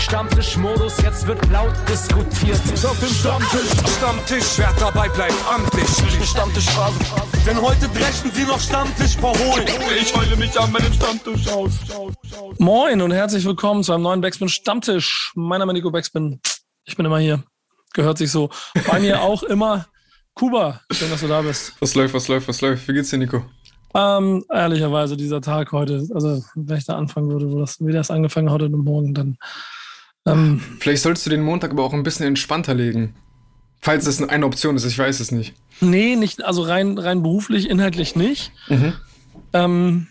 Stammtischmodus, jetzt wird laut diskutiert. Auf dem Stammtisch, Stammtisch, wer dabei bleibt, amtlich. Stammtisch Phase. Denn heute brechen sie noch Stammtisch verholen. Ich heule mich an meinem Stammtisch aus. Moin und herzlich willkommen zu einem neuen Backspin Stammtisch. Mein Name ist Nico Backspin. Ich bin immer hier. Gehört sich so. Bei mir auch immer Kuba. Schön, dass du da bist. Was läuft, was läuft, was läuft? Wie geht's dir, Nico? Ähm, ehrlicherweise, dieser Tag heute, also wenn ich da anfangen würde, wo das, wie das angefangen hat heute Morgen, dann. Ähm, Vielleicht solltest du den Montag aber auch ein bisschen entspannter legen. Falls es eine Option ist, ich weiß es nicht. Nee, nicht, also rein, rein beruflich, inhaltlich nicht. Mhm. Ähm,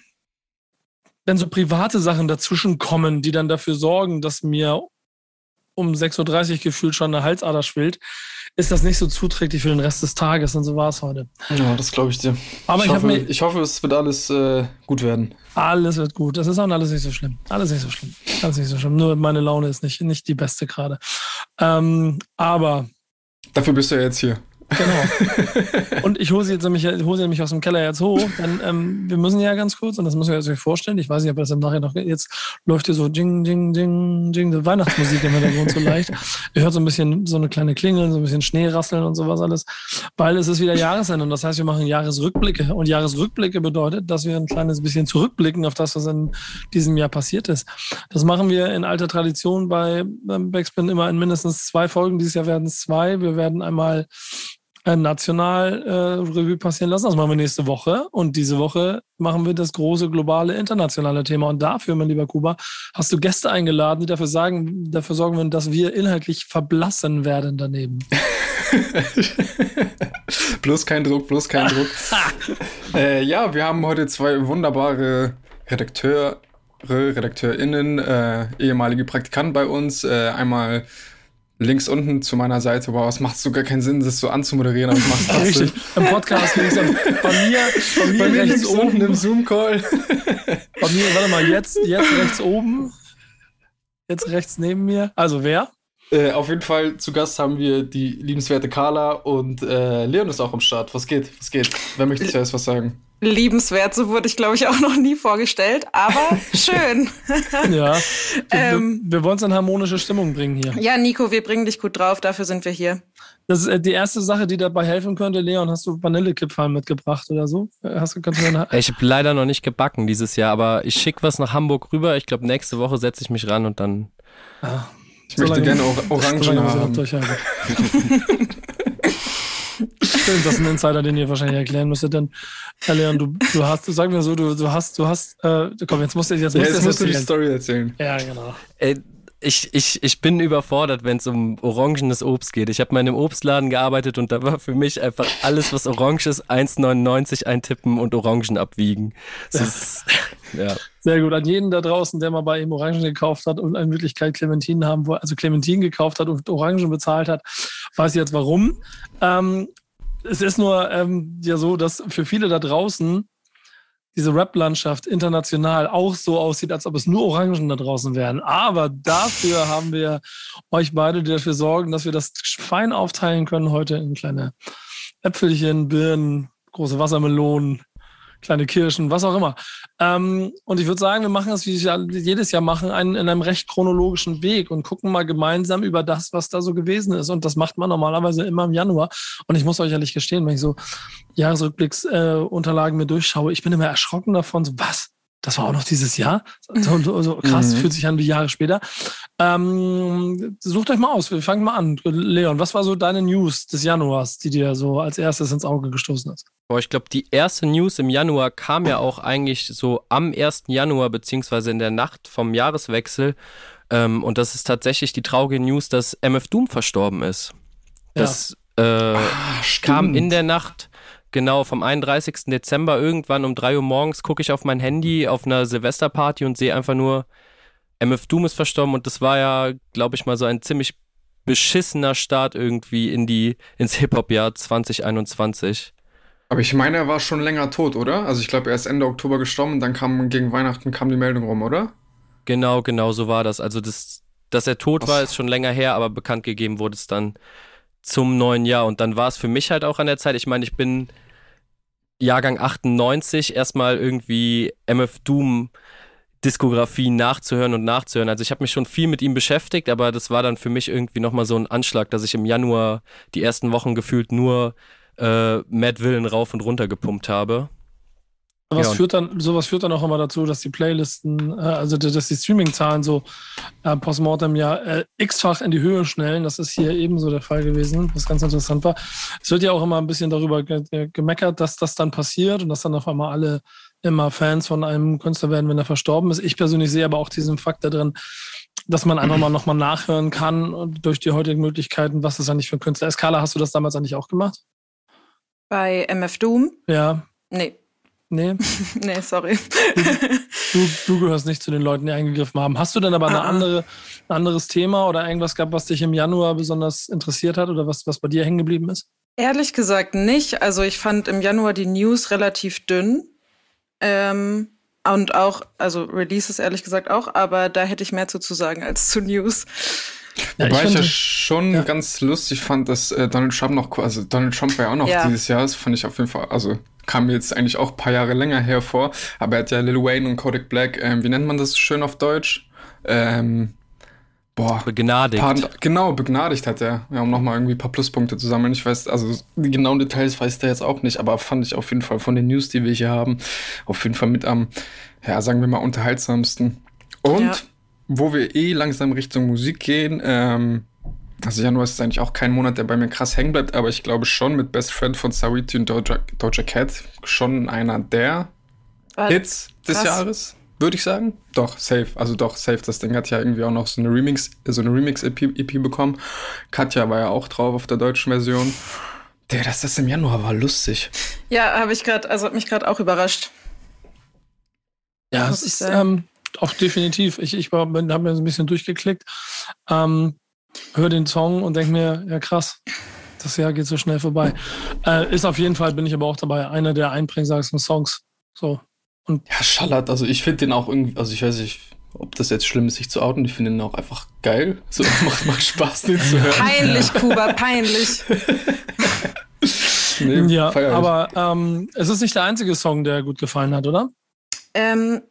wenn so private Sachen dazwischen kommen, die dann dafür sorgen, dass mir um 6.30 Uhr gefühlt schon eine Halsader schwillt, ist das nicht so zuträglich für den Rest des Tages und so war es heute. Ja, das glaube ich dir. Aber ich, ich, hoffe, mir, ich hoffe, es wird alles äh, gut werden. Alles wird gut. Das ist auch alles nicht so schlimm. Alles nicht so schlimm. Alles nicht so schlimm. Nur meine Laune ist nicht, nicht die beste gerade. Ähm, aber. Dafür bist du ja jetzt hier. Genau. Und ich hole sie jetzt nämlich, hole sie nämlich aus dem Keller jetzt hoch. Denn ähm, wir müssen ja ganz kurz, und das müssen wir euch vorstellen, ich weiß nicht, ob das im Nachhinein noch, jetzt läuft hier so Ding, Ding, Ding, Ding, Weihnachtsmusik im Hintergrund so leicht. Ihr hört so ein bisschen so eine kleine Klingel, so ein bisschen Schnee rasseln und sowas alles. Weil es ist wieder Jahresende und das heißt, wir machen Jahresrückblicke. Und Jahresrückblicke bedeutet, dass wir ein kleines bisschen zurückblicken auf das, was in diesem Jahr passiert ist. Das machen wir in alter Tradition bei Backspin immer in mindestens zwei Folgen. Dieses Jahr werden es zwei. Wir werden einmal national äh, Revue passieren lassen. Das machen wir nächste Woche. Und diese Woche machen wir das große globale internationale Thema. Und dafür, mein lieber Kuba, hast du Gäste eingeladen, die dafür sagen, dafür sorgen werden, dass wir inhaltlich verblassen werden daneben. bloß kein Druck, bloß kein Druck. äh, ja, wir haben heute zwei wunderbare Redakteure, RedakteurInnen, äh, ehemalige Praktikanten bei uns. Äh, einmal links unten zu meiner Seite. Wow, es macht so gar keinen Sinn, das so anzumoderieren, aber ich mach's trotzdem. Richtig, im Podcast links unten. Bei mir, bei mir, bei mir rechts oben im Zoom-Call. Bei mir, warte mal, jetzt, jetzt rechts oben. Jetzt rechts neben mir. Also wer? Äh, auf jeden Fall zu Gast haben wir die liebenswerte Carla und äh, Leon ist auch am Start. Was geht? Was geht? Wer möchte zuerst was sagen? Liebenswert, so wurde ich, glaube ich, auch noch nie vorgestellt, aber schön. ja, ähm, wir, wir wollen es in harmonische Stimmung bringen hier. Ja, Nico, wir bringen dich gut drauf, dafür sind wir hier. Das ist äh, die erste Sache, die dabei helfen könnte. Leon, hast du Vanillekipferl mitgebracht oder so? Hast du, kannst du ich habe leider noch nicht gebacken dieses Jahr, aber ich schicke was nach Hamburg rüber. Ich glaube, nächste Woche setze ich mich ran und dann... Ah, ich so möchte gerne Or Orangen haben. Stimmt, das ist ein Insider, den ihr wahrscheinlich erklären müsstet, denn Herr Leon, du, du hast, du sag mir so, du, du hast, du hast, äh, komm, jetzt musst du jetzt, musst, ja, jetzt musst du die Story erzählen. Ja, genau. Ey, ich, ich, ich bin überfordert, wenn es um orangenes Obst geht. Ich habe mal in einem Obstladen gearbeitet und da war für mich einfach alles, was orange ist, 1,99 eintippen und Orangen abwiegen. Das ist, ja. Sehr gut. An jeden da draußen, der mal bei ihm Orangen gekauft hat und in Wirklichkeit Clementinen haben wollte, also Clementinen gekauft hat und Orangen bezahlt hat, weiß ich jetzt warum. Ähm, es ist nur ähm, ja so, dass für viele da draußen diese Rap-Landschaft international auch so aussieht, als ob es nur Orangen da draußen wären. Aber dafür haben wir euch beide, die dafür sorgen, dass wir das fein aufteilen können heute in kleine Äpfelchen, Birnen, große Wassermelonen, kleine Kirschen, was auch immer. Ähm, und ich würde sagen, wir machen das, wie wir jedes Jahr machen, einen, in einem recht chronologischen Weg und gucken mal gemeinsam über das, was da so gewesen ist. Und das macht man normalerweise immer im Januar. Und ich muss euch ehrlich gestehen, wenn ich so Jahresrückblicksunterlagen äh, mir durchschaue, ich bin immer erschrocken davon, so was? Das war auch noch dieses Jahr. So, so, so krass, mhm. fühlt sich an wie Jahre später. Ähm, sucht euch mal aus. Wir fangen mal an. Leon, was war so deine News des Januars, die dir so als erstes ins Auge gestoßen ist? Boah, ich glaube, die erste News im Januar kam ja auch eigentlich so am 1. Januar, beziehungsweise in der Nacht vom Jahreswechsel. Ähm, und das ist tatsächlich die traurige News, dass MF Doom verstorben ist. Das ja. äh, ah, kam in der Nacht Genau, vom 31. Dezember irgendwann um 3 Uhr morgens gucke ich auf mein Handy auf einer Silvesterparty und sehe einfach nur, MF Doom ist verstorben und das war ja, glaube ich mal, so ein ziemlich beschissener Start irgendwie in die, ins Hip-Hop-Jahr 2021. Aber ich meine, er war schon länger tot, oder? Also ich glaube, er ist Ende Oktober gestorben und dann kam gegen Weihnachten kam die Meldung rum, oder? Genau, genau, so war das. Also das, dass er tot Was? war, ist schon länger her, aber bekannt gegeben wurde es dann zum neuen Jahr. Und dann war es für mich halt auch an der Zeit. Ich meine, ich bin Jahrgang 98, erstmal irgendwie MF Doom Diskografie nachzuhören und nachzuhören. Also ich habe mich schon viel mit ihm beschäftigt, aber das war dann für mich irgendwie nochmal so ein Anschlag, dass ich im Januar die ersten Wochen gefühlt nur äh, Mad Villain rauf und runter gepumpt habe. Was Ja, führt dann, sowas führt dann auch immer dazu, dass die Playlisten, äh, also dass die Streaming-Zahlen so äh, postmortem ja äh, x-fach in die Höhe schnellen. Das ist hier ebenso der Fall gewesen, was ganz interessant war. Es wird ja auch immer ein bisschen darüber ge ge gemeckert, dass das dann passiert und dass dann auf einmal alle immer Fans von einem Künstler werden, wenn er verstorben ist. Ich persönlich sehe aber auch diesen Fakt da drin, dass man einfach mal nochmal nachhören kann und durch die heutigen Möglichkeiten, was das eigentlich für ein Künstler ist. Carla, hast du das damals eigentlich auch gemacht? Bei MF Doom? Ja, Nee, nee. nee, sorry. Du, du gehörst nicht zu den Leuten, die eingegriffen haben. Hast du denn aber eine Ah, ah. andere, ein anderes Thema oder irgendwas gehabt, was dich im Januar besonders interessiert hat oder was, was bei dir hängen geblieben ist? Ehrlich gesagt nicht. Also ich fand im Januar die News relativ dünn. Ähm, und auch, also Releases ehrlich gesagt auch, aber da hätte ich mehr zu, zu sagen als zu News. Ja, Wobei ich, ja finde- schon ja. ganz lustig fand, dass äh, Donald Trump noch, also Donald Trump war ja auch noch Ja. dieses Jahr, das fand ich auf jeden Fall, also kam mir jetzt eigentlich auch ein paar Jahre länger hervor, aber er hat ja Lil Wayne und Kodak Black, ähm, wie nennt man das schön auf Deutsch? Ähm, boah. Begnadigt. Paar, genau, begnadigt hat er, ja, um nochmal irgendwie ein paar Pluspunkte zu sammeln. Ich weiß, also die genauen Details weiß der jetzt auch nicht, aber fand ich auf jeden Fall von den News, die wir hier haben, auf jeden Fall mit am, ja, sagen wir mal, unterhaltsamsten. Und Ja. wo wir eh langsam Richtung Musik gehen, ähm, also Januar ist eigentlich auch kein Monat, der bei mir krass hängen bleibt, aber ich glaube schon mit Best Friend von Sawiti und Doja, Doja Cat schon einer der War- Hits des krass. Jahres, würde ich sagen. Doch, safe. Also doch, safe. Das Ding hat ja irgendwie auch noch so eine Remix, so eine Remix-EP EP bekommen. Katja war ja auch drauf auf der deutschen Version. Der, dass das im Januar war, lustig. Ja, habe ich gerade, also hat mich gerade auch überrascht. Ja, es ich ist ähm, auch definitiv. Ich, ich habe mir so ein bisschen durchgeklickt, ähm, höre den Song und denke mir, ja krass, das Jahr geht so schnell vorbei. Äh, ist auf jeden Fall, bin ich aber auch dabei, einer der einprägsamsten Songs. So. Ja, schallert. Also ich finde den auch irgendwie, also ich weiß nicht, ob das jetzt schlimm ist, sich zu outen. Ich finde den auch einfach geil. So macht, macht Spaß, den zu hören. Peinlich, Kuba, peinlich. Nee, ja, aber ähm, es ist nicht der einzige Song, der gut gefallen hat, oder? Ähm,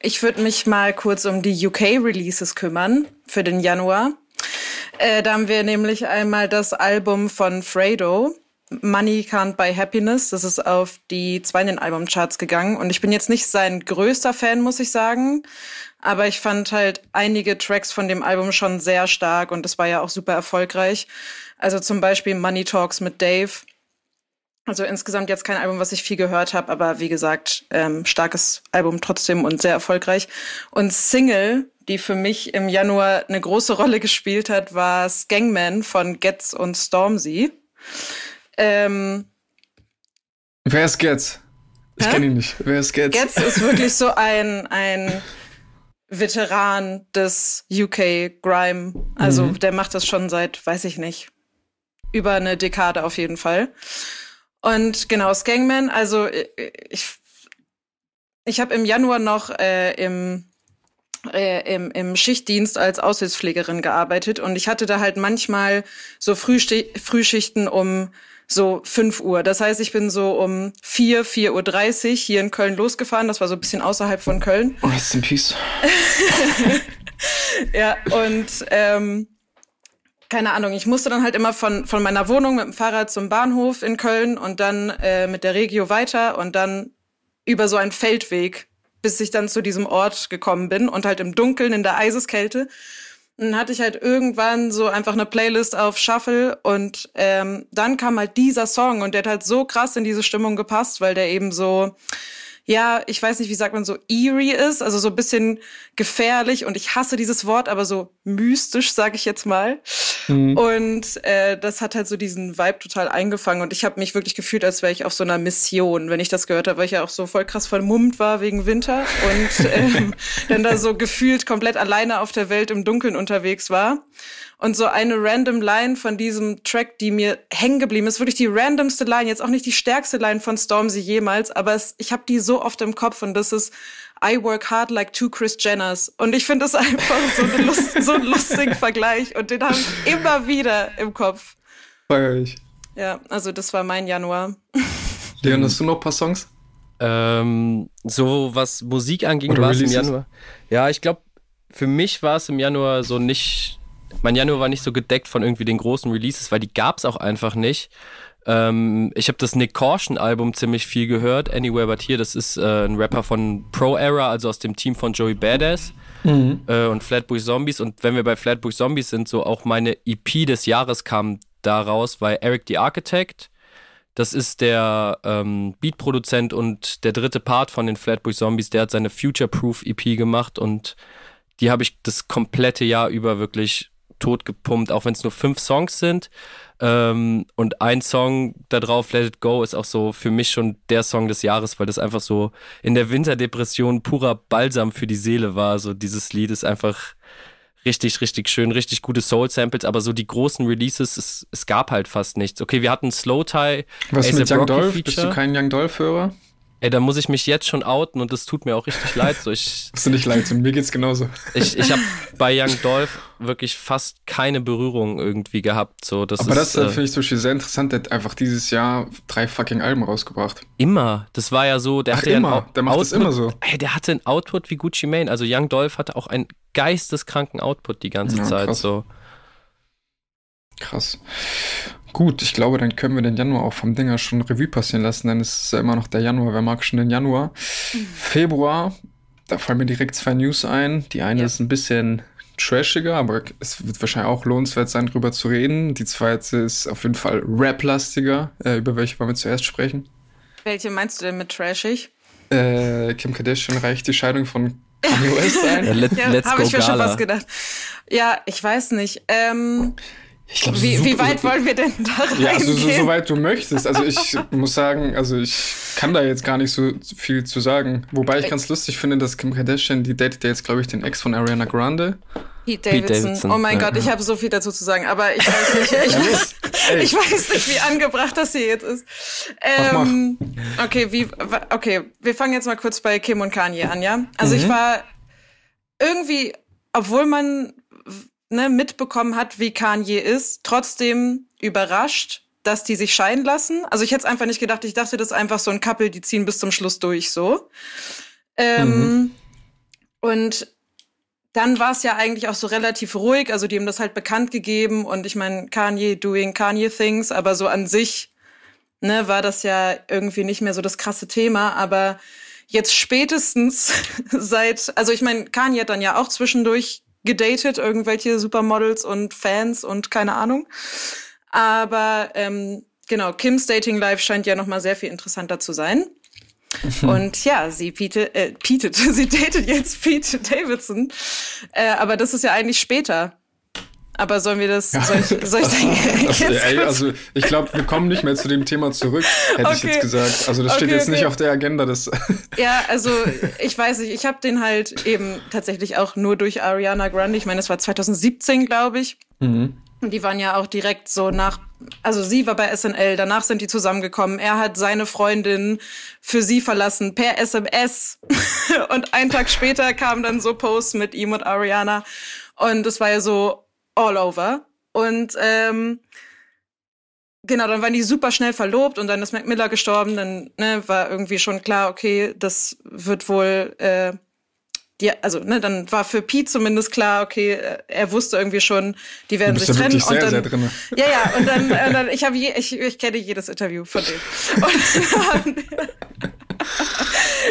ich würde mich mal kurz um die UK-Releases kümmern für den Januar. Äh, da haben wir nämlich einmal das Album von Fredo, Money Can't Buy Happiness. Das ist auf die zwei in den Albumcharts gegangen. Und ich bin jetzt nicht sein größter Fan, muss ich sagen. Aber ich fand halt einige Tracks von dem Album schon sehr stark und es war ja auch super erfolgreich. Also zum Beispiel Money Talks mit Dave. Also insgesamt jetzt kein Album, was ich viel gehört habe, aber wie gesagt, ähm, starkes Album trotzdem und sehr erfolgreich. Und Single, die für mich im Januar eine große Rolle gespielt hat, war Skangman von Getz und Stormzy. Ähm, Wer ist Getz? Ich kenne ihn nicht. Wer ist Getz? Getz ist wirklich so ein, ein Veteran des UK Grime. Also Mhm. der macht das schon seit, weiß ich nicht, über eine Dekade auf jeden Fall. Und genau, Skangman, also äh, ich, ich habe im Januar noch äh, im, äh, im, im Schichtdienst als Aushilfspflegerin gearbeitet und ich hatte da halt manchmal so Frühsti Frühschichten um so 5 Uhr. Das heißt, ich bin so um 4, 4.30 Uhr hier in Köln losgefahren. Das war so ein bisschen außerhalb von Köln. Rest in Peace. Ja, und ähm, keine Ahnung, ich musste dann halt immer von, von meiner Wohnung mit dem Fahrrad zum Bahnhof in Köln und dann äh, mit der Regio weiter und dann über so einen Feldweg, bis ich dann zu diesem Ort gekommen bin und halt im Dunkeln in der Eiseskälte. Dann hatte ich halt irgendwann so einfach eine Playlist auf Shuffle und ähm, dann kam halt dieser Song und der hat halt so krass in diese Stimmung gepasst, weil der eben so, ja, ich weiß nicht, wie sagt man so, eerie ist, also so ein bisschen gefährlich und ich hasse dieses Wort, aber so mystisch, sage ich jetzt mal. Mhm. Und äh, das hat halt so diesen Vibe total eingefangen und ich habe mich wirklich gefühlt, als wäre ich auf so einer Mission, wenn ich das gehört habe, weil ich ja auch so voll krass vermummt war wegen Winter und ähm, dann da so gefühlt komplett alleine auf der Welt im Dunkeln unterwegs war. Und so eine random Line von diesem Track, die mir hängen geblieben ist, wirklich die randomste Line, jetzt auch nicht die stärkste Line von Stormzy jemals, aber es, ich habe die so oft im Kopf und das ist I work hard like two Chris Jenners. Und ich finde das einfach so, eine Lust, so einen lustigen Vergleich und den habe ich immer wieder im Kopf. Feier ich. Ja, also das war mein Januar. Leon, hast du noch ein paar Songs? Ähm, so was Musik anging, war es im Januar. Ja, ich glaube, für mich war es im Januar so nicht. Mein Januar war nicht so gedeckt von irgendwie den großen Releases, weil die gab es auch einfach nicht. Ähm, ich habe das Nick Caution Album ziemlich viel gehört. Anywhere But Here, das ist äh, ein Rapper von Pro Era, also aus dem Team von Joey Badass mhm. äh, und Flatbush Zombies. Und wenn wir bei Flatbush Zombies sind, so auch meine EP des Jahres kam daraus, weil Eric the Architect, das ist der ähm, Beatproduzent und der dritte Part von den Flatbush Zombies, der hat seine Future Proof EP gemacht und die habe ich das komplette Jahr über wirklich tot gepumpt, auch wenn es nur fünf Songs sind. Ähm, und ein Song da drauf, Let It Go, ist auch so für mich schon der Song des Jahres, weil das einfach so in der Winterdepression purer Balsam für die Seele war. So dieses Lied ist einfach richtig, richtig schön, richtig gute Soul-Samples, aber so die großen Releases, es, es gab halt fast nichts. Okay, wir hatten Slow Tie. Was mit Young Dolph? Bist du kein Young Dolph-Hörer? Ey, da muss ich mich jetzt schon outen und das tut mir auch richtig leid. So, ich, Hast du nicht leid, mir geht's genauso. Ich, ich habe bei Young Dolph wirklich fast keine Berührung irgendwie gehabt. So, das Aber ist, das äh, finde ich zum Beispiel sehr interessant. Der hat einfach dieses Jahr drei fucking Alben rausgebracht. Immer. Das war ja so, der Ach, hatte immer. ja der macht Output, das immer so. Ey, der hatte einen Output wie Gucci Mane. Also Young Dolph hatte auch einen geisteskranken Output die ganze ja, Zeit. Krass. So. Krass. Gut, ich glaube, dann können wir den Januar auch vom Dinger schon Revue passieren lassen, denn es ist ja immer noch der Januar. Wer mag schon den Januar? Mhm. Februar, da fallen mir direkt zwei News ein. Die eine ja. ist ein bisschen trashiger, aber es wird wahrscheinlich auch lohnenswert sein, drüber zu reden. Die zweite ist auf jeden Fall rap-lastiger. Äh, über welche wollen wir zuerst sprechen? Welche meinst du denn mit trashig? Äh, Kim Kardashian reicht die Scheidung von Kanye West ein. ja, let, ja, Habe ich mir schon was gedacht. Ja, ich weiß nicht. Ähm, ich glaub, wie, wie weit wollen wir denn da reingehen? Ja, also so, so weit du möchtest. Also ich muss sagen, also ich kann da jetzt gar nicht so viel zu sagen. Wobei ich ganz lustig finde, dass Kim Kardashian, die datet ja jetzt, glaube ich, den Ex von Ariana Grande. Pete Davidson. Pete Davidson. Oh mein ja. Gott, ich habe so viel dazu zu sagen, aber ich weiß nicht, ich, ich weiß nicht, wie angebracht das hier jetzt ist. Ähm, okay, wie, okay, wir fangen jetzt mal kurz bei Kim und Kanye an, ja? Also mhm. ich war irgendwie, obwohl man ne, mitbekommen hat, wie Kanye ist, trotzdem überrascht, dass die sich scheiden lassen. Also ich hätte es einfach nicht gedacht. Ich dachte, das ist einfach so ein Couple, die ziehen bis zum Schluss durch so. Ähm, mhm. Und dann war es ja eigentlich auch so relativ ruhig. Also die haben das halt bekannt gegeben und ich meine, Kanye doing Kanye things, aber so an sich ne, war das ja irgendwie nicht mehr so das krasse Thema. Aber jetzt spätestens seit, also ich meine, Kanye hat dann ja auch zwischendurch gedatet, irgendwelche Supermodels und Fans und keine Ahnung. Aber ähm, genau, Kims Dating Life scheint ja noch mal sehr viel interessanter zu sein. Und ja, sie pietet, äh, pietet, sie datet jetzt Pete Davidson. Äh, aber das ist ja eigentlich später. Aber sollen wir das, soll ich, soll ich denken, also, ey, also ich glaube, wir kommen nicht mehr zu dem Thema zurück, hätte okay. ich jetzt gesagt. Also das okay, steht jetzt okay. nicht auf der Agenda. Das ja, also ich weiß nicht, ich habe den halt eben tatsächlich auch nur durch Ariana Grande. Ich meine, das war 2017, glaube ich. Mhm. Und die waren ja auch direkt so nach, also sie war bei SNL, danach sind die zusammengekommen. Er hat seine Freundin für sie verlassen per SMS. und einen Tag später kamen dann so Posts mit ihm und Ariana. Und es war ja so, all over. Und ähm, genau, dann waren die super schnell verlobt und dann ist Mac Miller gestorben. Dann ne, war irgendwie schon klar, okay, das wird wohl äh, die, also ne, dann war für Pete zumindest klar, okay, äh, er wusste irgendwie schon, die werden sich trennen. Sehr, und dann, sehr drin. Ja, ja, und dann, und dann ich habe je, ich, ich kenne jedes Interview von dem. Und,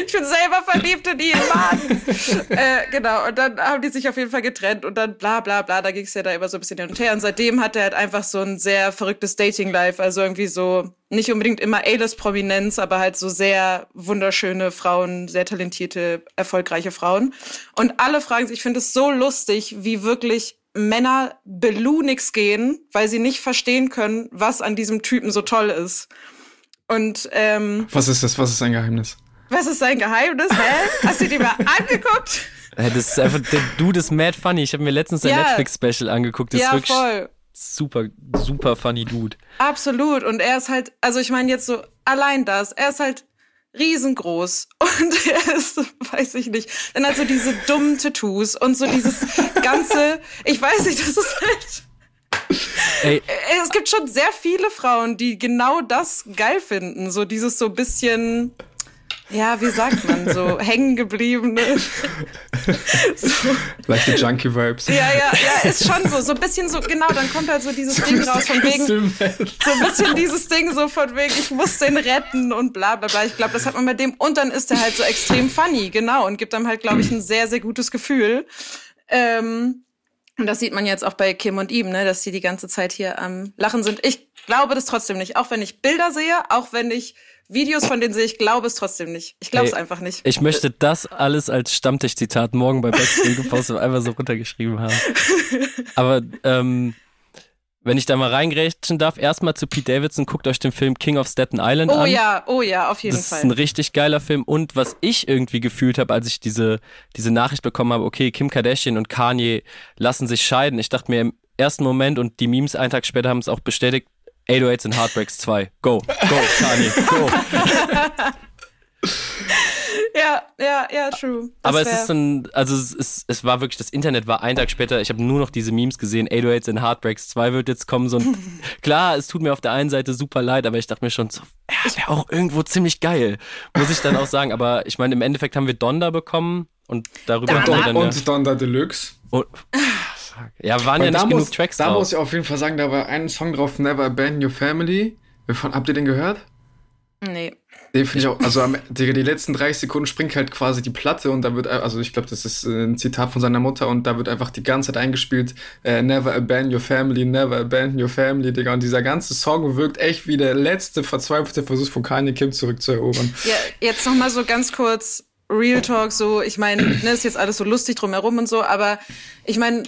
ich bin selber verliebt in ihren Mann. äh, genau, und dann haben die sich auf jeden Fall getrennt und dann bla bla bla, da ging es ja da immer so ein bisschen hin und her. Und seitdem hat er halt einfach so ein sehr verrücktes Dating-Life, also irgendwie so nicht unbedingt immer A-List-Prominenz, aber halt so sehr wunderschöne Frauen, sehr talentierte, erfolgreiche Frauen. Und alle fragen sich, ich finde es so lustig, wie wirklich Männer Belunix gehen, weil sie nicht verstehen können, was an diesem Typen so toll ist. Und ähm, was ist das? Was ist sein Geheimnis? Was ist sein Geheimnis? Hä? Hast du dir mal angeguckt? Das ist einfach, der Dude ist mad funny. Ich habe mir letztens ein ja. Netflix-Special angeguckt. Das ja, ist wirklich voll. super, super funny Dude. Absolut. Und er ist halt, also ich meine jetzt so allein das, er ist halt riesengroß und er ist, weiß ich nicht, dann halt so diese dummen Tattoos und so dieses ganze, ich weiß nicht, das ist halt Ey. Es gibt schon sehr viele Frauen, die genau das geil finden. So dieses so bisschen ja, wie sagt man, so hängen gebliebene. so. Leichte Junkie-Vibes. Ja, ja, ja, ist schon so. So ein bisschen so, genau, dann kommt halt so dieses so Ding raus von wegen. So ein bisschen dieses Ding so von wegen, ich muss den retten und bla bla bla. Ich glaube, das hat man bei dem. Und dann ist er halt so extrem funny, genau, und gibt einem halt, glaube ich, ein sehr, sehr gutes Gefühl. Ähm, und das sieht man jetzt auch bei Kim und ihm, ne, dass sie die ganze Zeit hier am Lachen sind. Ich glaube das trotzdem nicht. Auch wenn ich Bilder sehe, auch wenn ich Videos von denen sehe, ich glaube es trotzdem nicht. Ich glaube es einfach nicht. Ich möchte das alles als Stammtisch-Zitat morgen bei Backspin gepostet einfach so runtergeschrieben haben. Aber ähm, wenn ich da mal reingrätschen darf, erstmal zu Pete Davidson, guckt euch den Film King of Staten Island oh, an. Oh ja, oh ja, auf jeden das Fall. Das ist ein richtig geiler Film. Und was ich irgendwie gefühlt habe, als ich diese, diese Nachricht bekommen habe, okay, Kim Kardashian und Kanye lassen sich scheiden. Ich dachte mir im ersten Moment und die Memes einen Tag später haben es auch bestätigt, 808s and Heartbreaks 2. Go, go, Kanye, go. ja, ja, ja, true. Das Aber es ist ein, also es, ist, es war wirklich, das Internet war einen Tag später, ich habe nur noch diese Memes gesehen, 808s and Heartbreaks 2 wird jetzt kommen, so ein, klar, es tut mir auf der einen Seite super leid, aber ich dachte mir schon so, ja, wäre auch irgendwo ziemlich geil, muss ich dann auch sagen, aber ich meine, im Endeffekt haben wir Donda bekommen und darüber und, haben wir dann Und ja, Donda Deluxe. Und, ja, waren Weil ja nicht genug muss, Tracks Da drauf. muss ich auf jeden Fall sagen, da war ein Song drauf, Never Abandon Your Family. Habt ihr den gehört? Nee. Den finde ich auch, also die, die, letzten 30 Sekunden springt halt quasi die Platte und da wird, also ich glaube, das ist ein Zitat von seiner Mutter und da wird einfach die ganze Zeit eingespielt, äh, Never abandon your family, never abandon your family, Digga. Und dieser ganze Song wirkt echt wie der letzte verzweifelte Versuch von Kanye Kim zurückzuerobern. Ja, jetzt nochmal so ganz kurz Real Talk, so, ich meine, ne, ist jetzt alles so lustig drumherum und so, aber ich meine,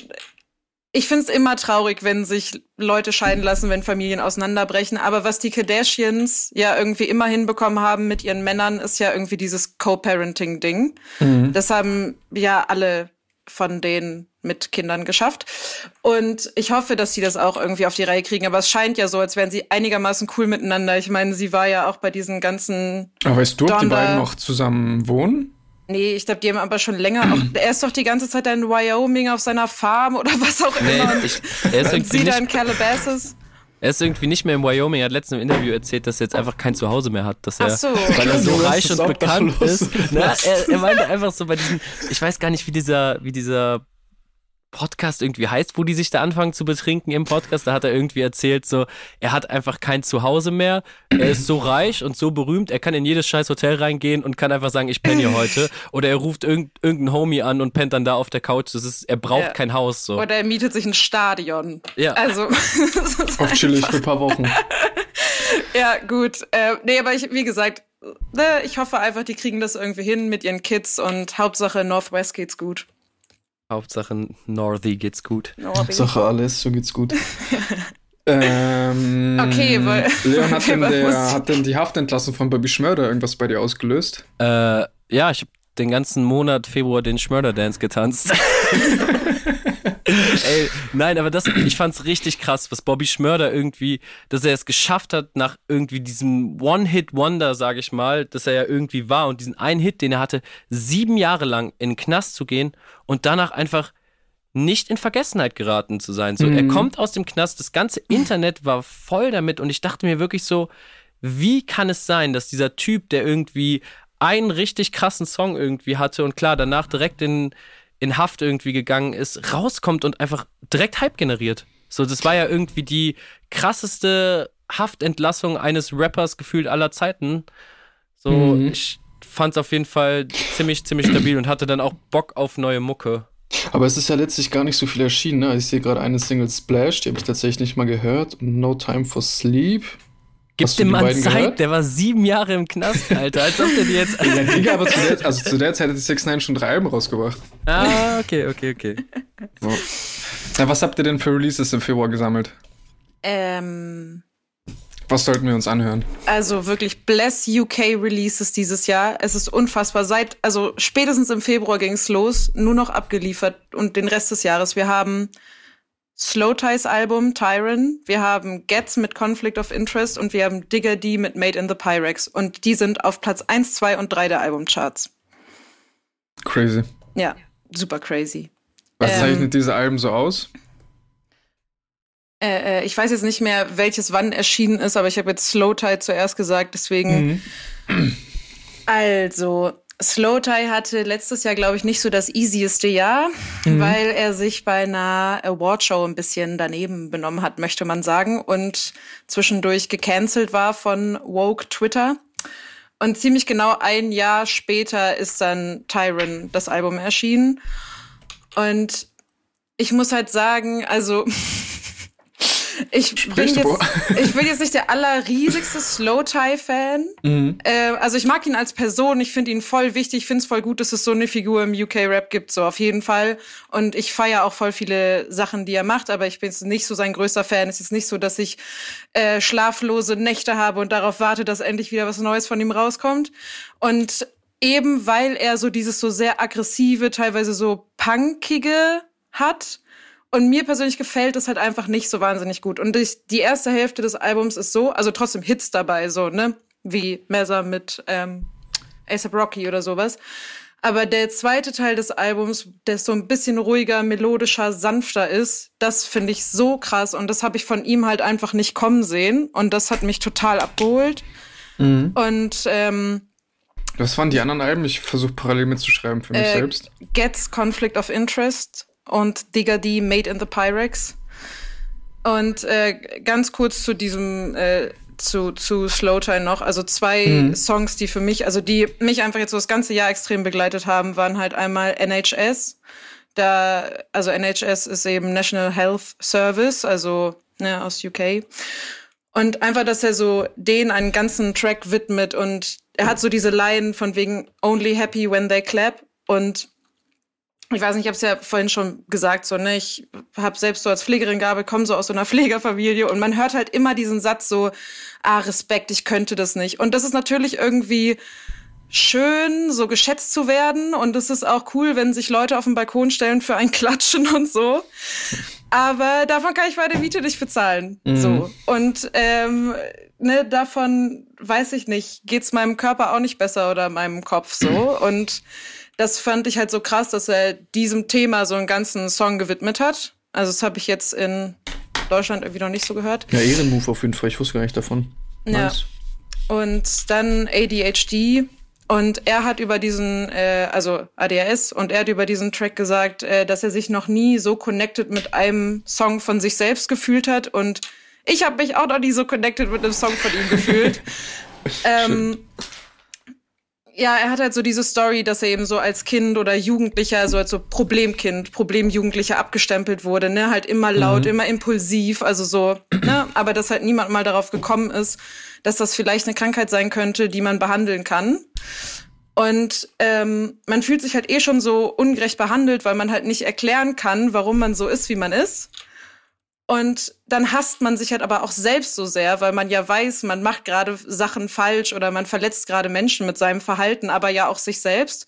ich finde es immer traurig, wenn sich Leute scheiden lassen, wenn Familien auseinanderbrechen. Aber was die Kardashians ja irgendwie immer hinbekommen haben mit ihren Männern, ist ja irgendwie dieses Co-Parenting-Ding. Mhm. Das haben ja alle von denen mit Kindern geschafft. Und ich hoffe, dass sie das auch irgendwie auf die Reihe kriegen. Aber es scheint ja so, als wären sie einigermaßen cool miteinander. Ich meine, sie war ja auch bei diesen ganzen. Aber weißt du, ob die beiden noch zusammen wohnen? Nee, ich glaube, die haben aber schon länger. Auch, er ist doch die ganze Zeit in Wyoming auf seiner Farm oder was auch nee, immer. Ich, er ist irgendwie sie da in Calabasas. Er ist irgendwie nicht mehr in Wyoming. Er hat letztens im Interview erzählt, dass er jetzt einfach kein Zuhause mehr hat. Dass er, so. weil er so reich und bekannt ist. Na, er, er meinte einfach so bei diesem, ich weiß gar nicht, wie dieser, wie dieser Podcast irgendwie heißt, wo die sich da anfangen zu betrinken im Podcast. Da hat er irgendwie erzählt, so, er hat einfach kein Zuhause mehr. Er ist so reich und so berühmt, er kann in jedes scheiß Hotel reingehen und kann einfach sagen, ich penne hier heute. Oder er ruft irgend, irgendeinen Homie an und pennt dann da auf der Couch. Das ist, er braucht ja. kein Haus. So. Oder er mietet sich ein Stadion. Ja. Also. auf chillig für ein paar Wochen. ja, gut. Äh, nee, aber ich, wie gesagt, ne, ich hoffe einfach, die kriegen das irgendwie hin mit ihren Kids und Hauptsache Northwest geht's gut. Hauptsache Northy geht's gut. Northy. Hauptsache alles, so geht's gut. ähm, okay, weil. Leon, hat denn, der, hat denn die Haftentlassung von Bobby Schmörder irgendwas bei dir ausgelöst? Äh, ja, ich habe den ganzen Monat Februar den Schmörder-Dance getanzt. Ey, nein, aber das, ich fand's richtig krass, was Bobby Schmörder irgendwie, dass er es geschafft hat, nach irgendwie diesem One-Hit-Wonder, sag ich mal, dass er ja irgendwie war und diesen einen Hit, den er hatte, sieben Jahre lang in den Knast zu gehen und danach einfach nicht in Vergessenheit geraten zu sein. So, mhm. er kommt aus dem Knast, das ganze Internet war voll damit und ich dachte mir wirklich so, wie kann es sein, dass dieser Typ, der irgendwie einen richtig krassen Song irgendwie hatte und klar, danach direkt in in Haft irgendwie gegangen ist, rauskommt und einfach direkt Hype generiert. So, das war ja irgendwie die krasseste Haftentlassung eines Rappers gefühlt aller Zeiten. So, mhm. ich fand es auf jeden Fall ziemlich, ziemlich stabil und hatte dann auch Bock auf neue Mucke. Aber es ist ja letztlich gar nicht so viel erschienen. Ne? Ich sehe gerade eine Single Splash, die habe ich tatsächlich nicht mal gehört. No Time for Sleep. Gib dem Mann Zeit, gehört? der war sieben Jahre im Knast, Alter. Als ob der die jetzt. ja, Digga, aber zu der, also zu der Zeit hat die 6 9 schon drei Alben rausgebracht. Ah, okay, okay, okay. So. Ja, was habt ihr denn für Releases im Februar gesammelt? Ähm. Was sollten wir uns anhören? Also wirklich Bless UK Releases dieses Jahr. Es ist unfassbar. Seit, also spätestens im Februar ging es los, nur noch abgeliefert und den Rest des Jahres. Wir haben Slow Ties Album Tyron, wir haben Gets mit Conflict of Interest und wir haben Digger D mit Made in the Pyrex. Und die sind auf Platz 1, 2 und 3 der Albumcharts. Crazy. Ja, super crazy. Was ähm, zeichnet diese Alben so aus? Äh, äh, ich weiß jetzt nicht mehr, welches wann erschienen ist, aber ich habe jetzt Slow Tide zuerst gesagt, deswegen. Mhm. Also, Slow Tie hatte letztes Jahr, glaube ich, nicht so das easieste Jahr, mhm. weil er sich bei einer Awardshow ein bisschen daneben benommen hat, möchte man sagen, und zwischendurch gecancelt war von Woke Twitter. Und ziemlich genau ein Jahr später ist dann Tyron das Album erschienen. Und ich muss halt sagen, also ich bin, jetzt, ich bin jetzt nicht der allerriesigste Slow-Tie-Fan. Mhm. Äh, also ich mag ihn als Person, ich finde ihn voll wichtig, ich finde es voll gut, dass es so eine Figur im UK-Rap gibt, so auf jeden Fall. Und ich feiere auch voll viele Sachen, die er macht, aber ich bin jetzt nicht so sein größter Fan. Es ist nicht so, dass ich äh, schlaflose Nächte habe und darauf warte, dass endlich wieder was Neues von ihm rauskommt. Und eben weil er so dieses so sehr aggressive, teilweise so punkige hat, und mir persönlich gefällt es halt einfach nicht so wahnsinnig gut. Und ich, die erste Hälfte des Albums ist so, also trotzdem Hits dabei, so, ne? Wie Messer mit ähm, ASAP Rocky oder sowas. Aber der zweite Teil des Albums, der so ein bisschen ruhiger, melodischer, sanfter ist, das finde ich so krass. Und das habe ich von ihm halt einfach nicht kommen sehen. Und das hat mich total abgeholt. Mhm. Und ähm, was waren die anderen Alben? Ich versuche parallel mitzuschreiben für mich äh, selbst. Gets Conflict of Interest und Digger D Made in the Pyrex. Und äh, ganz kurz zu diesem, äh, zu, zu Slowtime noch. Also zwei mhm. Songs, die für mich, also die mich einfach jetzt so das ganze Jahr extrem begleitet haben, waren halt einmal NHS. Da, also NHS ist eben National Health Service, also ne, aus UK. Und einfach, dass er so den einen ganzen Track widmet und er hat so diese Line von wegen Only happy when they clap und ich weiß nicht, ich habe es ja vorhin schon gesagt, so ne, ich habe selbst so als Pflegerin gearbeitet, komme so aus so einer Pflegerfamilie und man hört halt immer diesen Satz so, ah Respekt, ich könnte das nicht. Und das ist natürlich irgendwie schön, so geschätzt zu werden und es ist auch cool, wenn sich Leute auf den Balkon stellen für ein Klatschen und so. Aber davon kann ich meine Miete nicht bezahlen. Mhm. So und ähm, ne, davon weiß ich nicht, geht's meinem Körper auch nicht besser oder meinem Kopf so und das fand ich halt so krass, dass er diesem Thema so einen ganzen Song gewidmet hat. Also das habe ich jetzt in Deutschland irgendwie noch nicht so gehört. Ja, Ehrenmove auf jeden Fall. Ich wusste gar nicht davon. Nice. Ja. Und dann ADHD. Und er hat über diesen, äh, also ADHS, und er hat über diesen Track gesagt, äh, dass er sich noch nie so connected mit einem Song von sich selbst gefühlt hat. Und ich habe mich auch noch nie so connected mit einem Song von ihm gefühlt. ähm, ja, er hat halt so diese Story, dass er eben so als Kind oder Jugendlicher, so als so Problemkind, Problemjugendlicher abgestempelt wurde, ne, halt immer laut, mhm. immer impulsiv, also so, ne, aber dass halt niemand mal darauf gekommen ist, dass das vielleicht eine Krankheit sein könnte, die man behandeln kann. Und ähm, man fühlt sich halt eh schon so ungerecht behandelt, weil man halt nicht erklären kann, warum man so ist, wie man ist. Und dann hasst man sich halt aber auch selbst so sehr, weil man ja weiß, man macht gerade Sachen falsch oder man verletzt gerade Menschen mit seinem Verhalten, aber ja auch sich selbst.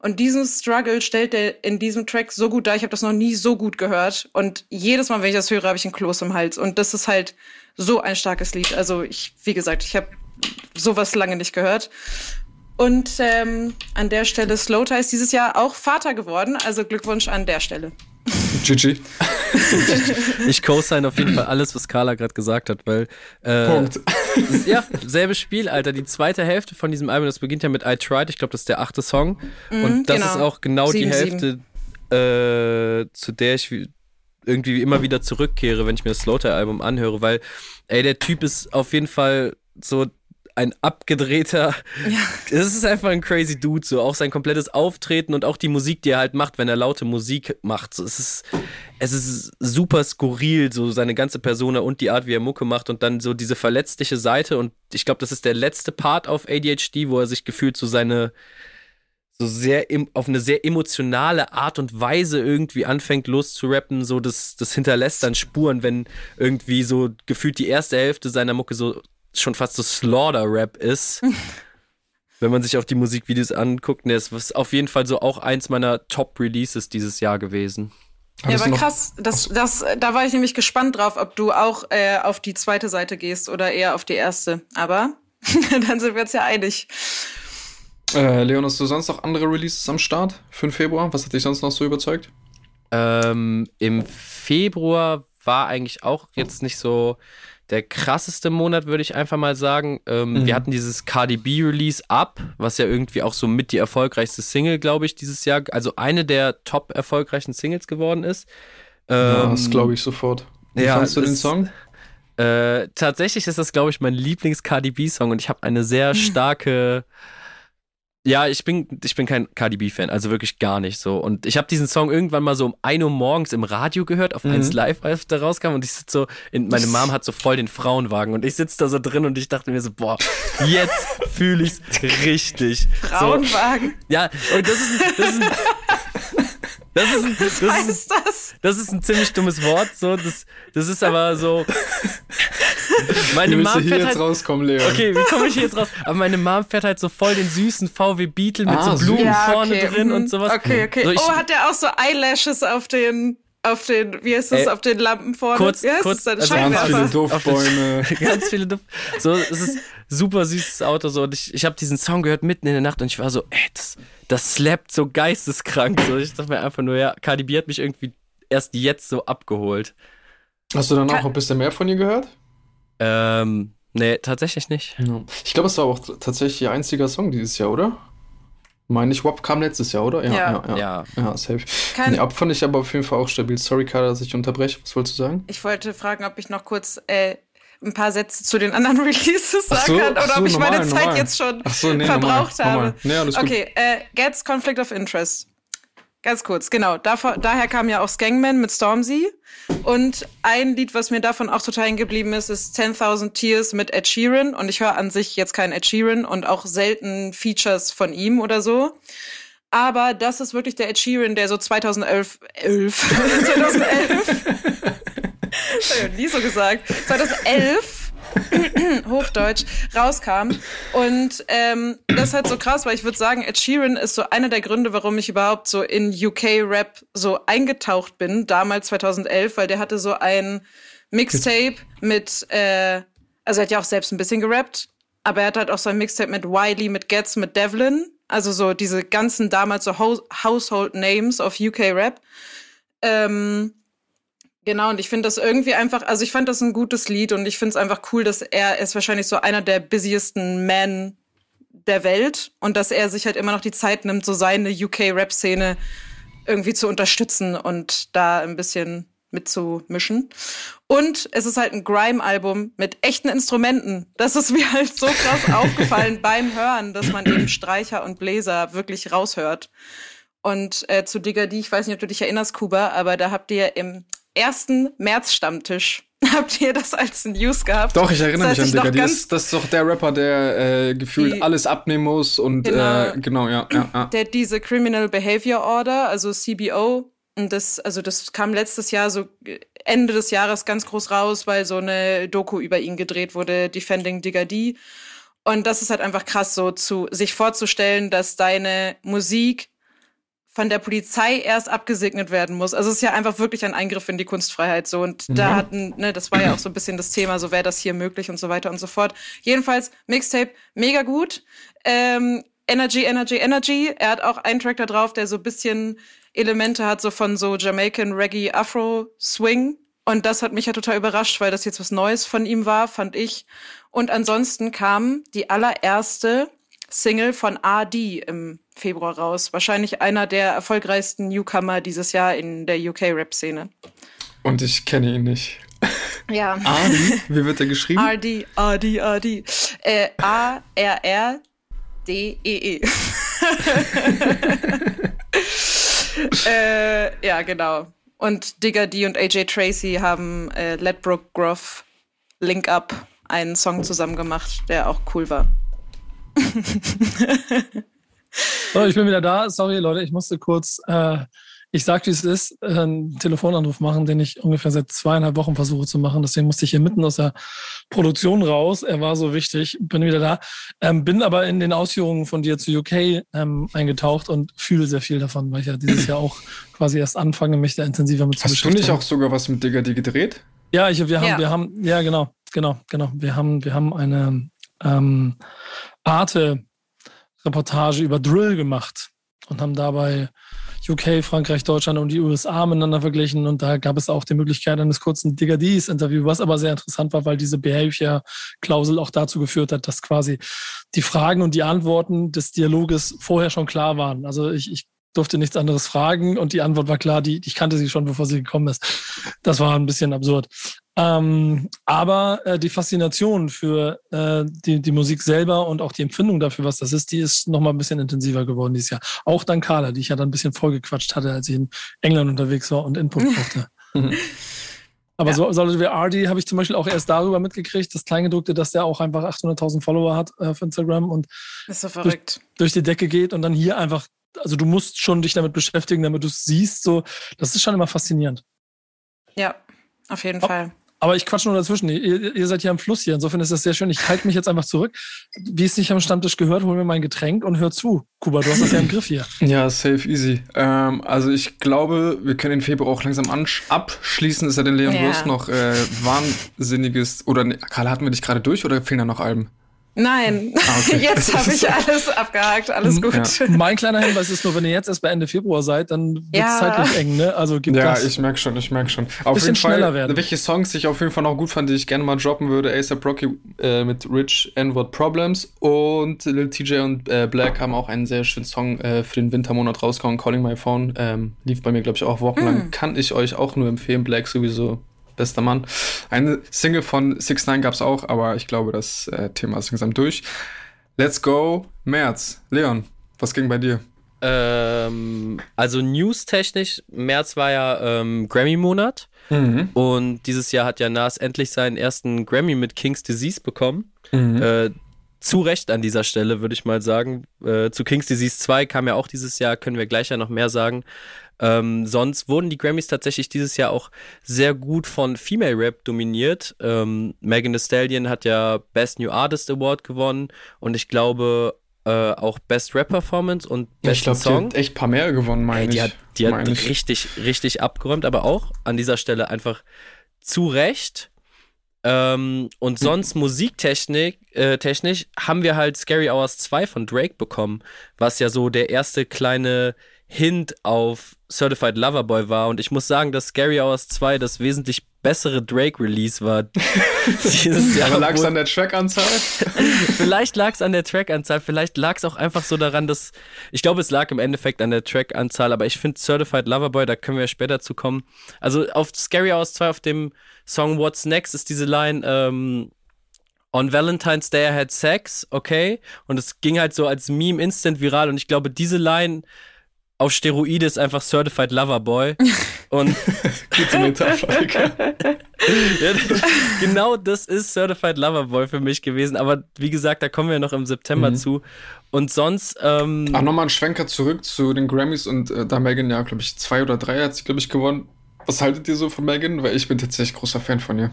Und diesen Struggle stellt er in diesem Track so gut dar. Ich habe das noch nie so gut gehört. Und jedes Mal, wenn ich das höre, habe ich ein Kloß im Hals. Und das ist halt so ein starkes Lied. Also ich, wie gesagt, ich habe sowas lange nicht gehört. Und ähm, an der Stelle Slowtie ist dieses Jahr auch Vater geworden. Also Glückwunsch an der Stelle. GG. ich co-sign auf jeden Fall alles, was Carla gerade gesagt hat, weil. Äh, Punkt. ja, selbes Spiel, Alter. Die zweite Hälfte von diesem Album, das beginnt ja mit I Tried. Ich glaube, das ist der achte Song. Mhm, und das genau. ist auch genau sieben, die Hälfte, äh, zu der ich irgendwie immer wieder zurückkehre, wenn ich mir das Slaughter-Album anhöre, weil, ey, der Typ ist auf jeden Fall so ein abgedrehter. Ja. Es ist einfach ein crazy Dude, so auch sein komplettes Auftreten und auch die Musik, die er halt macht, wenn er laute Musik macht. So, es ist, es ist super skurril, so seine ganze Persona und die Art, wie er Mucke macht und dann so diese verletzliche Seite. Und ich glaube, das ist der letzte Part auf ADHD, wo er sich gefühlt so seine so sehr auf eine sehr emotionale Art und Weise irgendwie anfängt loszurappen, so das, das hinterlässt dann Spuren, wenn irgendwie so gefühlt die erste Hälfte seiner Mucke so schon fast so Slaughter-Rap ist. wenn man sich auch die Musikvideos anguckt, ne, ist auf jeden Fall so auch eins meiner Top-Releases dieses Jahr gewesen. Ja, aber krass, das, das, da war ich nämlich gespannt drauf, ob du auch äh, auf die zweite Seite gehst oder eher auf die erste. Aber dann sind wir uns ja einig. Äh, Leon, hast du sonst noch andere Releases am Start für den Februar? Was hat dich sonst noch so überzeugt? Ähm, Im Februar war eigentlich auch jetzt nicht so der krasseste Monat, würde ich einfach mal sagen. Ähm, mhm. Wir hatten dieses Cardi B Release Up, was ja irgendwie auch so mit die erfolgreichste Single, glaube ich, dieses Jahr, also eine der top erfolgreichen Singles geworden ist. Ähm, ja, das glaube ich sofort. Wie ja, fandest du den Song? Äh, tatsächlich ist das, glaube ich, mein Lieblings-Cardi B-Song und ich habe eine sehr starke ja, ich bin, ich bin kein Cardi B-Fan, also wirklich gar nicht so. Und ich habe diesen Song irgendwann mal so um 1 Uhr morgens im Radio gehört, auf mhm. 1 Live, als der rauskam. Und ich sitze so, in, meine Mom hat so voll den Frauenwagen und ich sitze da so drin und ich dachte mir so, boah, jetzt fühle ich's richtig. Frauenwagen? So, ja, und das ist, das ist, das ist, ein, das, Was heißt das? Das ist ein ziemlich dummes Wort. So, das, das ist aber so. Meine wie Mom hier jetzt halt, rauskommen, Leon? Okay, wie komme ich hier jetzt raus? Aber meine Mom fährt halt so voll den süßen VW Beetle mit ah, so Blumen ja, vorne okay. drin und mhm. sowas. Okay, okay. So, ich, oh, hat der auch so Eyelashes auf den auf den, wie heißt das, äh, auf den Lampen vorne? Kurz, wie heißt kurz, das? Also ganz viele Duftbäume. ganz viele Duft. So, es ist super süßes Auto so und ich, ich habe diesen Song gehört mitten in der Nacht und ich war so, ey, das, das slappt so geisteskrank. So, ich dachte mir einfach nur, ja, Cardi B hat mich irgendwie erst jetzt so abgeholt. Hast du dann auch ein bisschen mehr von ihr gehört? Ähm, nee, tatsächlich nicht. Ja. Ich glaube, es war auch tatsächlich ihr einziger Song dieses Jahr, oder? Meine ich, WAP kam letztes Jahr, oder? Ja, ja, ja. Ja, ja safe. Kein nee, ab fand ich aber auf jeden Fall auch stabil. Sorry, Kader, dass ich unterbreche. Was wolltest du sagen? Ich wollte fragen, ob ich noch kurz äh, ein paar Sätze zu den anderen Releases sagen so, kann oder so, ob ich normal, meine Zeit normal. jetzt schon so, nee, verbraucht normal, habe. Nee, okay, äh, Gets Conflict of Interest. Ganz kurz, genau. Davor, daher kam ja auch Skangman mit Stormzy. Und ein Lied, was mir davon auch total hängen geblieben ist, ist 10.000 Tears mit Ed Sheeran. Und ich höre an sich jetzt keinen Ed Sheeran und auch selten Features von ihm oder so. Aber das ist wirklich der Ed Sheeran, der so 2011, 11, 2011, das habe ich nie so gesagt, 2011 Hochdeutsch, rauskam. Und ähm, das ist halt so krass, weil ich würde sagen, Ed Sheeran ist so einer der Gründe, warum ich überhaupt so in UK-Rap so eingetaucht bin, damals 2011, weil der hatte so ein Mixtape mit, äh, also er hat ja auch selbst ein bisschen gerappt, aber er hat halt auch so ein Mixtape mit Wiley, mit Getz, mit Devlin. Also so diese ganzen damals so Household Names of UK Rap. Ähm, Genau, und ich finde das irgendwie einfach, also ich fand das ein gutes Lied und ich finde es einfach cool, dass er, ist wahrscheinlich so einer der busiesten Men der Welt und dass er sich halt immer noch die Zeit nimmt, so seine UK-Rap-Szene irgendwie zu unterstützen und da ein bisschen mitzumischen. Und es ist halt ein Grime-Album mit echten Instrumenten. Das ist mir halt so krass aufgefallen beim Hören, dass man eben Streicher und Bläser wirklich raushört. Und äh, zu Digga D, ich weiß nicht, ob du dich erinnerst, Kuba, aber da habt ihr im ersten März-Stammtisch. Habt ihr das als News gehabt? Doch, ich erinnere das heißt, mich an Digga. Das, das ist doch der Rapper, der äh, gefühlt alles abnehmen muss und genau, äh, genau ja, ja, ja. Der diese Criminal Behavior Order, also CBO, und das, also das kam letztes Jahr so Ende des Jahres ganz groß raus, weil so eine Doku über ihn gedreht wurde, Defending Digga D. Und das ist halt einfach krass, so zu sich vorzustellen, dass deine Musik von der Polizei erst abgesegnet werden muss. Also es ist ja einfach wirklich ein Eingriff in die Kunstfreiheit so und ja. da hatten, ne, das war ja auch so ein bisschen das Thema, so wäre das hier möglich und so weiter und so fort. Jedenfalls Mixtape mega gut. Ähm, Energy, Energy, Energy. Er hat auch einen Track da drauf, der so ein bisschen Elemente hat, so von so Jamaican Reggae Afro Swing. Und das hat mich ja total überrascht, weil das jetzt was Neues von ihm war, fand ich. Und ansonsten kam die allererste Single von AD im Februar raus. Wahrscheinlich einer der erfolgreichsten Newcomer dieses Jahr in der UK-Rap-Szene. Und ich kenne ihn nicht. Ja. AD? Wie wird er geschrieben? RD, RD, RD. Äh, A-R-R-D-E-E. -E. äh, ja, genau. Und Digger D und AJ Tracy haben äh, Ledbrook Groff Link Up einen Song zusammen gemacht, der auch cool war. so, ich bin wieder da. Sorry, Leute, ich musste kurz, äh, ich sag, wie es ist, äh, einen Telefonanruf machen, den ich ungefähr seit zweieinhalb Wochen versuche zu machen. Deswegen musste ich hier mitten aus der Produktion raus. Er war so wichtig. Bin wieder da. Ähm, bin aber in den Ausführungen von dir zu UK ähm, eingetaucht und fühle sehr viel davon, weil ich ja dieses Jahr auch quasi erst anfange, mich da intensiver mit zu beschäftigen. Hast du nicht auch sogar was mit Digga die gedreht? Ja, ich, wir haben, ja. wir haben, ja, genau, genau, genau. Wir haben, wir haben eine ähm, Arte-Reportage über Drill gemacht und haben dabei UK, Frankreich, Deutschland und die USA miteinander verglichen und da gab es auch die Möglichkeit eines kurzen Digger Dies Interview, was aber sehr interessant war, weil diese Behavior-Klausel auch dazu geführt hat, dass quasi die Fragen und die Antworten des Dialoges vorher schon klar waren. Also ich, ich durfte nichts anderes fragen und die Antwort war klar, die, ich kannte sie schon, bevor sie gekommen ist. Das war ein bisschen absurd. Ähm, aber äh, die Faszination für äh, die, die Musik selber und auch die Empfindung dafür, was das ist, die ist nochmal ein bisschen intensiver geworden dieses Jahr. Auch dank Carla, die ich ja dann ein bisschen vollgequatscht hatte, als ich in England unterwegs war und Input brauchte. Aber ja. so, so wie Ardi habe ich zum Beispiel auch erst darüber mitgekriegt, das Kleingedruckte, dass der auch einfach 800.000 Follower hat äh, auf Instagram und so durch, durch, die Decke geht und dann hier einfach, also du musst schon dich damit beschäftigen, damit du es siehst. So, das ist schon immer faszinierend. Ja, auf jeden Ob, Fall. Aber ich quatsch nur dazwischen. Ihr, ihr, seid hier am Fluss hier. Insofern ist das sehr schön. Ich halte mich jetzt einfach zurück. Wie es nicht am Stammtisch gehört, hol mir mein Getränk und hör zu. Kuba, du hast das ja im Griff hier. Ja, safe, easy. Ähm, also ich glaube, wir können den Februar auch langsam abschließen. Ist ja den Leon ja. noch äh, wahnsinniges. Oder ne, Karl, hatten wir dich gerade durch oder fehlen da noch Alben? Nein, ah, okay. jetzt habe ich alles abgehakt, alles gut. Ja. Mein kleiner Hinweis ist nur, wenn ihr jetzt erst bei Ende Februar seid, dann wird es ja. zeitlich eng, ne? Also gibt Ja, das. ich merke schon, ich merke schon. Auf jeden Fall, werden. welche Songs ich auf jeden Fall noch gut fand, die ich gerne mal droppen würde, ASAP Rocky äh, mit Rich N-Word Problems und Lil TJ und äh, Black haben auch einen sehr schönen Song äh, für den Wintermonat rausgehauen, Calling My Phone. Ähm, lief bei mir, glaube ich, auch wochenlang. Mm. Kann ich euch auch nur empfehlen, Black sowieso bester Mann. Eine Single von 6 9 gab es auch, aber ich glaube, das äh, Thema ist langsam durch. Let's go, März. Leon, was ging bei dir? Ähm, also news-technisch, März war ja ähm, Grammy-Monat. Mhm. Und dieses Jahr hat ja Nas endlich seinen ersten Grammy mit King's Disease bekommen. Mhm. Äh, zu Recht an dieser Stelle, würde ich mal sagen. Äh, zu King's Disease 2 kam ja auch dieses Jahr, können wir gleich ja noch mehr sagen. Ähm, sonst wurden die Grammys tatsächlich dieses Jahr auch sehr gut von Female Rap dominiert. Ähm, Megan Thee Stallion hat ja Best New Artist Award gewonnen und ich glaube äh, auch Best Rap Performance und Best ja, ich glaub, Song. Die hat echt ein paar mehr gewonnen, meine ich. Die hat, die hat richtig, richtig abgeräumt, aber auch an dieser Stelle einfach zu Recht. Ähm, und sonst mhm. musiktechnisch äh, technisch haben wir halt Scary Hours 2 von Drake bekommen, was ja so der erste kleine Hint auf Certified Lover Boy war. Und ich muss sagen, dass Scary Hours 2 das wesentlich bessere Drake-Release war. dieses Jahr. Aber lag es an der Track-Anzahl? vielleicht lag es an der Track-Anzahl, vielleicht lag es auch einfach so daran, dass. Ich glaube, es lag im Endeffekt an der Track-Anzahl, aber ich finde Certified Lover Boy, da können wir später zu kommen. Also auf Scary Hours 2, auf dem Song What's Next, ist diese Line, ähm, On Valentine's Day I had sex, okay? Und es ging halt so als Meme instant viral und ich glaube, diese Line auf Steroide ist einfach Certified Lover Boy. Und gute Metapher. ja, genau das ist Certified Lover Boy für mich gewesen. Aber wie gesagt, da kommen wir noch im September mhm. zu. Und sonst. Ähm, Ach, nochmal ein Schwenker zurück zu den Grammys und äh, da Megan ja, glaube ich, zwei oder drei hat sie, glaube ich, gewonnen. Was haltet ihr so von Megan? Weil ich bin tatsächlich großer Fan von ihr.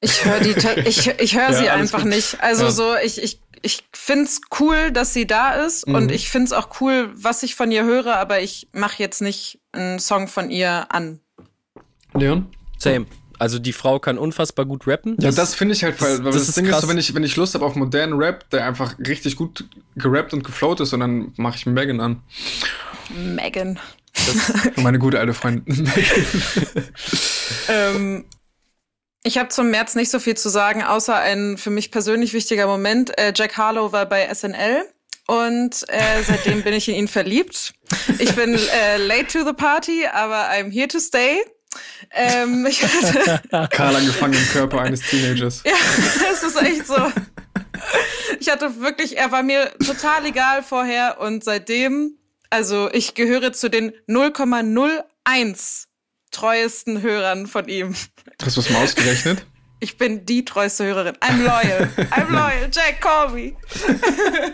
Ich höre die, ich, ich höre ja, sie einfach gut. nicht. Also ja. so, ich, ich ich find's cool, dass sie da ist mhm. und ich find's auch cool, was ich von ihr höre, aber ich mache jetzt nicht einen Song von ihr an. Leon? Same. Also die Frau kann unfassbar gut rappen. Ja, das, das finde ich halt, weil, weil das, das Ding krass. ist so, wenn ich, wenn ich Lust habe auf modernen Rap, der einfach richtig gut gerappt und geflowt ist, und dann mache ich Megan an. Megan. meine gute alte Freundin Megan. ähm, ich habe zum März nicht so viel zu sagen, außer ein für mich persönlich wichtiger Moment. Äh, Jack Harlow war bei SNL und äh, seitdem bin ich in ihn verliebt. Ich bin äh, late to the party, aber I'm here to stay. Ähm, ich hatte Karl angefangen im Körper eines Teenagers. ja, es ist echt so. Ich hatte wirklich, er war mir total egal vorher und seitdem, also ich gehöre zu den 0,01 treuesten Hörern von ihm. Hast du es mal ausgerechnet? Ich bin die treueste Hörerin. I'm loyal. I'm loyal. Jack, call me.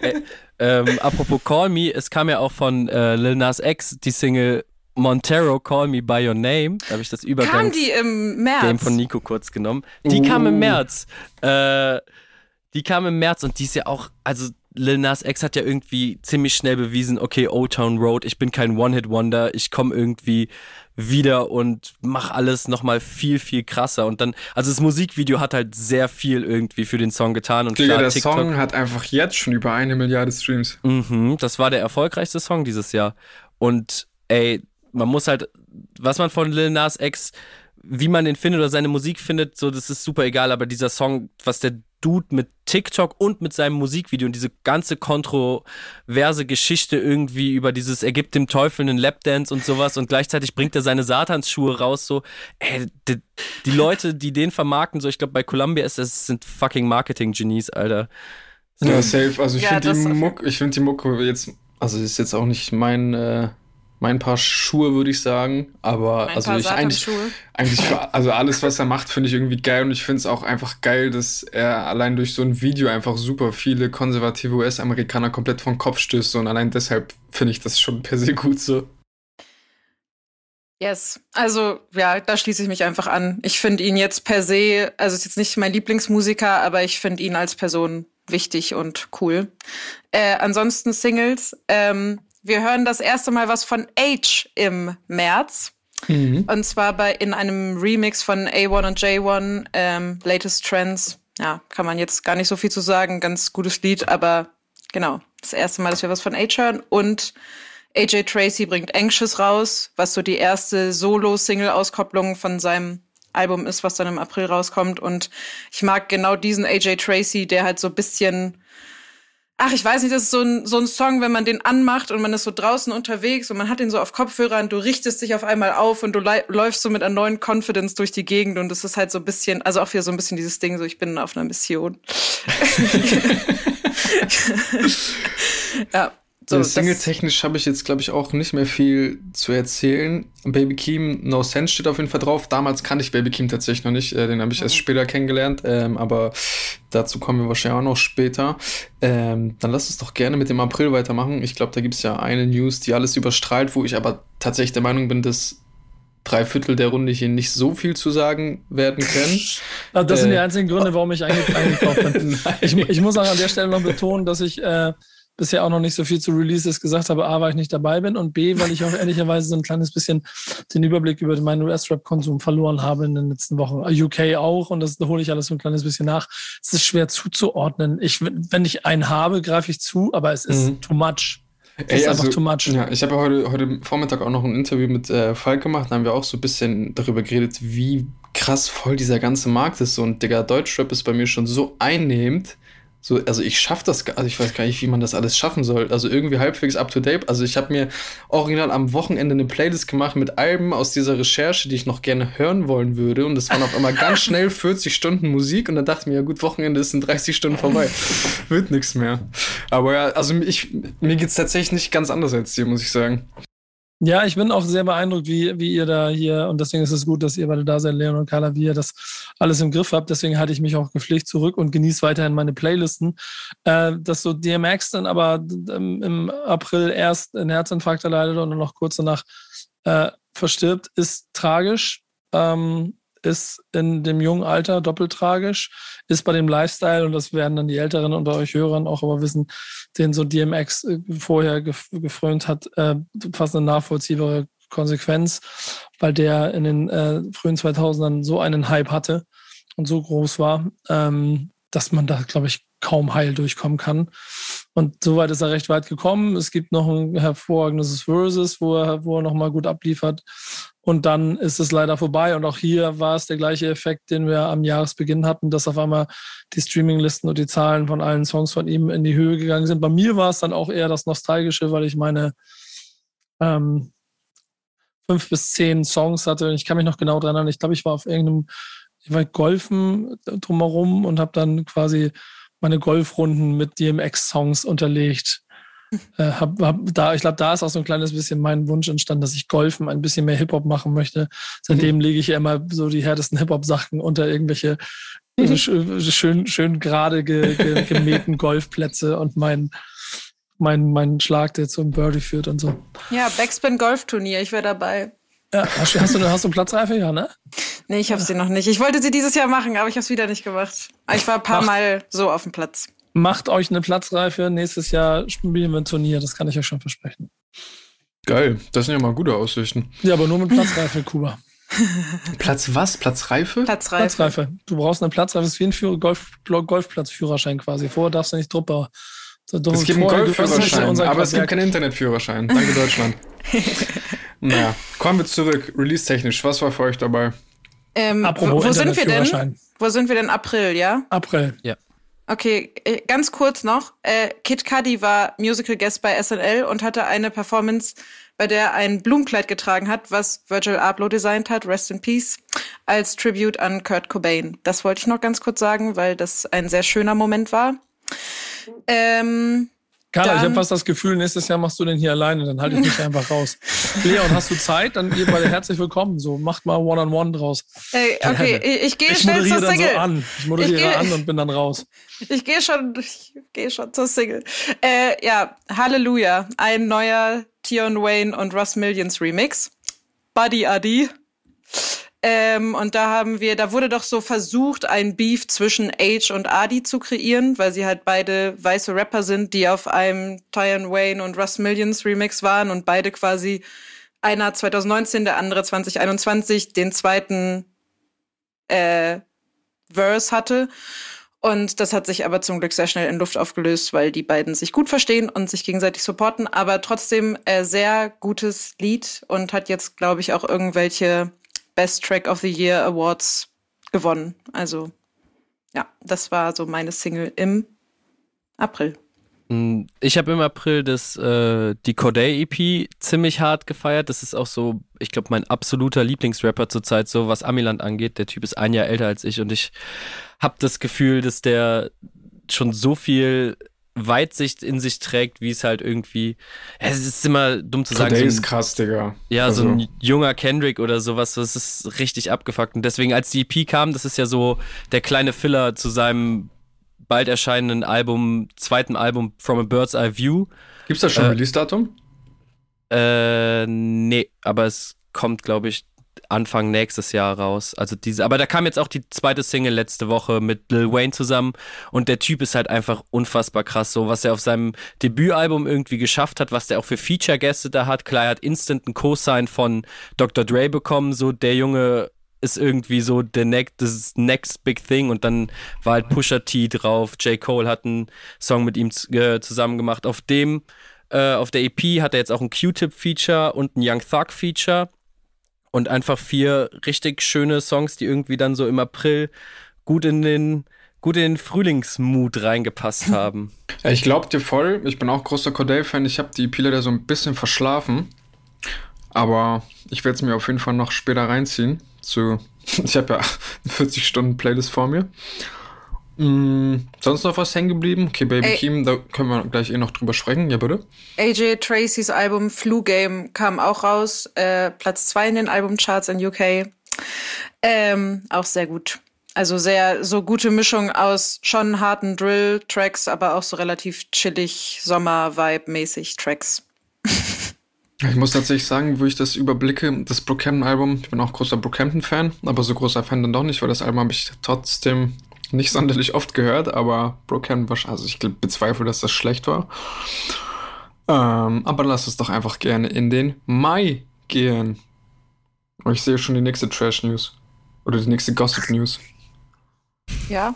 äh, ähm, apropos Call Me, es kam ja auch von äh, Lil Nas X die Single Montero Call Me By Your Name. Da habe ich das Übergang. Kam die im März? Game von Nico kurz genommen. Die uh. kam im März. Äh, die kam im März und die ist ja auch, also Lil Nas X hat ja irgendwie ziemlich schnell bewiesen, okay, Old Town Road, ich bin kein One-Hit-Wonder, ich komme irgendwie wieder und mach alles nochmal viel, viel krasser. Und dann, also das Musikvideo hat halt sehr viel irgendwie für den Song getan. Und Digga, klar, der TikTok, Song hat einfach jetzt schon über eine Milliarde Streams. Mhm, das war der erfolgreichste Song dieses Jahr. Und ey, man muss halt, was man von Lil Nas X, wie man den findet oder seine Musik findet, so, das ist super egal, aber dieser Song, was der Dude mit TikTok und mit seinem Musikvideo und diese ganze kontroverse Geschichte irgendwie über dieses, er gibt dem Teufel einen Lapdance und sowas und gleichzeitig bringt er seine Satansschuhe raus, so, ey, die, die Leute, die den vermarkten, so, ich glaube, bei Columbia ist das sind fucking Marketing-Genies, Alter. Ja, safe. Also ich Ja, finde die Muck, ich finde die Mucke jetzt, also ist jetzt auch nicht mein, äh, mein Paar Schuhe, würde ich sagen. Aber Ein also ich eigentlich, eigentlich für, also alles, was er macht, finde ich irgendwie geil und ich finde es auch einfach geil, dass er allein durch so ein Video einfach super viele konservative US-Amerikaner komplett vom Kopf stößt und allein deshalb finde ich das schon per se gut so. Yes. Also, ja, da schließe ich mich einfach an. Ich finde ihn jetzt per se, also ist jetzt nicht mein Lieblingsmusiker, aber ich finde ihn als Person wichtig und cool. Äh, ansonsten Singles. Ähm, wir hören das erste Mal was von H im März. Und zwar bei in einem Remix von A1 und J1, ähm, Latest Trends. Ja, kann man jetzt gar nicht so viel zu sagen. Ganz gutes Lied, aber genau, das erste Mal, dass wir was von H hören. Und AJ Tracy bringt Anxious raus, was so die erste Solo-Single-Auskopplung von seinem Album ist, was dann im April rauskommt. Und ich mag genau diesen AJ Tracy, der halt so ein bisschen Ach, ich weiß nicht, das ist so ein, so ein Song, wenn man den anmacht und man ist so draußen unterwegs und man hat den so auf Kopfhörer und du richtest dich auf einmal auf und du läufst so mit einer neuen Confidence durch die Gegend und es ist halt so ein bisschen, also auch wieder so ein bisschen dieses Ding, so ich bin auf einer Mission. ja. So, So, das- Single-technisch habe ich jetzt, glaube ich, auch nicht mehr viel zu erzählen. Baby Keem, No Sense steht auf jeden Fall drauf. Damals kannte ich Baby Keem tatsächlich noch nicht. Äh, den habe ich erst später kennengelernt. Ähm, aber dazu kommen wir wahrscheinlich auch noch später. Ähm, dann lass uns doch gerne mit dem April weitermachen. Ich glaube, da gibt es ja eine News, die alles überstrahlt, wo ich aber tatsächlich der Meinung bin, dass drei Viertel der Runde hier nicht so viel zu sagen werden können. Also das sind die Äh, einzigen Gründe, warum ich einge eingekauft bin. Ich, ich muss auch an der Stelle noch betonen, dass ich äh, bisher auch noch nicht so viel zu Releases gesagt habe. A, weil ich nicht dabei bin und B, weil ich auch ehrlicherweise so ein kleines bisschen den Überblick über meinen US-Rap-Konsum verloren habe in den letzten Wochen. UK auch und das hole ich alles so ein kleines bisschen nach. Es ist schwer zuzuordnen. Ich, wenn ich einen habe, greife ich zu, aber es ist Mhm. too much. Es Ey, ist also, einfach too much. Ja, ich habe ja heute, heute Vormittag auch noch ein Interview mit äh, Falk gemacht. Da haben wir auch so ein bisschen darüber geredet, wie krass voll dieser ganze Markt ist. Und Digga, Deutschrap ist bei mir schon so einnehmend. So, also ich schaff das, gar- also ich weiß gar nicht, wie man das alles schaffen soll. Also irgendwie halbwegs up to date. Also ich habe mir original am Wochenende eine Playlist gemacht mit Alben aus dieser Recherche, die ich noch gerne hören wollen würde. Und das waren auf einmal ganz schnell 40 Stunden Musik. Und dann dachte ich mir, ja gut, Wochenende ist in 30 Stunden vorbei. Wird nichts mehr. Aber ja, also ich, mir geht's tatsächlich nicht ganz anders als dir, muss ich sagen. Ja, ich bin auch sehr beeindruckt, wie, wie ihr da hier, und deswegen ist es gut, dass ihr beide da seid, Leon und Carla, wie ihr das alles im Griff habt. Deswegen halte ich mich auch gepflegt zurück und genieße weiterhin meine Playlisten. Äh, dass so DMX dann aber ähm, im April erst einen Herzinfarkt erleidet und dann noch kurz danach äh, verstirbt, ist tragisch. Ähm, ist in dem jungen Alter doppelt tragisch, ist bei dem Lifestyle, und das werden dann die Älteren unter euch Hörern auch aber wissen, den so DMX äh, vorher gef gefrönt hat, äh, fast eine nachvollziehbare Konsequenz, weil der in den äh, frühen 2000ern so einen Hype hatte und so groß war, ähm, dass man da, glaube ich, kaum heil durchkommen kann. Und soweit ist er recht weit gekommen. Es gibt noch ein hervorragendes Versus, wo er, wo er nochmal gut abliefert. Und dann ist es leider vorbei. Und auch hier war es der gleiche Effekt, den wir am Jahresbeginn hatten, dass auf einmal die Streaminglisten und die Zahlen von allen Songs von ihm in die Höhe gegangen sind. Bei mir war es dann auch eher das Nostalgische, weil ich meine ähm, fünf bis zehn Songs hatte. Ich kann mich noch genau dran erinnern. Ich glaube, ich war auf irgendeinem, ich war Golfen drumherum und habe dann quasi meine Golfrunden mit DMX-Songs unterlegt. Äh, hab, hab da, ich glaube, da ist auch so ein kleines bisschen mein Wunsch entstanden, dass ich Golfen ein bisschen mehr Hip-Hop machen möchte. Seitdem lege ich ja immer so die härtesten Hip-Hop-Sachen unter irgendwelche äh, sch- schön, schön gerade ge, ge, gemähten Golfplätze und mein, mein, mein Schlag, der zum Birdie führt und so. Ja, Backspin Golfturnier, ich wäre dabei. Ja, hast, du- hast, du, hast du Platzreife? Ja, ne? Nee, ich habe sie noch nicht. Ich wollte sie dieses Jahr machen, aber ich habe es wieder nicht gemacht. Ich war ein paar Ach. Mal so auf dem Platz. Macht euch eine Platzreife. Nächstes Jahr spielen wir ein Turnier. Das kann ich euch schon versprechen. Geil, das sind ja mal gute Aussichten. Ja, aber nur mit Platzreife, Kuba. Platz was? Platzreife? Platzreife. Platzreife. Du brauchst eine Platzreife. Das ist wie ein Führer Golf, Golfplatzführerschein quasi. Vorher darfst du nicht Drupper. So, es gibt einen Golfführerschein, aber es gibt keinen Internetführerschein. Danke, Deutschland. naja, kommen wir zurück. Release-technisch, was war für euch dabei? Ähm, Apropos wo, wo sind wir denn? Wo sind wir denn? April, ja? April. Ja. Okay, äh, ganz kurz noch. Äh, Kid Cudi war Musical Guest bei SNL und hatte eine Performance, bei der er ein Blumenkleid getragen hat, was Virgil Abloh designt hat, Rest in Peace, als Tribute an Kurt Cobain. Das wollte ich noch ganz kurz sagen, weil das ein sehr schöner Moment war. Ähm, Carla, ich habe fast das Gefühl, nächstes Jahr machst du den hier alleine, dann halte ich mich einfach raus. Leon, hast du Zeit? Dann ihr beide herzlich willkommen. So, macht mal One-on-One -on -one draus. Ey, okay, ich, ich gehe schnell zur Single. So an. Ich moderiere ich geh, an und bin dann raus. Ich gehe schon, ich gehe schon zur Single. Äh, ja, Halleluja, ein neuer Tion Wayne und Russ Millions Remix. Buddy Adi. Ähm, und da haben wir, da wurde doch so versucht, ein Beef zwischen Age und Adi zu kreieren, weil sie halt beide weiße Rapper sind, die auf einem Tyon Wayne und Russ Millions Remix waren und beide quasi einer 2019, der andere 2021 den zweiten äh, Verse hatte. Und das hat sich aber zum Glück sehr schnell in Luft aufgelöst, weil die beiden sich gut verstehen und sich gegenseitig supporten. Aber trotzdem äh, sehr gutes Lied und hat jetzt, glaube ich, auch irgendwelche Best Track of the Year Awards gewonnen. Also ja, das war so meine Single im April. Mm, ich habe im April das, äh, die Corday EP ziemlich hart gefeiert. Das ist auch so, ich glaube, mein absoluter Lieblingsrapper zurzeit, so was Amiland angeht. Der Typ ist ein Jahr älter als ich und ich habe das Gefühl, dass der schon so viel Weitsicht in sich trägt, wie es halt irgendwie. Es ist immer dumm zu sagen. Today so ist krass, Digga. Ja, also. so ein junger Kendrick oder sowas, das ist richtig abgefuckt. Und deswegen, als die EP kam, das ist ja so der kleine Filler zu seinem bald erscheinenden Album, zweiten Album From a Bird's Eye View. Gibt's da schon äh, Release-Datum? Äh, nee, aber es kommt, glaube ich, Anfang nächstes Jahr raus. Also diese, aber da kam jetzt auch die zweite Single letzte Woche mit Lil Wayne zusammen und der Typ ist halt einfach unfassbar krass, so was er auf seinem Debütalbum irgendwie geschafft hat, was der auch für Feature-Gäste da hat. Klar, er hat instant einen Co-Sign von Dr. Dre bekommen, so der Junge ist irgendwie so der next, das next big thing und dann war halt Pusha T drauf. J. Cole hat einen Song mit ihm äh, zusammen gemacht. Auf dem, äh, auf der EP hat er jetzt auch ein Q-Tip-Feature und ein Young Thug-Feature und einfach vier richtig schöne Songs, die irgendwie dann so im April gut in den gut in den Frühlingsmut reingepasst haben. Ich glaub dir voll. Ich bin auch großer Corday-Fan. Ich habe die Pile da so ein bisschen verschlafen. Aber ich werde es mir auf jeden Fall noch später reinziehen. Zu, ich habe ja 40 Stunden Playlist vor mir. Mm, sonst noch was hängen geblieben? Okay, Baby Ey. Keem, da können wir gleich eh noch drüber sprechen. Ja, bitte. AJ Tracys Album Flu Game kam auch raus. Äh, Platz 2 in den Albumcharts in UK. Ähm, auch sehr gut. Also sehr so gute Mischung aus schon harten Drill-Tracks, aber auch so relativ chillig, Sommer-Vibe-mäßig Tracks. Ich muss tatsächlich sagen, wo ich das überblicke, das Brookhampton-Album, ich bin auch großer Brookhampton-Fan, aber so großer Fan dann doch nicht, weil das Album habe ich trotzdem nicht sonderlich oft gehört, aber Broken wahrscheinlich, also ich bezweifle, dass das schlecht war. Ähm, aber lass uns doch einfach gerne in den Mai gehen. Und ich sehe schon die nächste Trash News. Oder die nächste Gossip News. Ja.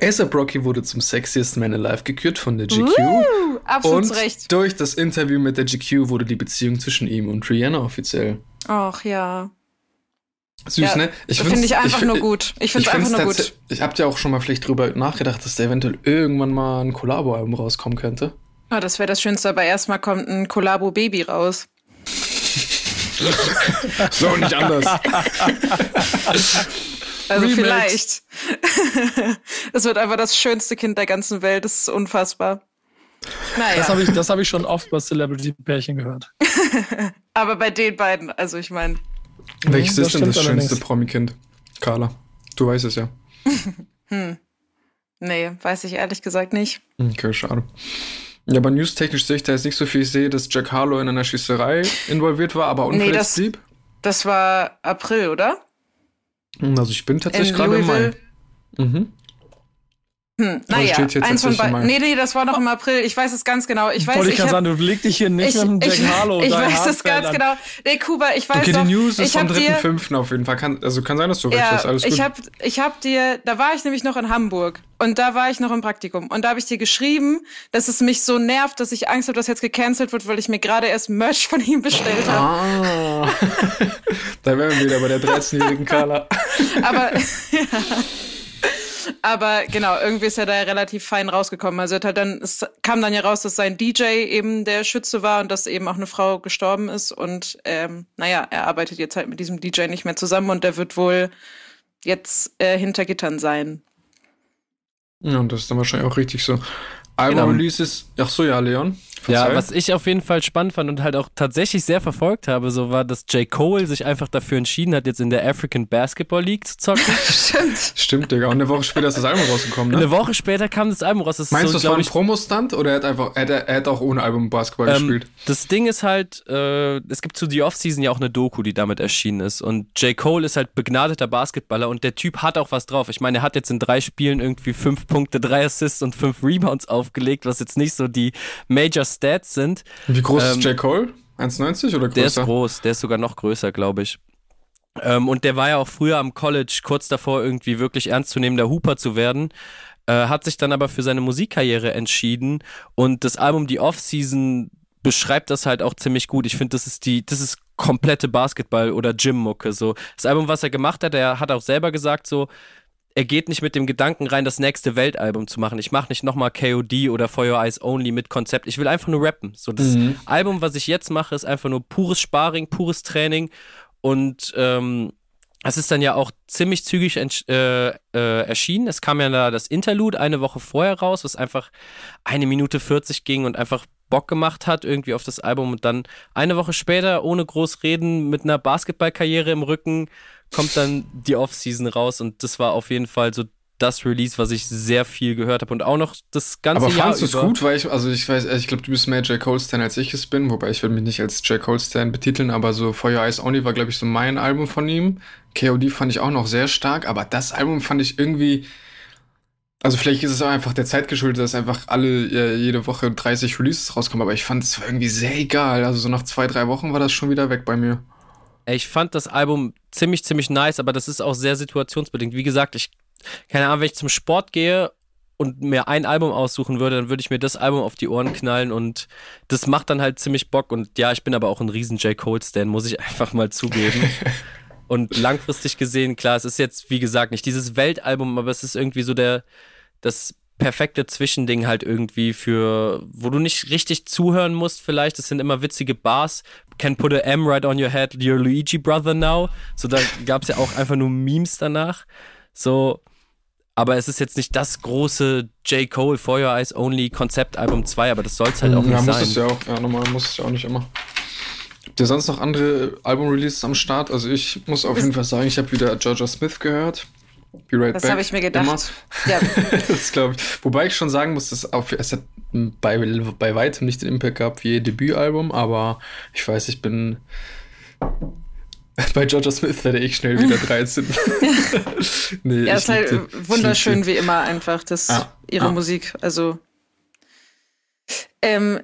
ASAP Rocky wurde zum Sexiest Man Alive gekürt von der GQ. Uh, absolut und recht. durch das Interview mit der GQ wurde die Beziehung zwischen ihm und Rihanna offiziell. Ach ja. Süß, ja, ne? Ich finde ich einfach ich, nur gut. Ich finde es einfach nur gut. Ich habe ja auch schon mal vielleicht drüber nachgedacht, dass da eventuell irgendwann mal ein Kollabo-Album rauskommen könnte. Oh, das wäre das Schönste, aber erstmal kommt ein Kollabo-Baby raus. so, nicht anders. also Remix. vielleicht. Es wird einfach das schönste Kind der ganzen Welt. Das ist unfassbar. Naja. Das habe ich, hab ich schon oft bei Celebrity-Pärchen gehört. aber bei den beiden, also ich meine. Welches ist denn das schönste Promi-Kind? Carla, du weißt es ja. hm. Nee, weiß ich ehrlich gesagt nicht. Okay, schade. Ja, aber newstechnisch sehe ich da jetzt nicht so viel. Ich sehe, dass Jack Harlow in einer Schießerei involviert war, aber unverletzt nee, blieb. Das war April, oder? Also ich bin tatsächlich gerade im Mai. Mhm. Hm, naja, eins von beiden. Nee, nee, das war noch im April. Ich weiß es ganz genau. Ich weiß, Wollte ich, ich sagen, du leg dich hier nicht ich, mit dem Jack ich, Harlow. Ich weiß es ganz an. genau. Nee, Kuba, ich weiß okay, noch. die News ist am 3.5. auf jeden Fall. Kann, also kann sein, dass du recht ja, hast. Alles gut. Ich hab, ich hab dir, da war ich nämlich noch in Hamburg. Und da war ich noch im Praktikum. Und da habe ich dir geschrieben, dass es mich so nervt, dass ich Angst habe, dass jetzt gecancelt wird, weil ich mir gerade erst Merch von ihm bestellt habe. Ah. da wären wir wieder bei der 13-jährigen Carla. Aber, ja. Aber genau, irgendwie ist er da relativ fein rausgekommen. Also hat dann, es kam dann ja raus, dass sein DJ eben der Schütze war und dass eben auch eine Frau gestorben ist. Und ähm, naja, er arbeitet jetzt halt mit diesem DJ nicht mehr zusammen und der wird wohl jetzt äh, hinter Gittern sein. Ja, und das ist dann wahrscheinlich auch richtig so. Album-Releases, genau. ach so, ja, Leon. Ja, was ich auf jeden Fall spannend fand und halt auch tatsächlich sehr verfolgt habe, so war, dass J. Cole sich einfach dafür entschieden hat, jetzt in der African Basketball League zu zocken. Stimmt. Stimmt, Digga. Und eine Woche später ist das Album rausgekommen, ne? Eine Woche später kam das Album raus. Das Meinst so, du, das war ein Promo-Stunt oder er hat einfach, er hat, er hat auch ohne Album Basketball ähm, gespielt? Das Ding ist halt, äh, es gibt zu The Off-Season ja auch eine Doku, die damit erschienen ist. Und J. Cole ist halt begnadeter Basketballer und der Typ hat auch was drauf. Ich meine, er hat jetzt in drei Spielen irgendwie fünf Punkte, drei Assists und fünf Rebounds aufgelegt, was jetzt nicht so die Major Stats sind. Wie groß ähm, ist J. Cole? 1,90 oder größer? Der ist groß, der ist sogar noch größer, glaube ich. Ähm, und der war ja auch früher am College kurz davor, irgendwie wirklich ernstzunehmender Hooper zu werden. Äh, hat sich dann aber für seine Musikkarriere entschieden und das Album Die Off-Season beschreibt das halt auch ziemlich gut. Ich finde, das ist die, das ist komplette Basketball- oder Gym-Mucke. So. Das Album, was er gemacht hat, er hat auch selber gesagt, so, er geht nicht mit dem Gedanken rein, das nächste Weltalbum zu machen. Ich mache nicht nochmal KOD oder For Your Eyes Only mit Konzept. Ich will einfach nur rappen. So, das mhm. Album, was ich jetzt mache, ist einfach nur pures Sparring, pures Training. Und ähm, es ist dann ja auch ziemlich zügig äh, äh, erschienen. Es kam ja da das Interlude eine Woche vorher raus, was einfach eine Minute 40 ging und einfach Bock gemacht hat, irgendwie auf das Album. Und dann eine Woche später, ohne groß reden, mit einer Basketballkarriere im Rücken, kommt dann die Off-Season raus und das war auf jeden Fall so das Release, was ich sehr viel gehört habe und auch noch das ganze Aber Jahr fandest du es gut? Weil ich, also ich weiß, ich glaube, du bist mehr J. Cole Stan als ich es bin, wobei ich würde mich nicht als J. Cole Stan betiteln, aber so For Your Eyes Only war, glaube ich, so mein Album von ihm. KOD fand ich auch noch sehr stark, aber das Album fand ich irgendwie, also vielleicht ist es auch einfach der Zeit geschuldet, dass einfach alle jede Woche 30 Releases rauskommen, aber ich fand es irgendwie sehr egal. Also so nach zwei, drei Wochen war das schon wieder weg bei mir. Ich fand das Album ziemlich, ziemlich nice, aber das ist auch sehr situationsbedingt. Wie gesagt, ich, keine Ahnung, wenn ich zum Sport gehe und mir ein Album aussuchen würde, dann würde ich mir das Album auf die Ohren knallen und das macht dann halt ziemlich Bock. Und ja, ich bin aber auch ein riesen J. Cole-Stan, muss ich einfach mal zugeben. und langfristig gesehen, klar, es ist jetzt, wie gesagt, nicht dieses Weltalbum, aber es ist irgendwie so der, das perfekte Zwischending halt irgendwie für, wo du nicht richtig zuhören musst vielleicht. Es sind immer witzige Bars. Can put a M right on your head, your Luigi brother now. So, da gab es ja auch einfach nur Memes danach. So, aber es ist jetzt nicht das große J. Cole For Your Eyes Only Konzeptalbum 2, aber das soll es halt auch ja, nicht muss sein. Es ja, auch, ja, normal muss es ja auch nicht immer. Habt ihr sonst noch andere Album-Releases am Start? Also ich muss auf jeden Fall sagen, ich habe wieder Georgia Smith gehört. Be right das habe ich mir gedacht. Ja. das glaube ich. Wobei ich schon sagen muss, dass auch, es hat bei, bei weitem nicht den Impact gehabt wie ihr Debütalbum, aber ich weiß, ich bin bei Georgia Smith werde ich schnell wieder 13. nee, ja, ist halt liebte, wunderschön wie immer einfach, das, ah, ihre ah. Musik. Also ähm,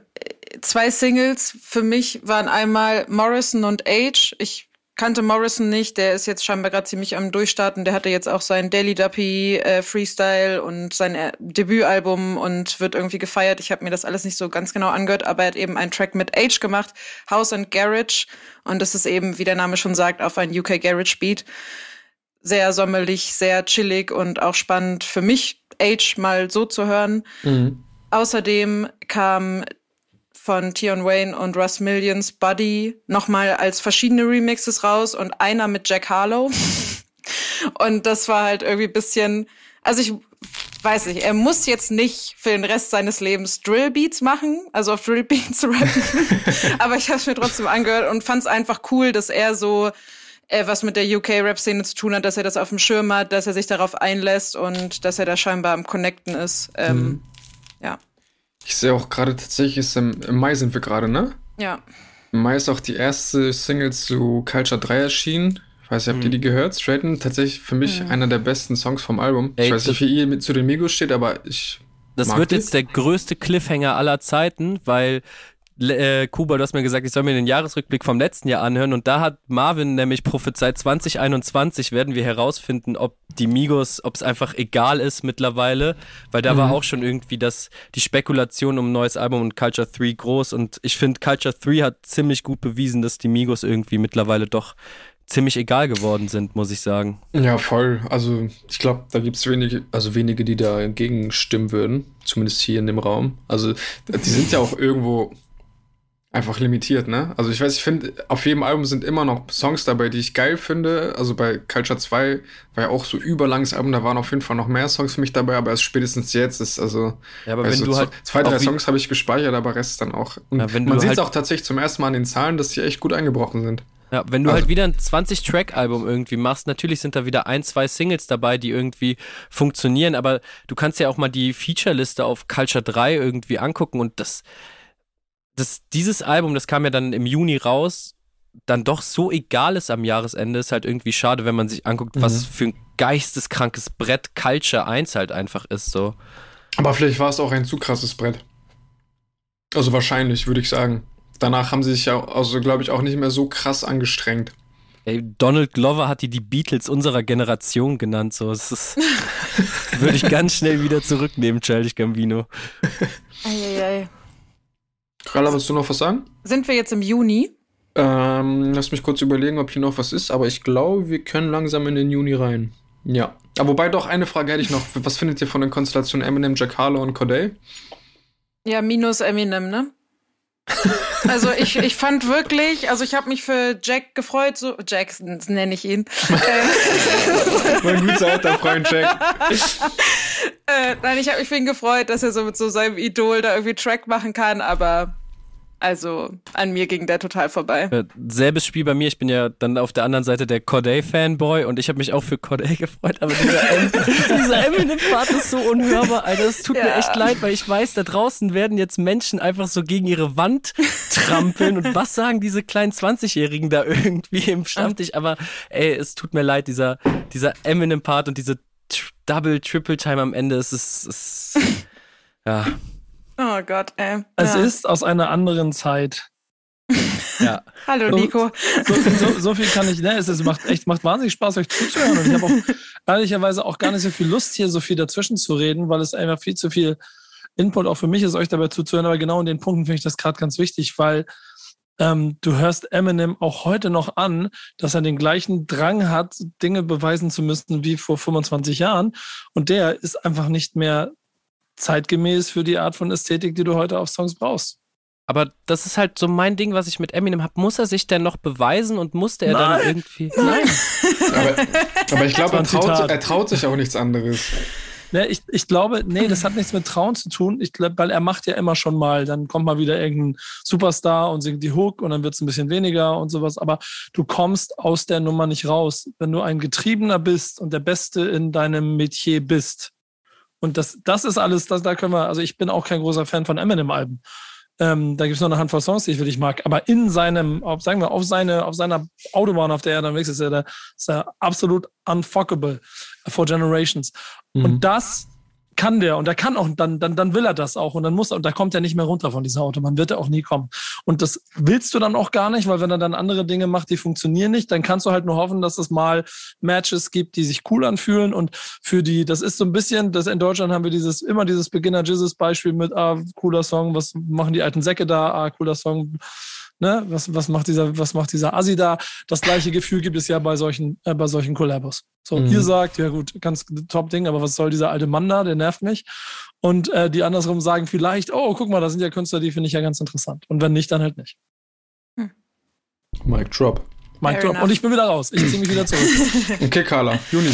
zwei Singles für mich waren einmal Morrison und Age. Ich kannte Morrison nicht, der ist jetzt scheinbar gerade ziemlich am Durchstarten. Der hatte jetzt auch sein Daily Duppy äh, Freestyle und sein äh, Debütalbum und wird irgendwie gefeiert. Ich habe mir das alles nicht so ganz genau angehört, aber er hat eben einen Track mit Age gemacht, House and Garage. Und das ist eben, wie der Name schon sagt, auf ein UK Garage Beat. Sehr sommerlich, sehr chillig und auch spannend für mich, Age mal so zu hören. Mhm. Außerdem kam von Tion Wayne und Russ Millions Buddy nochmal als verschiedene Remixes raus und einer mit Jack Harlow. und das war halt irgendwie bisschen, also ich weiß nicht, er muss jetzt nicht für den Rest seines Lebens Drillbeats machen, also auf Drillbeats rappen. Aber ich habe es mir trotzdem angehört und fand es einfach cool, dass er so äh, was mit der UK-Rap-Szene zu tun hat, dass er das auf dem Schirm hat, dass er sich darauf einlässt und dass er da scheinbar am Connecten ist. Ähm, mhm. Ich sehe auch gerade tatsächlich, ist im, im, Mai sind wir gerade, ne? Ja. Im Mai ist auch die erste Single zu Culture 3 erschienen. weiß nicht, habt ihr die gehört? Straighten, tatsächlich für mich einer der besten Songs vom Album. Ey, ich weiß das- nicht, wie ihr mit zu den Migos steht, aber ich. Das mag wird die. jetzt der größte Cliffhanger aller Zeiten, weil äh, Kuba, du hast mir gesagt, ich soll mir den Jahresrückblick vom letzten Jahr anhören und da hat Marvin nämlich prophezeit, 2021 werden wir herausfinden, ob die Migos, ob es einfach egal ist mittlerweile, weil da war auch schon irgendwie das, die Spekulation um ein neues Album und Culture 3 groß und ich finde, Culture 3 hat ziemlich gut bewiesen, dass die Migos irgendwie mittlerweile doch ziemlich egal geworden sind, muss ich sagen. Ja, voll. Also, ich glaube, da gibt es wenige, also wenige, die dagegen stimmen würden. Zumindest hier in dem Raum. Also, die sind ja auch irgendwo einfach limitiert, ne? Also, ich weiß, ich finde, auf jedem Album sind immer noch Songs dabei, die ich geil finde. Also, bei Culture 2 war ja auch so überlanges Album, da waren auf jeden Fall noch mehr Songs für mich dabei, aber erst spätestens jetzt ist, also. Ja, aber wenn du so halt Zwei, drei Songs habe ich gespeichert, aber Rest dann auch. Und Ja, du man sieht es halt- auch tatsächlich zum ersten Mal an den Zahlen, dass die echt gut eingebrochen sind. Ja, wenn du Also- halt wieder ein 20-Track-Album irgendwie machst, natürlich sind da wieder ein, zwei Singles dabei, die irgendwie funktionieren, aber du kannst ja auch mal die Feature-Liste auf Culture 3 irgendwie angucken und das, das, dieses Album, das kam ja dann im Juni raus, dann doch so egal ist am Jahresende, ist halt irgendwie schade, wenn man sich anguckt, was für ein geisteskrankes Brett Culture 1 halt einfach ist, so. Aber vielleicht war es auch ein zu krasses Brett. Also wahrscheinlich, würde ich sagen. Danach haben sie sich ja, also glaube ich, auch nicht mehr so krass angestrengt. Ey, Donald Glover hat die die Beatles unserer Generation genannt, so. Das ist, würde ich ganz schnell wieder zurücknehmen, Childish Gambino. Eieiei. Carla, willst du noch was sagen? Sind wir jetzt im Juni? Ähm, lass mich kurz überlegen, ob hier noch was ist, aber ich glaube, wir können langsam in den Juni rein. Ja. Aber wobei doch eine Frage hätte ich noch. Was findet ihr von den Konstellationen Eminem, Jack Harlow und Corday? Ja, minus Eminem, ne? Also ich, ich fand wirklich, also ich habe mich für Jack gefreut, so Jackson nenne ich ihn. äh, Mein guter alter Freund Jack. äh, nein, ich habe mich für ihn gefreut, dass er so mit so seinem Idol da irgendwie Track machen kann, aber also an mir ging der total vorbei. Äh, selbes Spiel bei mir. Ich bin ja dann auf der anderen Seite der Corday-Fanboy und ich habe mich auch für Corday gefreut. Aber dieser, em dieser Eminem-Part ist so unhörbar, Alter. Es tut mir Ja. echt leid, weil ich weiß, da draußen werden jetzt Menschen einfach so gegen ihre Wand trampeln. Und was sagen diese kleinen 20-Jährigen da irgendwie im Stammtisch? Aber ey, es tut mir leid, dieser, dieser Eminem-Part und diese Double, Triple-Time am Ende. Es ist, es ist ja, Oh Gott, ey. Es ja. ist aus einer anderen Zeit. ja. Hallo So- Nico. So, so, so viel kann ich, ne, es ist, macht echt, macht wahnsinnig Spaß, euch zuzuhören. Und ich habe auch ehrlicherweise auch gar nicht so viel Lust, hier so viel dazwischen zu reden, weil es einfach viel zu viel Input auch für mich ist, euch dabei zuzuhören. Aber genau in den Punkten finde ich das gerade ganz wichtig, weil ähm, du hörst Eminem auch heute noch an, dass er den gleichen Drang hat, Dinge beweisen zu müssen wie vor 25 Jahren. Und der ist einfach nicht mehr zeitgemäß für die Art von Ästhetik, die du heute auf Songs brauchst. Aber das ist halt so mein Ding, was ich mit Eminem habe. Muss er sich denn noch beweisen und musste er dann Nein. irgendwie. Nein. Aber, aber ich glaube, er traut, er traut sich auch nichts anderes. Ne, ich, ich glaube, nee, das hat nichts mit Trauen zu tun. Ich glaube, weil er macht ja immer schon mal, dann kommt mal wieder irgendein Superstar und singt die Hook und dann wird es ein bisschen weniger und sowas. Aber du kommst aus der Nummer nicht raus. Wenn du ein Getriebener bist und der Beste in deinem Metier bist. Und das, das ist alles, das, da können wir, also ich bin auch kein großer Fan von Eminem-Alben. Ähm, da gibt es nur eine Handvoll Songs, die ich wirklich mag. Aber in seinem, auf, sagen wir, auf, seine, auf seiner Autobahn, auf der er dann wächst, ist er, der, ist er absolut unfuckable for generations. Mhm. Und das kann der und der kann auch, dann, dann, dann will er das auch und dann muss er, und da kommt er nicht mehr runter von dieser Autobahn, wird er auch nie kommen. Und das willst du dann auch gar nicht, weil wenn er dann andere Dinge macht, die funktionieren nicht, dann kannst du halt nur hoffen, dass es mal Matches gibt, die sich cool anfühlen und für die, das ist so ein bisschen, das in Deutschland haben wir dieses, immer dieses Beginner Jizzes Beispiel mit, ah, cooler Song, was machen die alten Säcke da, ah, cooler Song, ne, was, was macht dieser, was macht dieser Assi da? Das gleiche Gefühl gibt es ja bei solchen, äh, bei solchen Collabos. So, Mhm. ihr sagt, ja gut, ganz top Ding, aber was soll dieser alte Mann da, der nervt mich. Und äh, die andersrum sagen vielleicht, oh, guck mal, da sind ja Künstler, die finde ich ja ganz interessant. Und wenn nicht, dann halt nicht. Mic drop. Mein Fair Job. enough. Und ich bin wieder raus. Ich ziehe mich wieder zurück. Okay, Carla, Juni.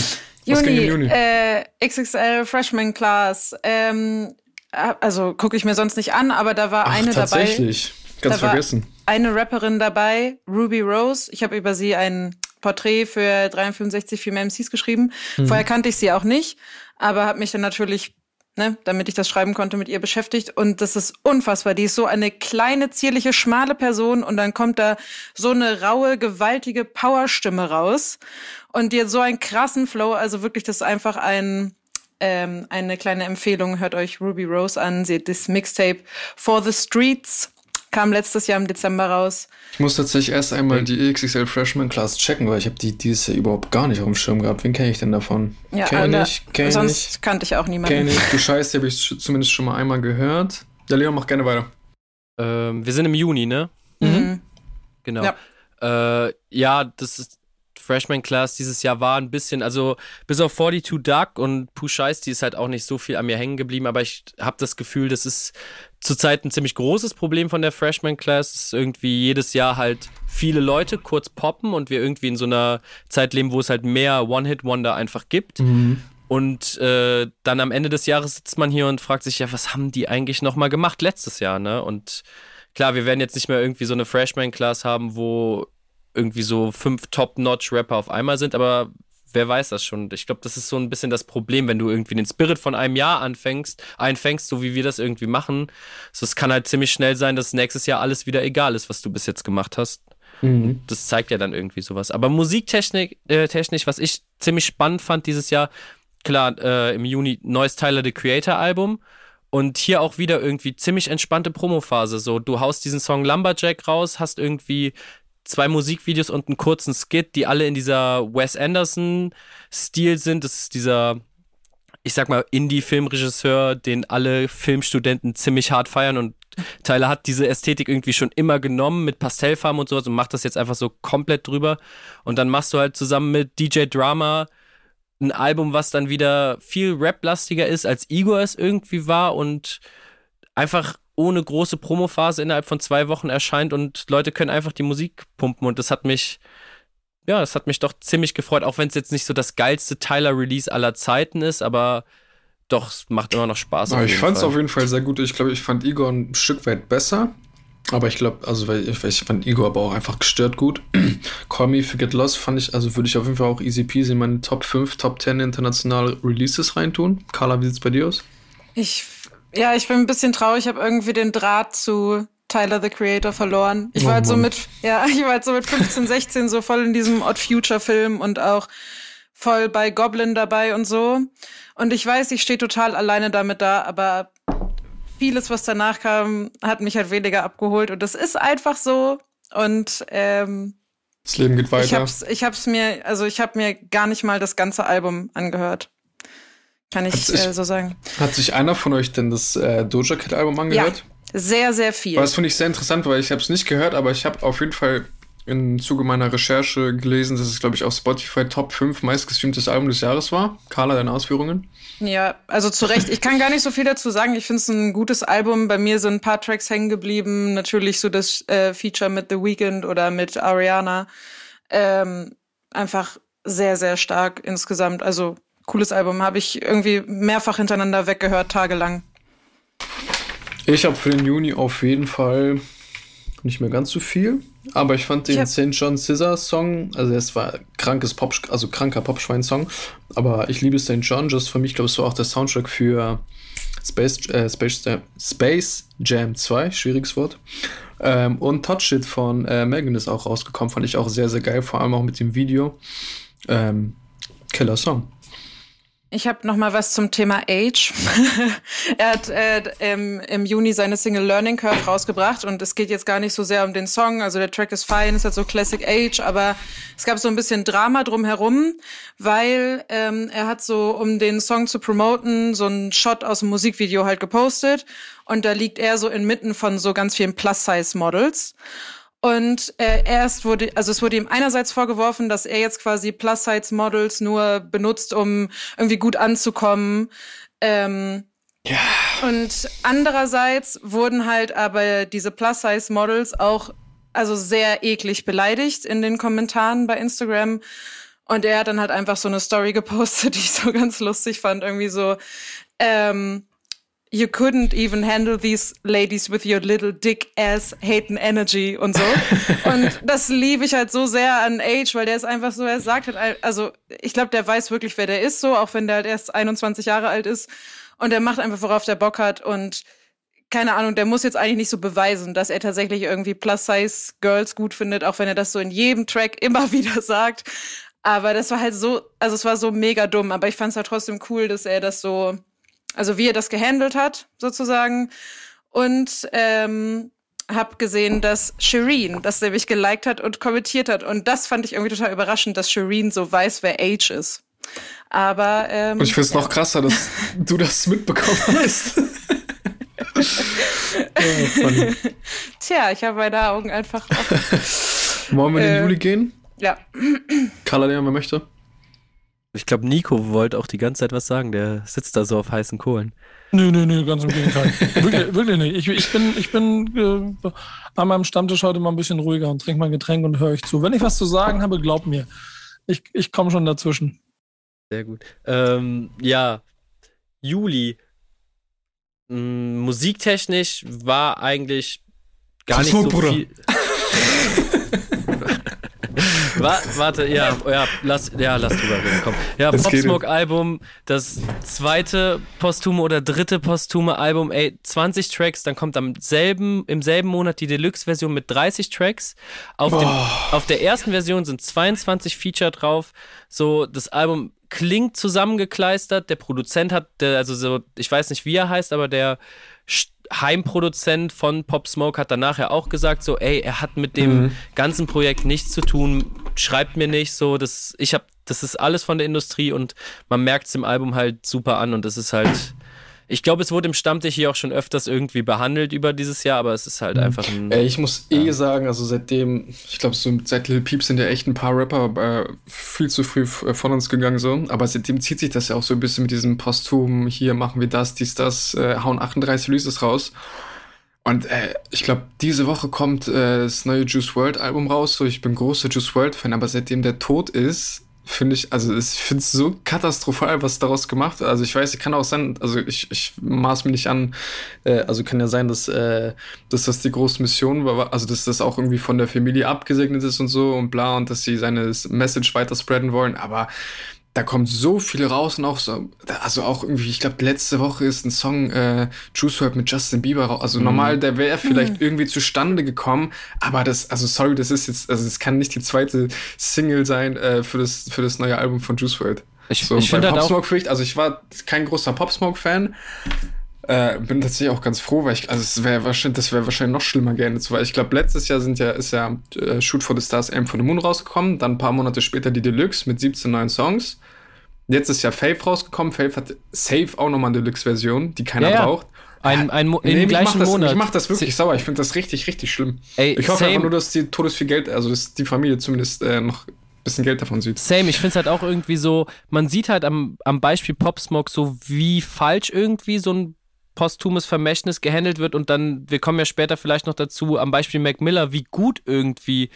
Was ging Juni, im Juni? Äh, XXL Freshman Class. Ähm, äh, also gucke ich mir sonst nicht an, aber da war Ach, eine dabei. tatsächlich. Ganz Da war- vergessen. Eine Rapperin dabei, Ruby Rose. Ich habe über sie ein Porträt für 365 Female MCs geschrieben. Mhm. Vorher kannte ich sie auch nicht, aber habe mich dann natürlich ne, damit ich das schreiben konnte, mit ihr beschäftigt. Und das ist unfassbar. Die ist so eine kleine, zierliche, schmale Person und dann kommt da so eine raue, gewaltige Powerstimme raus. Und die hat so einen krassen Flow. Also wirklich, das ist einfach ein, ähm, eine kleine Empfehlung. Hört euch Ruby Rose an. Sie hat das Mixtape For the Streets kam letztes Jahr im Dezember raus. Ich muss tatsächlich erst einmal die XXL Freshman Class checken, weil ich habe die dieses Jahr überhaupt gar nicht auf dem Schirm gehabt. Wen kenne ich denn davon? Ja, kenne ich, kenne sonst ich. kannte ich auch niemanden. Kenne ich. Du Scheiße, die habe ich zumindest schon mal einmal gehört. Ja, Leon, mach gerne weiter. Ähm, wir sind im Juni, ne? Mhm. Genau. Ja. Äh, ja, das ist Freshman Class dieses Jahr war ein bisschen, also bis auf 42 Duck und Push Ice, die ist halt auch nicht so viel an mir hängen geblieben, aber ich habe das Gefühl, das ist zurzeit ein ziemlich großes Problem von der Freshman Class, dass irgendwie jedes Jahr halt viele Leute kurz poppen und wir irgendwie in so einer Zeit leben, wo es halt mehr One-Hit-Wonder einfach gibt. Und äh, dann am Ende des Jahres sitzt man hier und fragt sich, ja, was haben die eigentlich nochmal gemacht letztes Jahr, ne? Und klar, wir werden jetzt nicht mehr irgendwie so eine Freshman-Class haben, wo irgendwie so fünf Top-Notch-Rapper auf einmal sind, aber wer weiß das schon. Ich glaube, das ist so ein bisschen das Problem, wenn du irgendwie den Spirit von einem Jahr anfängst, einfängst, so wie wir das irgendwie machen. So, es kann halt ziemlich schnell sein, dass nächstes Jahr alles wieder egal ist, was du bis jetzt gemacht hast. Mhm. Das zeigt ja dann irgendwie sowas. Aber musiktechnisch, äh, technisch, was ich ziemlich spannend fand dieses Jahr, klar, äh, im Juni neues Tyler the Creator Album. Und hier auch wieder irgendwie ziemlich entspannte Promophase. So, du haust diesen Song Lumberjack raus, hast irgendwie zwei Musikvideos und einen kurzen Skit, die alle in dieser Wes Anderson-Stil sind. Das ist dieser, ich sag mal, Indie-Filmregisseur, den alle Filmstudenten ziemlich hart feiern und Tyler hat diese Ästhetik irgendwie schon immer genommen mit Pastellfarben und sowas und macht das jetzt einfach so komplett drüber. Und dann machst du halt zusammen mit DJ Drama ein Album, was dann wieder viel Rap-lastiger ist, als Igor es irgendwie war und einfach ohne große Promophase innerhalb von zwei Wochen erscheint und Leute können einfach die Musik pumpen und das hat mich, ja, das hat mich doch ziemlich gefreut, auch wenn es jetzt nicht so das geilste Tyler-Release aller Zeiten ist, aber doch, es macht immer noch Spaß. Ich fand es auf jeden Fall sehr gut. Ich glaube, ich fand Igor ein Stück weit besser. Aber ich glaube, also weil ich, weil ich fand Igor aber auch einfach gestört gut. Call Me Forget Lost fand ich, also würde ich auf jeden Fall auch easy peasy in meine Top 5, Top 10 internationale Releases reintun. Carla, wie sieht's bei dir aus? Ich, ja, ich bin ein bisschen traurig. Ich habe irgendwie den Draht zu Tyler the Creator verloren. Ich Oh war halt so Mann. mit, ja, ich war halt so mit 15, 16 so voll in diesem Odd Future Film und auch voll bei Goblin dabei und so. Und ich weiß, ich stehe total alleine damit da, aber vieles, was danach kam, hat mich halt weniger abgeholt und das ist einfach so. Und ähm, Das Leben geht ich weiter. hab's, ich hab's mir, also ich habe mir gar nicht mal das ganze Album angehört. Kann ich sich- äh, so sagen. Hat sich einer von euch denn das äh, Doja Cat Album angehört? Sehr, sehr viel. Weil das finde ich sehr interessant, weil ich habe es nicht gehört, aber ich habe auf jeden Fall im Zuge meiner Recherche gelesen, dass es, glaube ich, auf Spotify Top 5 meistgestreamtes Album des Jahres war. Carla, deine Ausführungen? Ja, also zu Recht. Ich kann gar nicht so viel dazu sagen. Ich finde es ein gutes Album. Bei mir sind ein paar Tracks hängen geblieben. Natürlich so das äh, Feature mit The Weeknd oder mit Ariana. Ähm, einfach sehr, sehr stark insgesamt. Also cooles Album. Habe ich irgendwie mehrfach hintereinander weggehört, tagelang. Ich habe für den Juni auf jeden Fall nicht mehr ganz so viel, aber ich fand den Ich St. John Scissor Song, also es war krankes Pop, also kranker Popschwein Song, aber ich liebe St. John, just für mich, glaube ich, so auch der Soundtrack für Space, äh, Space, Jam, Space Jam 2, schwieriges Wort. Ähm, und Touch It von äh, Megan ist auch rausgekommen, fand ich auch sehr, sehr geil, vor allem auch mit dem Video. Ähm, Killer Song. Ich habe noch mal was zum Thema Age. er hat äh, im, im Juni seine Single Learning Curve rausgebracht und es geht jetzt gar nicht so sehr um den Song. Also der Track ist fein, ist halt so Classic Age, aber es gab so ein bisschen Drama drumherum, weil ähm, er hat so, um den Song zu promoten, so einen Shot aus dem Musikvideo halt gepostet und da liegt er so inmitten von so ganz vielen Plus-Size-Models. Und äh, erst wurde, also es wurde ihm einerseits vorgeworfen, dass er jetzt quasi Plus-Size-Models nur benutzt, um irgendwie gut anzukommen. Ähm, ja. Und andererseits wurden halt aber diese Plus-Size-Models auch also sehr eklig beleidigt in den Kommentaren bei Instagram. Und er hat dann halt einfach so eine Story gepostet, die ich so ganz lustig fand. Irgendwie so, ähm, You couldn't even handle these ladies with your little dick ass hating energy und so. und das liebe ich halt so sehr an Age, weil der ist einfach so, er sagt halt, also ich glaube, der weiß wirklich, wer der ist, so, auch wenn der halt erst 21 Jahre alt ist. und der macht einfach, worauf der Bock hat und keine Ahnung, der muss jetzt eigentlich nicht so beweisen, dass er tatsächlich irgendwie Plus-Size-Girls gut findet, auch wenn er das so in jedem Track immer wieder sagt. Aber das war halt so, also es war so mega dumm, aber ich fand es halt trotzdem cool, dass er das so, also wie er das gehandelt hat, sozusagen. Und ähm, hab gesehen, dass Shireen das nämlich geliked hat und kommentiert hat. Und das fand ich irgendwie total überraschend, dass Shireen so weiß, wer Age ist. Aber ähm, Und ich finde es ja. noch krasser, dass du das mitbekommen hast. ja, Tja, ich habe meine Augen einfach offen. Wollen wir in den äh, Juli gehen? Ja. Carla, wer möchte? Ich glaube, Nico wollte auch die ganze Zeit was sagen. Der sitzt da so auf heißen Kohlen. Nö, nö, nö, ganz im Gegenteil. wirklich, wirklich nicht. Ich, ich bin, ich bin äh, an meinem Stammtisch heute mal ein bisschen ruhiger und trinke mein Getränk und höre euch zu. Wenn ich was zu sagen habe, glaub mir. Ich, ich komme schon dazwischen. Sehr gut. Ähm, ja, Juli. M musiktechnisch war eigentlich gar nicht so viel. warte, ja, ja, lass, ja, lass drüber reden, komm. Ja, Pop Smoke Album, das zweite posthume oder dritte posthume Album, ey, 20 Tracks, dann kommt am selben, im selben Monat die Deluxe-Version mit 30 Tracks. Auf, dem, auf der ersten Version sind 22 Feature drauf. So, das Album klingt zusammengekleistert. Der Produzent hat, der, also so, ich weiß nicht, wie er heißt, aber der Heimproduzent von Pop Smoke hat danach ja auch gesagt, so, ey, er hat mit dem mhm. ganzen Projekt nichts zu tun, schreibt mir nicht so, das, ich hab, das ist alles von der Industrie und man merkt es im Album halt super an und das ist halt, ich glaube, es wurde im Stammtisch hier auch schon öfters irgendwie behandelt über dieses Jahr, aber es ist halt mhm. einfach ein. Ey, ich muss eh sagen, also seitdem, ich glaube, so seit Lil Peep sind ja echt ein paar Rapper äh, viel zu früh äh, von uns gegangen, so. Aber seitdem zieht sich das ja auch so ein bisschen mit diesem Posthum, hier machen wir das, dies, das, äh, hauen 38 Releases raus. Und äh, ich glaube, diese Woche kommt äh, das neue Juice World Album raus. So, ich bin großer Juice World Fan, aber seitdem der tot ist, finde ich, also ich finde es so katastrophal, was daraus gemacht wird. Also ich weiß, ich kann auch sein, also ich, ich maß mir nicht an, äh, also kann ja sein, dass, äh, dass das die große Mission war, also dass das auch irgendwie von der Familie abgesegnet ist und so und bla und dass sie seine Message weiter spreaden wollen, aber da kommt so viel raus und auch so, also auch irgendwie, ich glaube, letzte Woche ist ein Song äh, Juice WRLD mit Justin Bieber raus. Also mhm. normal, der wäre vielleicht mhm. irgendwie zustande gekommen, aber das, also sorry, das ist jetzt, also das kann nicht die zweite Single sein äh, für, das, für das neue Album von Juice WRLD. Ich, so, ich finde Pop Smoke vielleicht, also ich war kein großer Pop Smoke Fan. Äh, bin tatsächlich auch ganz froh, weil ich, also es wäre wahrscheinlich, das wäre wahrscheinlich noch schlimmer gerne weil ich glaube, letztes Jahr sind ja, ist ja äh, Shoot for the Stars, Aim for the Moon rausgekommen, dann ein paar Monate später die Deluxe mit 17 neuen Songs. Jetzt ist ja Faith rausgekommen. Faith hat safe auch nochmal eine Deluxe-Version, die keiner ja, braucht. Ein, ein Mo nee, im gleichen das, Monat. Ich mach das wirklich sauer. Ich finde das richtig, richtig schlimm. Ey, ich hoffe same. einfach nur, dass die Todes viel Geld, also dass die Familie zumindest äh, noch ein bisschen Geld davon sieht. Same, ich finde es halt auch irgendwie so, man sieht halt am, am Beispiel Pop Smoke so, wie falsch irgendwie so ein posthumes Vermächtnis gehandelt wird und dann, wir kommen ja später vielleicht noch dazu, am Beispiel Mac Miller, wie gut irgendwie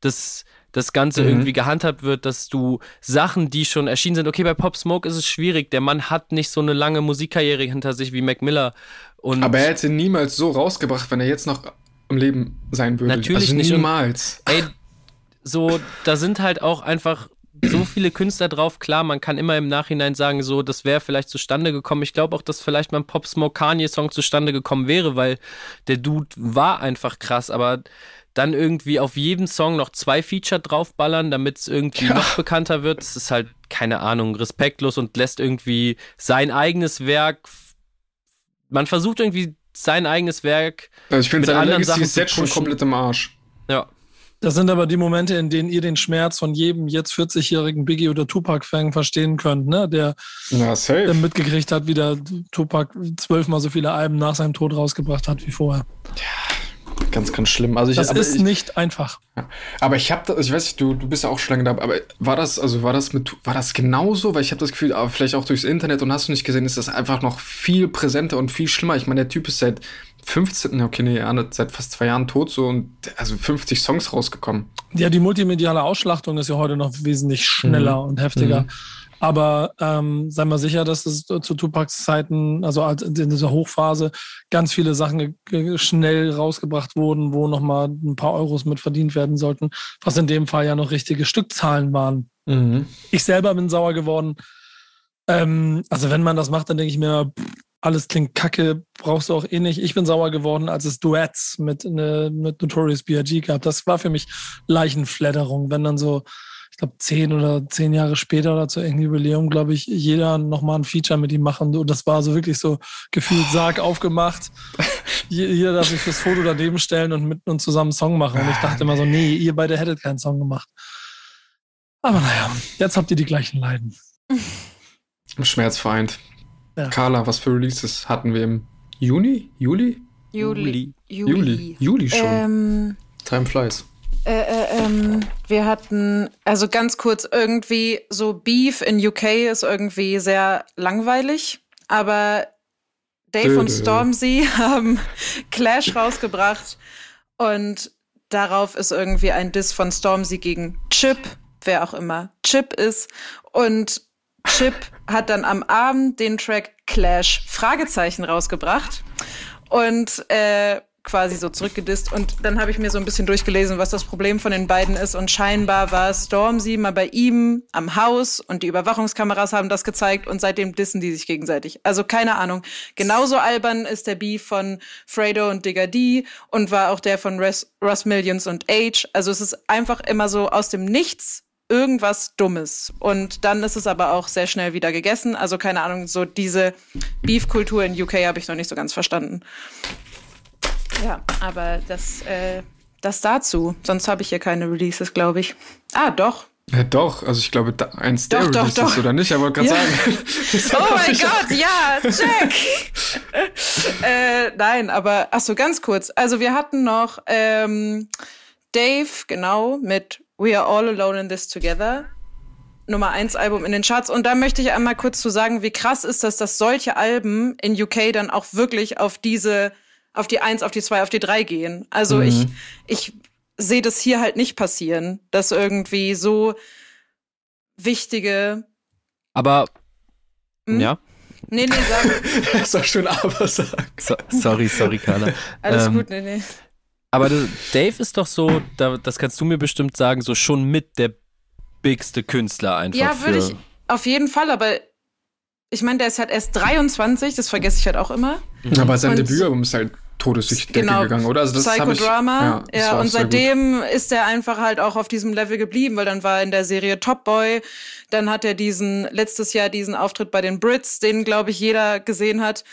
das das Ganze mhm. irgendwie gehandhabt wird, dass du Sachen, die schon erschienen sind, okay, bei Pop Smoke ist es schwierig, der Mann hat nicht so eine lange Musikkarriere hinter sich wie Mac Miller. Und Aber er hätte niemals so rausgebracht, wenn er jetzt noch im Leben sein würde. Natürlich also nicht. Niemals. ey, so, da sind halt auch einfach so viele Künstler drauf. Klar, man kann immer im Nachhinein sagen, so, das wäre vielleicht zustande gekommen. Ich glaube auch, dass vielleicht mein Pop Smoke Kanye Song zustande gekommen wäre, weil der Dude war einfach krass, aber dann irgendwie auf jedem Song noch zwei Feature draufballern, damit es irgendwie ja. noch bekannter wird. Das ist halt, keine Ahnung, respektlos und lässt irgendwie sein eigenes Werk. Man versucht irgendwie sein eigenes Werk. Also ich finde, seine Legacy ist jetzt schon komplett im Arsch. Ja. Das sind aber die Momente, in denen ihr den Schmerz von jedem jetzt 40-jährigen Biggie oder Tupac-Fan verstehen könnt, ne? Der, ja, der mitgekriegt hat, wie der Tupac zwölfmal so viele Alben nach seinem Tod rausgebracht hat wie vorher. Ja. Ganz, ganz schlimm. Also ich, das ist ich, nicht einfach. Aber ich habe, ich weiß nicht, du, du bist ja auch schon lange da, aber war das, also war das mit, war das genauso? Weil ich habe das Gefühl, aber vielleicht auch durchs Internet und hast du nicht gesehen, ist das einfach noch viel präsenter und viel schlimmer. Ich meine, der Typ ist seit 15, okay, nee, seit fast zwei Jahren tot so und also 50 Songs rausgekommen. Ja, die multimediale Ausschlachtung ist ja heute noch wesentlich schneller mhm. und heftiger. Mhm. Aber ähm, sei mal sicher, dass es zu Tupacs Zeiten, also in dieser Hochphase, ganz viele Sachen schnell rausgebracht wurden, wo nochmal ein paar Euros mit verdient werden sollten, was in dem Fall ja noch richtige Stückzahlen waren. Mhm. Ich selber bin sauer geworden. Ähm, also wenn man das macht, dann denke ich mir, alles klingt kacke, brauchst du auch eh nicht. Ich bin sauer geworden, als es Duets mit, ne, mit Notorious B.I.G. gab. Das war für mich Leichenfledderung, wenn dann so, glaube, zehn oder zehn Jahre später oder zu irgendeinem Jubiläum, glaube ich, jeder nochmal ein Feature mit ihm machen. Und das war so wirklich so gefühlt Sarg aufgemacht. Jeder darf sich fürs Foto daneben stellen und mit uns zusammen einen Song machen. Und ich dachte immer so, nee, ihr beide hättet keinen Song gemacht. Aber naja, jetzt habt ihr die gleichen Leiden. Schmerzvereint. Ja. Carla, was für Releases hatten wir im Juni? Juli? Juli. Juli. Juli, Juli schon. Ähm, Time flies. Äh, äh, ähm, wir hatten, also ganz kurz, irgendwie so Beef in UK ist irgendwie sehr langweilig, aber Dave und Stormzy haben Clash rausgebracht und darauf ist irgendwie ein Diss von Stormzy gegen Chip, wer auch immer Chip ist. Und Chip hat dann am Abend den Track Clash Fragezeichen rausgebracht und äh, quasi so zurückgedisst. Und dann habe ich mir so ein bisschen durchgelesen, was das Problem von den beiden ist. Und scheinbar war Stormzy mal bei ihm am Haus und die Überwachungskameras haben das gezeigt und seitdem dissen die sich gegenseitig. Also keine Ahnung. Genauso albern ist der Beef von Fredo und Digga D und war auch der von Russ, Russ Millions und Age. Also es ist einfach immer so aus dem Nichts irgendwas Dummes. Und dann ist es aber auch sehr schnell wieder gegessen. Also keine Ahnung, so diese Beef-Kultur in UK habe ich noch nicht so ganz verstanden. Ja, aber das, äh, das dazu. Sonst habe ich hier keine Releases, glaube ich. Ah, doch. Ja, doch, also ich glaube, eins der doch, Releases doch, doch. oder nicht, aber gerade ja. sagen. oh mein Gott, ja, check! äh, nein, aber, ach so, ganz kurz. Also wir hatten noch ähm, Dave, genau, mit We Are All Alone in This Together. Nummer 1 Album in den Charts. Und da möchte ich einmal kurz zu sagen, wie krass ist das, dass solche Alben in UK dann auch wirklich auf diese auf die Eins, auf die zwei, auf die drei gehen. Also mhm. ich, ich sehe das hier halt nicht passieren, dass irgendwie so wichtige. Aber hm? ja. Nee, nee, sag. das war schön aber sagen. So, sorry, sorry, Carla. Alles ähm, gut, nee, nee. Aber Dave ist doch so, da, das kannst du mir bestimmt sagen, so schon mit der bigste Künstler einfach. Ja, würde ich auf jeden Fall, aber ich meine, der ist halt erst 23, das vergesse ich halt auch immer. Mhm. Aber sein Debütalbum ist halt todesdicht genau, gegangen, oder? Also das Psychodrama. Ich, ja, ja und seitdem ist er einfach halt auch auf diesem Level geblieben, weil dann war er in der Serie Top Boy, dann hat er diesen letztes Jahr diesen Auftritt bei den Brits, den glaube ich jeder gesehen hat.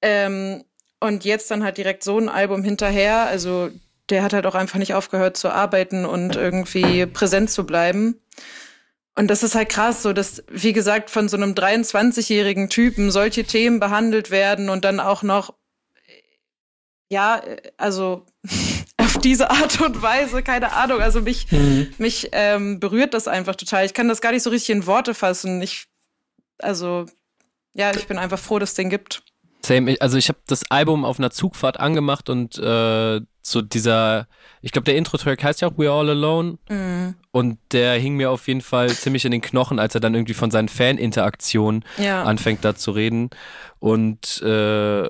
Ähm, und jetzt dann halt direkt so ein Album hinterher. Also der hat halt auch einfach nicht aufgehört zu arbeiten und irgendwie präsent zu bleiben. Und das ist halt krass, so dass, wie gesagt, von so einem 23-jährigen Typen solche Themen behandelt werden und dann auch noch, ja, also auf diese Art und Weise, keine Ahnung. Also mich, mhm. mich ähm, berührt das einfach total. Ich kann das gar nicht so richtig in Worte fassen. Ich, also, ja, ich bin einfach froh, dass es den gibt. Same, also ich habe das Album auf einer Zugfahrt angemacht und äh, so dieser, ich glaube, der Intro-Track heißt ja auch We're All Alone. Mhm. Und der hing mir auf jeden Fall ziemlich in den Knochen, als er dann irgendwie von seinen Fan-Interaktionen ja. anfängt da zu reden. Und äh, ja,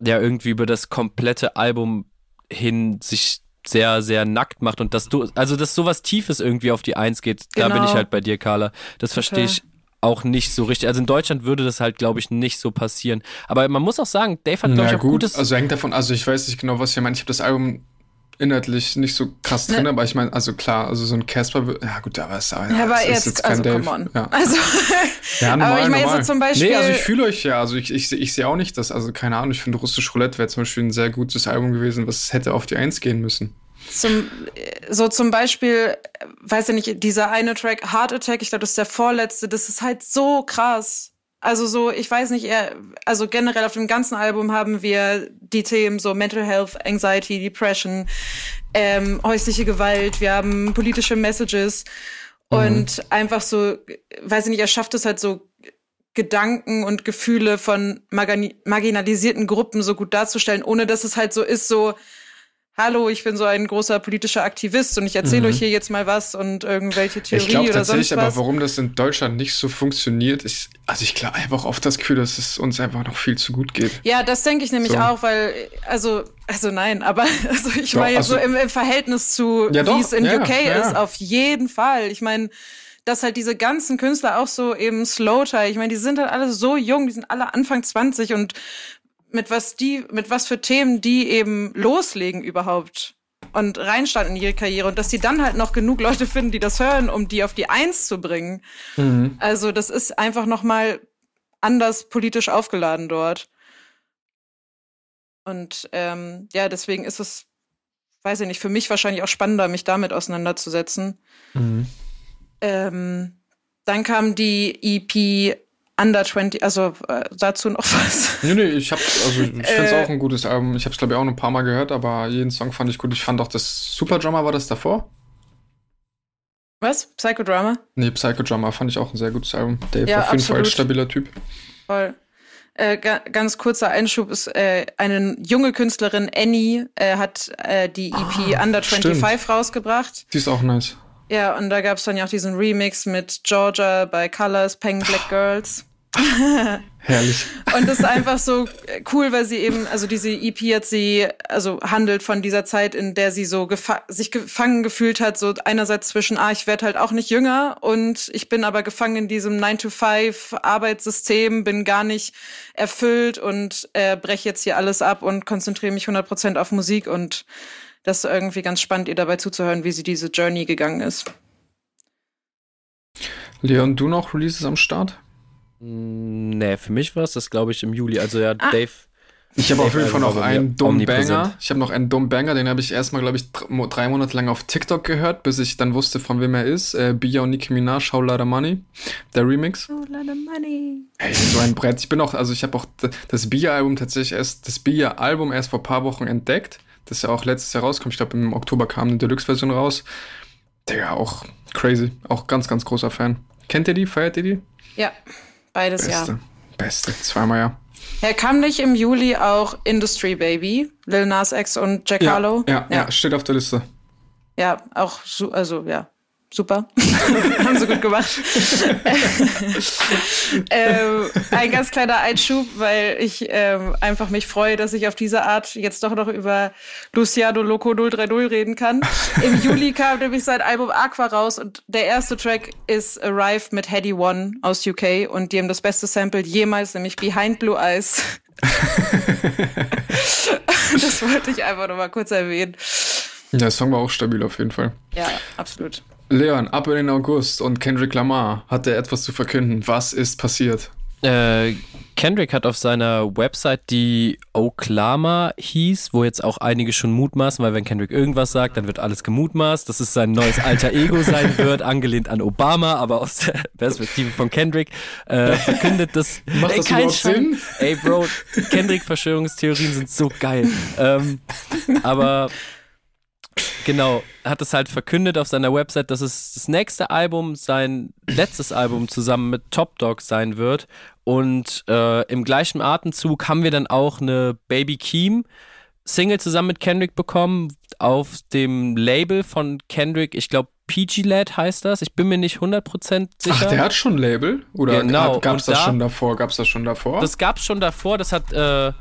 irgendwie über das komplette Album hin sich sehr, sehr nackt macht und dass du, also dass sowas Tiefes irgendwie auf die Eins geht, genau. da bin ich genau. halt bei dir, Carla. Das verstehe ich auch nicht so richtig. Also in Deutschland würde das halt, glaube ich, nicht so passieren. Aber man muss auch sagen, Dave hat, glaube ich, auch gut, gutes. Also hängt davon, also ich weiß nicht genau, was ihr meint. Ich habe das Album inhaltlich nicht so krass drin, ne. aber ich meine, also klar, also so ein Casper, ja gut, aber ist, aber, ja, aber ist jetzt, jetzt kein also, Dave. Come on. Ja. Also, ja, normal, aber ich meine so zum Beispiel. Nee, also ich fühle euch ja, also ich, ich, ich sehe auch nicht, dass, also keine Ahnung, ich finde Russisch Roulette wäre zum Beispiel ein sehr gutes Album gewesen, was hätte auf die Eins gehen müssen. Zum, so zum Beispiel, weiß ich nicht, dieser eine Track, Heart Attack, ich glaube, das ist der vorletzte, das ist halt so krass. Also so, ich weiß nicht, eher, also generell auf dem ganzen Album haben wir die Themen so Mental Health, Anxiety, Depression, ähm, häusliche Gewalt, wir haben politische Messages mhm. und einfach so, weiß ich nicht, er schafft es halt so Gedanken und Gefühle von marginalisierten Gruppen so gut darzustellen, ohne dass es halt so ist, so, hallo, ich bin so ein großer politischer Aktivist und ich erzähle mhm. euch hier jetzt mal was und irgendwelche Theorie ich glaub, oder tatsächlich, sonst was. aber warum das in Deutschland nicht so funktioniert, ist, also ich glaube einfach oft das Gefühl, dass es uns einfach noch viel zu gut geht. Ja, das denke ich nämlich so. auch, weil, also, also nein, aber also ich meine also, so im, im, Verhältnis zu, ja, wie es in ja, UK ja. ist, auf jeden Fall. Ich meine, dass halt diese ganzen Künstler auch so eben Slowtie, ich meine, die sind halt alle so jung, die sind alle Anfang 20 und mit was die, mit was für Themen die eben loslegen überhaupt und reinstarten in ihre Karriere und dass die dann halt noch genug Leute finden, die das hören, um die auf die Eins zu bringen. Mhm. Also das ist einfach noch mal anders politisch aufgeladen dort. Und ähm, ja, deswegen ist es, weiß ich nicht, für mich wahrscheinlich auch spannender, mich damit auseinanderzusetzen. Mhm. Ähm, dann kam die EP Under 20, also äh, dazu noch was. Nee, nee, ich hab, also ich finde es äh, auch ein gutes Album. Ich habe es glaube ich auch noch ein paar Mal gehört, aber jeden Song fand ich gut. Ich fand auch das Superdrummer war das davor. Was? Psychodrama? Nee, Psychodrama fand ich auch ein sehr gutes Album. Dave ja, auf jeden absolut. Fall ein stabiler Typ. Voll. Äh, ganz kurzer Einschub ist äh, eine junge Künstlerin Annie äh, hat äh, die EP ah, Under 25 stimmt. rausgebracht. Die ist auch nice. Ja, und da gab es dann ja auch diesen Remix mit Georgia bei Colors, Peng Black Girls. Herrlich. Und das ist einfach so cool, weil sie eben, also diese EP hat sie, also handelt von dieser Zeit, in der sie so gefa sich gefangen gefühlt hat, so einerseits zwischen, ah, ich werde halt auch nicht jünger und ich bin aber gefangen in diesem 9-to-5-Arbeitssystem, bin gar nicht erfüllt und äh, breche jetzt hier alles ab und konzentriere mich 100% auf Musik und das ist irgendwie ganz spannend, ihr dabei zuzuhören, wie sie diese Journey gegangen ist. Leon, du noch Releases am Start? Mm, nee, für mich war es das, glaube ich, im Juli. Also ja, ah. Dave. Ich habe auf jeden Fall noch einen dummen Banger. Ich habe noch einen dummen Banger, den habe ich erstmal, glaube ich, drei Monate lang auf TikTok gehört, bis ich dann wusste, von wem er ist. Äh, Bia und Nicki Minaj, Show Lotta Money. Der Remix. Show Lotta Money. Ey, so ein Brett. Ich bin auch, also ich habe auch das Bia-Album tatsächlich erst, das Bia-Album erst vor ein paar Wochen entdeckt das ja auch letztes Jahr rauskommt. Ich glaube, im Oktober kam eine Deluxe-Version raus. Digga, auch crazy. Auch ganz, ganz großer Fan. Kennt ihr die? Feiert ihr die? Ja, beides Beste. ja. Beste, zweimal ja. Ja, kam nicht im Juli auch Industry Baby, Lil Nas X und Jack ja, Harlow? Ja, ja, ja, steht auf der Liste. Ja, auch, so, also ja, super. Haben sie gut gemacht. ähm, ein ganz kleiner Einschub, weil ich ähm, einfach mich freue, dass ich auf diese Art jetzt doch noch über Luciano Loco 030 reden kann. Im Juli kam nämlich sein Album Aqua raus und der erste Track ist Arrive mit Heady One aus UK und die haben das beste Sample jemals, nämlich Behind Blue Eyes. das wollte ich einfach noch mal kurz erwähnen. Ja, der Song war auch stabil auf jeden Fall. Ja, absolut. Leon, ab in den August und Kendrick Lamar hatte etwas zu verkünden. Was ist passiert? Äh, Kendrick hat auf seiner Website, die Oklama hieß, wo jetzt auch einige schon mutmaßen, weil wenn Kendrick irgendwas sagt, dann wird alles gemutmaßt, dass es sein neues alter Ego sein wird, angelehnt an Obama, aber aus der Perspektive von Kendrick, äh, verkündet das. Macht ey, das kein Sinn? Ey, Bro, Kendrick-Verschwörungstheorien sind so geil. Ähm, aber Genau, hat es halt verkündet auf seiner Website, dass es das nächste Album sein letztes Album zusammen mit Top Dog sein wird. Und äh, im gleichen Atemzug haben wir dann auch eine Baby Keem Single zusammen mit Kendrick bekommen auf dem Label von Kendrick. Ich glaube, PG Lad heißt das. Ich bin mir nicht 100% sicher. Ach, der hat schon ein Label? Oder genau. gab es das da, schon davor? Gab es das schon davor? Das gab es schon davor. Das hat äh,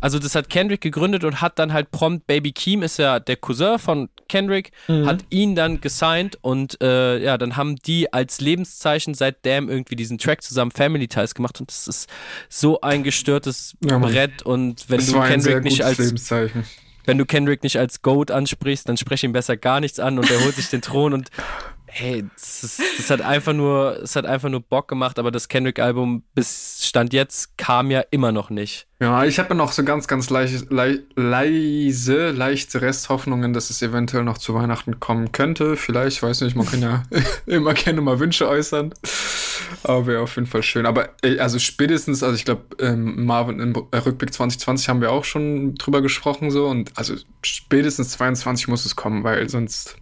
also das hat Kendrick gegründet und hat dann halt prompt, Baby Keem ist ja der Cousin von Kendrick, mhm. hat ihn dann gesigned und äh, ja, dann haben die als Lebenszeichen seitdem irgendwie diesen Track zusammen Family Ties gemacht und das ist so ein gestörtes ja, Brett und wenn du Kendrick nicht als Lebenszeichen. wenn du Kendrick nicht als Goat ansprichst, dann sprech ihm besser gar nichts an und er holt sich den Thron und hey, das, das, hat einfach nur, es hat einfach nur Bock gemacht, aber das Kendrick-Album bis Stand jetzt kam ja immer noch nicht. Ja, ich habe noch so ganz, ganz leise, leise, leichte Resthoffnungen, dass es eventuell noch zu Weihnachten kommen könnte. Vielleicht, weiß nicht, man kann ja immer gerne mal Wünsche äußern. Aber wäre auf jeden Fall schön. Aber also spätestens, also ich glaube, ähm, Marvin im Rückblick 2020 haben wir auch schon drüber gesprochen so und also spätestens 22 muss es kommen, weil sonst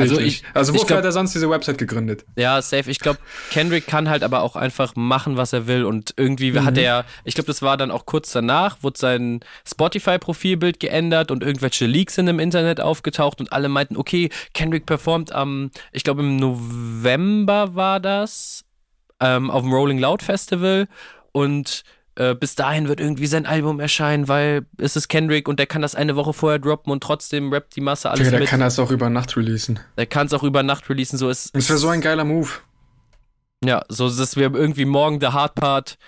also, ich, also wofür glaub, hat er sonst diese Website gegründet? Ja, safe. Ich glaube, Kendrick kann halt aber auch einfach machen, was er will. Und irgendwie mhm. hat er, ich glaube, das war dann auch kurz danach, wurde sein Spotify-Profilbild geändert und irgendwelche Leaks sind im Internet aufgetaucht und alle meinten, okay, Kendrick performt am, ich glaube im November war das, ähm, auf dem Rolling Loud Festival und äh, bis dahin wird irgendwie sein Album erscheinen, weil es ist Kendrick und der kann das eine Woche vorher droppen und trotzdem rappt die Masse alles Ja, der mit. kann das auch über Nacht releasen. der kann es auch über Nacht releasen, so ist Das wäre so ein geiler Move. Ja, so dass wir irgendwie morgen der Hard Part,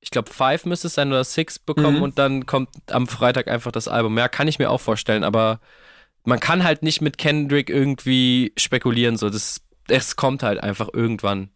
ich glaube Five müsste es sein oder Six bekommen Mhm. und dann kommt am Freitag einfach das Album. Ja, kann ich mir auch vorstellen, aber man kann halt nicht mit Kendrick irgendwie spekulieren, so das es kommt halt einfach irgendwann.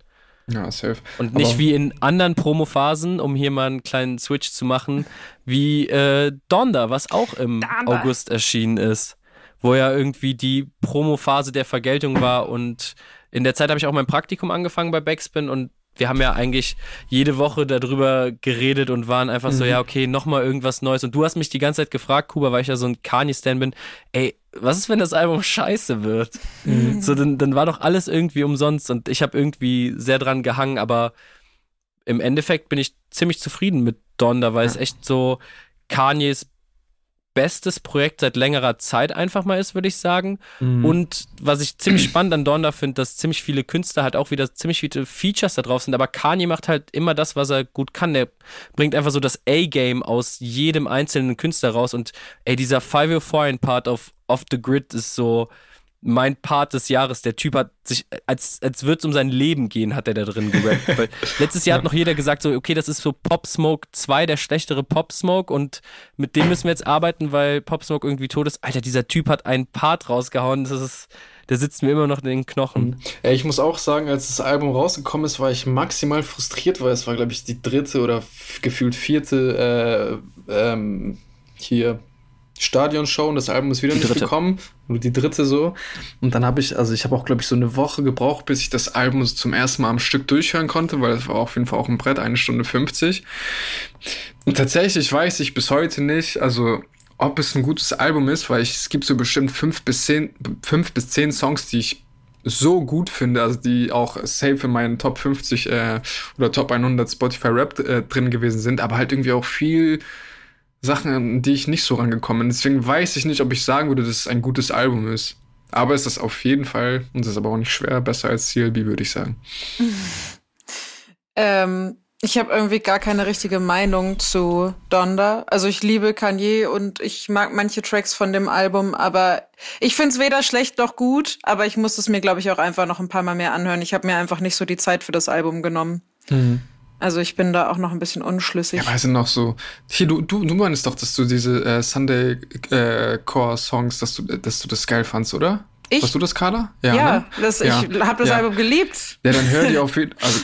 Ja, safe. Und nicht Aber- wie in anderen Promophasen, um hier mal einen kleinen Switch zu machen, wie äh, Donda, was auch im Donda. August erschienen ist. Wo ja irgendwie die Promophase der Vergeltung war und in der Zeit habe ich auch mein Praktikum angefangen bei Backspin und wir haben ja eigentlich jede Woche darüber geredet und waren einfach so, Mhm. ja, okay, nochmal irgendwas Neues. Und du hast mich die ganze Zeit gefragt, Kuba, weil ich ja so ein Kanye-Stan bin, ey, was ist, wenn das Album scheiße wird? So, dann, dann war doch alles irgendwie umsonst und ich habe irgendwie sehr dran gehangen, aber im Endeffekt bin ich ziemlich zufrieden mit Donda, weil es echt so Kanyes bestes Projekt seit längerer Zeit einfach mal ist, würde ich sagen. Mhm. Und was ich ziemlich spannend an Donda finde, dass ziemlich viele Künstler halt auch wieder ziemlich viele Features da drauf sind, aber Kanye macht halt immer das, was er gut kann. Der bringt einfach so das A-Game aus jedem einzelnen Künstler raus und ey, dieser 504-Part auf Off the Grid ist so mein Part des Jahres. Der Typ hat sich, als, als würde es um sein Leben gehen, hat er da drin gerappt. Weil letztes Jahr hat noch jeder gesagt, so, okay, das ist so Pop Smoke 2, der schlechtere Pop Smoke und mit dem müssen wir jetzt arbeiten, weil Pop Smoke irgendwie tot ist. Alter, dieser Typ hat einen Part rausgehauen, das ist, der sitzt mir immer noch in den Knochen. Ja, ich muss auch sagen, als das Album rausgekommen ist, war ich maximal frustriert, weil es war, glaube ich, die dritte oder gefühlt vierte äh, ähm, hier Stadionshow und das Album ist wieder Die nicht dritte. gekommen. Nur die dritte so. Und dann habe ich, also ich habe auch, glaube ich, so eine Woche gebraucht, bis ich das Album so zum ersten Mal am Stück durchhören konnte, weil es war auf jeden Fall auch ein Brett, eine Stunde 50. Und tatsächlich weiß ich bis heute nicht, also ob es ein gutes Album ist, weil ich, es gibt so bestimmt fünf bis zehn, fünf bis zehn Songs, die ich so gut finde, also die auch safe in meinen Top 50 äh, oder Top 100 Spotify Rap äh, drin gewesen sind, aber halt irgendwie auch viel Sachen, an die ich nicht so rangekommen bin. Deswegen weiß ich nicht, ob ich sagen würde, dass es ein gutes Album ist. Aber es ist auf jeden Fall, und das ist aber auch nicht schwer, besser als CLB, würde ich sagen. Ähm, ich habe irgendwie gar keine richtige Meinung zu Donda. Also ich liebe Kanye und ich mag manche Tracks von dem Album, aber ich finde es weder schlecht noch gut, aber ich muss es mir, glaube ich, auch einfach noch ein paar Mal mehr anhören. Ich habe mir einfach nicht so die Zeit für das Album genommen. Also ich bin da auch noch ein bisschen unschlüssig. Ja, aber sind noch so. Hier, du, du, du meinst doch, dass du diese äh, Sunday äh, Core Songs, dass du, dass du das geil fandst, oder? Ich? Warst du das, Carla? ja, ne? das, Ja. ich habe das Ja. Album geliebt. Ja, dann hör dir auf jeden Also,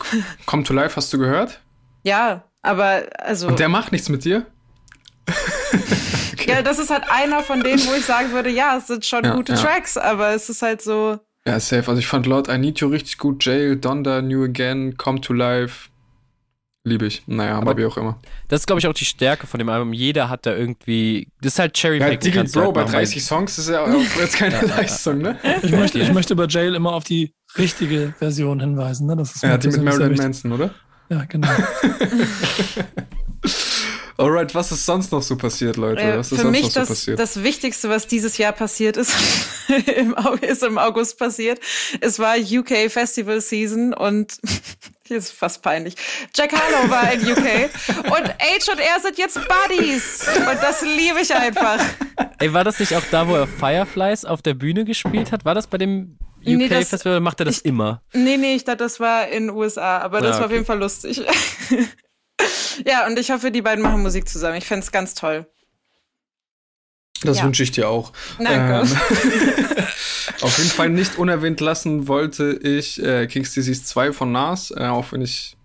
Come to Life hast du gehört? Ja, aber also Und der macht nichts mit dir? ja, das ist halt einer von denen, wo ich sagen würde, ja, es sind schon Ja, gute ja. Tracks, aber es ist halt so Ja, safe. Also, ich fand Lord I Need You richtig gut. Jail, Donda, New Again, Come to Life. Liebe ich. Naja, aber, Aber- wie auch immer. Das ist, glaube ich, auch die Stärke von dem Album. Jeder hat da irgendwie, das ist halt Cherry Ja, du Bro, halt bei machen, weil- 30 Songs ist ja auch jetzt keine Leistung, ne? Ich möchte, ich möchte bei Jail immer auf die richtige Version hinweisen. Ne? Das ist Ja, die mit Marilyn. Manson, oder? Ja, genau. Alright, was ist sonst noch so passiert, Leute? Äh, Was ist für sonst mich noch so das, passiert? das Wichtigste, was dieses Jahr passiert ist, im, ist im August passiert. Es war UK Festival Season und ist fast peinlich. Jack Harlow war in UK und H&R sind jetzt Buddies und das liebe ich einfach. Ey, war das nicht auch da, wo er Fireflies auf der Bühne gespielt hat? War das bei dem Nee, das- UK-Festival oder macht er das ich- immer? Nee, nee, ich dachte, das war in USA, aber das Ah, war auf okay. jeden Fall lustig. ja, und ich hoffe, die beiden machen Musik zusammen. Ich fänd's ganz toll. Das Ja. wünsche ich dir auch. Danke. Ähm, auf jeden Fall nicht unerwähnt lassen wollte ich äh, King's Disease 2 von Nas, äh, auch wenn ich,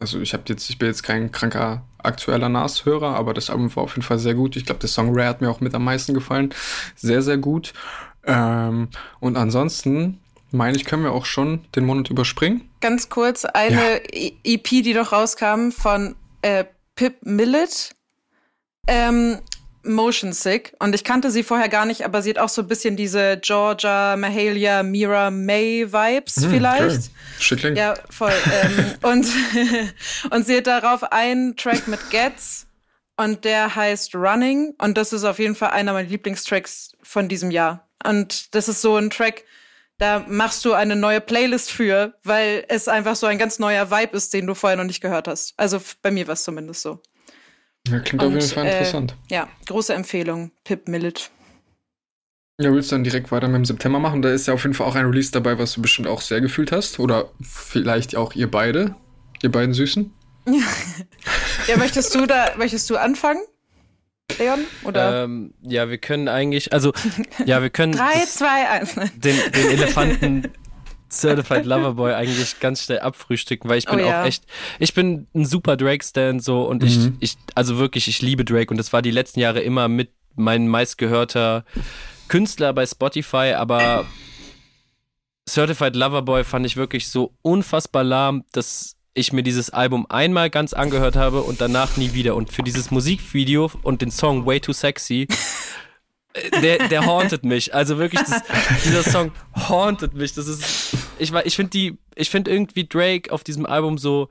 also ich habe jetzt, ich bin jetzt kein kranker aktueller Nas-Hörer, aber das Album war auf jeden Fall sehr gut. Ich glaube, der Song Rare hat mir auch mit am meisten gefallen. Sehr, sehr gut. Ähm, und ansonsten, meine ich, können wir auch schon den Monat überspringen. ganz kurz eine E- EP, die noch rauskam von äh, Pip Millet. Ähm, Motion Sick. Und ich kannte sie vorher gar nicht, aber sie hat auch so ein bisschen diese Georgia, Mahalia, Mira May Vibes Hm, vielleicht. Okay. Schickling. Ja, voll. ähm, und, und sie hat darauf einen Track mit Gets und der heißt Running. Und das ist auf jeden Fall einer meiner Lieblingstracks von diesem Jahr. Und das ist so ein Track, da machst du eine neue Playlist für, weil es einfach so ein ganz neuer Vibe ist, den du vorher noch nicht gehört hast. Also bei mir war es zumindest so. Ja, klingt und, auf jeden Fall interessant. Äh, ja, große Empfehlung. Pip Millet. Ja, willst du dann direkt weiter mit dem September machen? Da ist ja auf jeden Fall auch ein Release dabei, was du bestimmt auch sehr gefühlt hast. Oder vielleicht auch ihr beide. Ihr beiden Süßen. ja, möchtest du da, möchtest du anfangen? Leon? Oder? Ähm, ja, wir können eigentlich, also, ja, wir können. 3, 2, 1. Den, den Elefanten Certified Loverboy eigentlich ganz schnell abfrühstücken, weil ich bin oh, ja. auch echt, ich bin ein super Drake-Stan so und mhm. ich, ich, also wirklich, ich liebe Drake und das war die letzten Jahre immer mit mein meistgehörter Künstler bei Spotify, aber Certified Loverboy fand ich wirklich so unfassbar lahm, dass ich mir dieses Album einmal ganz angehört habe und danach nie wieder. Und für dieses Musikvideo und den Song Way Too Sexy, der, der hauntet mich. Also wirklich, das, dieser Song hauntet mich. Das ist, ich, ich finde die, ich finde irgendwie Drake auf diesem Album so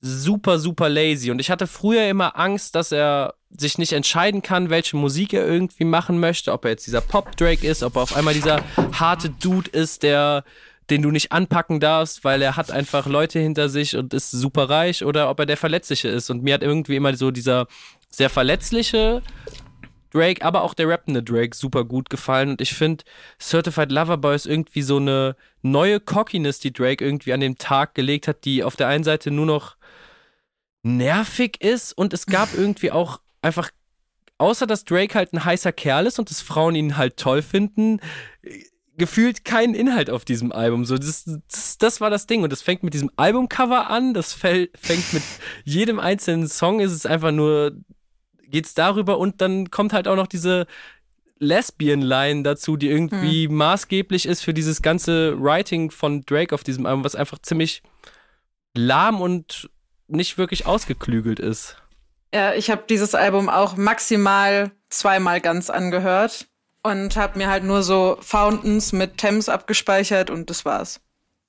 super, super lazy. Und ich hatte früher immer Angst, dass er sich nicht entscheiden kann, welche Musik er irgendwie machen möchte. Ob er jetzt dieser Pop-Drake ist, ob er auf einmal dieser harte Dude ist, der den du nicht anpacken darfst, weil er hat einfach Leute hinter sich und ist super reich oder ob er der Verletzliche ist. Und mir hat irgendwie immer so dieser sehr verletzliche Drake, aber auch der rappende Drake super gut gefallen. Und ich finde, Certified Lover Boy ist irgendwie so eine neue Cockiness, die Drake irgendwie an den Tag gelegt hat, die auf der einen Seite nur noch nervig ist und es gab irgendwie auch einfach, außer dass Drake halt ein heißer Kerl ist und dass Frauen ihn halt toll finden, gefühlt keinen Inhalt auf diesem Album. So, das, das, das war das Ding. Und das fängt mit diesem Albumcover an, das fängt mit jedem einzelnen Song, ist es einfach nur, geht's darüber und dann kommt halt auch noch diese Lesbian-Line dazu, die irgendwie hm. maßgeblich ist für dieses ganze Writing von Drake auf diesem Album, was einfach ziemlich lahm und nicht wirklich ausgeklügelt ist. Ja, ich habe dieses Album auch maximal zweimal ganz angehört und habe mir halt nur so Fountains mit Thames abgespeichert und das war's.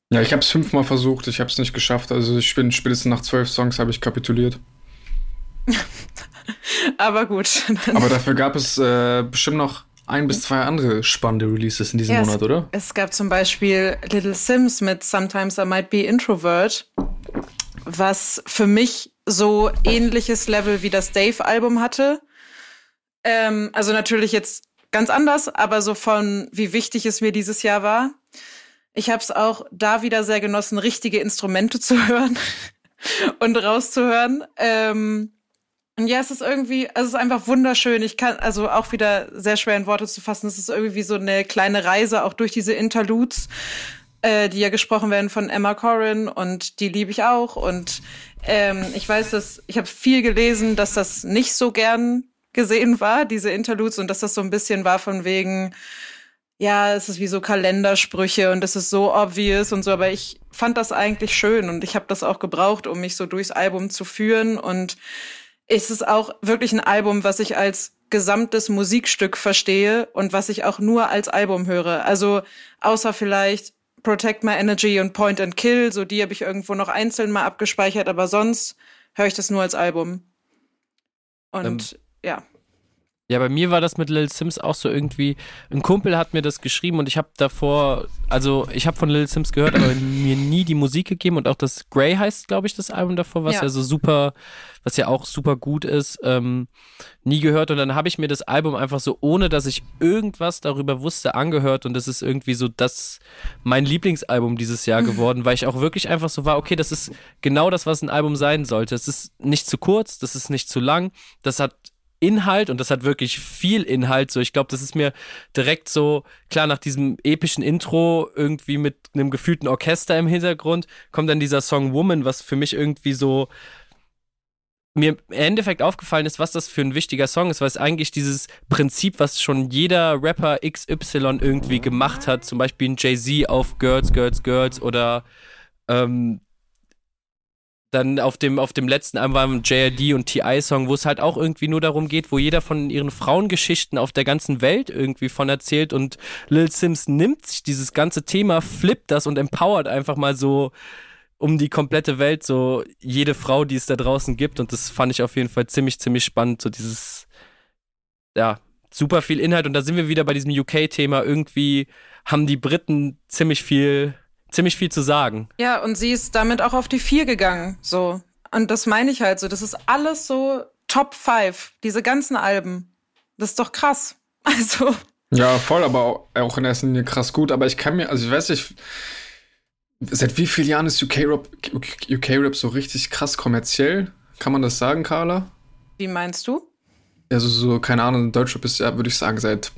Ja, ich habe es fünfmal versucht, ich habe es nicht geschafft. Also ich bin spätestens nach zwölf Songs habe ich kapituliert. Aber gut. Aber dafür gab es äh, bestimmt noch ein bis zwei andere spannende Releases in diesem ja, Monat, oder? Es gab zum Beispiel Little Sims mit Sometimes I Might Be Introvert, was für mich so ähnliches Level wie das Dave-Album hatte. Ähm, also natürlich jetzt ganz anders, aber so von wie wichtig es mir dieses Jahr war. Ich habe es auch da wieder sehr genossen, richtige Instrumente zu hören und rauszuhören. Ähm, ja, es ist irgendwie, es ist einfach wunderschön. Ich kann, also auch wieder sehr schwer in Worte zu fassen. Es ist irgendwie wie so eine kleine Reise auch durch diese Interludes, äh, die ja gesprochen werden von Emma Corrin und die liebe ich auch. Und ähm, ich weiß, dass ich habe viel gelesen, dass das nicht so gern gesehen war, diese Interludes, und dass das so ein bisschen war von wegen, ja, es ist wie so Kalendersprüche und es ist so obvious und so, aber ich fand das eigentlich schön und ich habe das auch gebraucht, um mich so durchs Album zu führen und es ist auch wirklich ein Album, was ich als gesamtes Musikstück verstehe und was ich auch nur als Album höre. Also außer vielleicht Protect My Energy und Point and Kill, so die habe ich irgendwo noch einzeln mal abgespeichert, aber sonst höre ich das nur als Album. Und ähm, ja. Ja, bei mir war das mit Lil Sims auch so irgendwie. Ein Kumpel hat mir das geschrieben und ich habe davor, also ich habe von Lil Sims gehört, aber mir nie die Musik gegeben und auch das Grey heißt, glaube ich, das Album davor, was ja. ja. so super, was ja auch super gut ist, ähm, nie gehört und dann habe ich mir das Album einfach so, ohne dass ich irgendwas darüber wusste, angehört und das ist irgendwie so das, mein Lieblingsalbum dieses Jahr geworden, weil ich auch wirklich einfach so war, okay, das ist genau das, was ein Album sein sollte. Es ist nicht zu kurz, das ist nicht zu lang, das hat Inhalt und das hat wirklich viel Inhalt. So, ich glaube, das ist mir direkt so, klar, nach diesem epischen Intro, irgendwie mit einem gefühlten Orchester im Hintergrund, kommt dann dieser Song Woman, was für mich irgendwie so mir im Endeffekt aufgefallen ist, was das für ein wichtiger Song ist, weil es eigentlich dieses Prinzip, was schon jeder Rapper XY irgendwie gemacht hat, zum Beispiel ein Jay-Z auf Girls, Girls, Girls oder ähm, dann auf dem, auf dem letzten Album war ein JRD und TI-Song, wo es halt auch irgendwie nur darum geht, wo jeder von ihren Frauengeschichten auf der ganzen Welt irgendwie von erzählt und Lil Sims nimmt sich dieses ganze Thema, flippt das und empowert einfach mal so um die komplette Welt, so jede Frau, die es da draußen gibt. Und das fand ich auf jeden Fall ziemlich, ziemlich spannend, so dieses, ja, super viel Inhalt. Und da sind wir wieder bei diesem UK-Thema, irgendwie haben die Briten ziemlich viel ziemlich viel zu sagen. Ja, und sie ist damit auch auf die vier gegangen, so. Und das meine ich halt so. Das ist alles so Top 5, diese ganzen Alben. Das ist doch krass. Also. Ja, voll, aber auch in erster Linie krass gut. Aber ich kann mir, also ich weiß nicht, seit wie vielen Jahren ist UK-Rap UK so richtig krass kommerziell? Kann man das sagen, Carla? Wie meinst du? Also so, keine Ahnung, Deutschrap ist ja, würde ich sagen, seit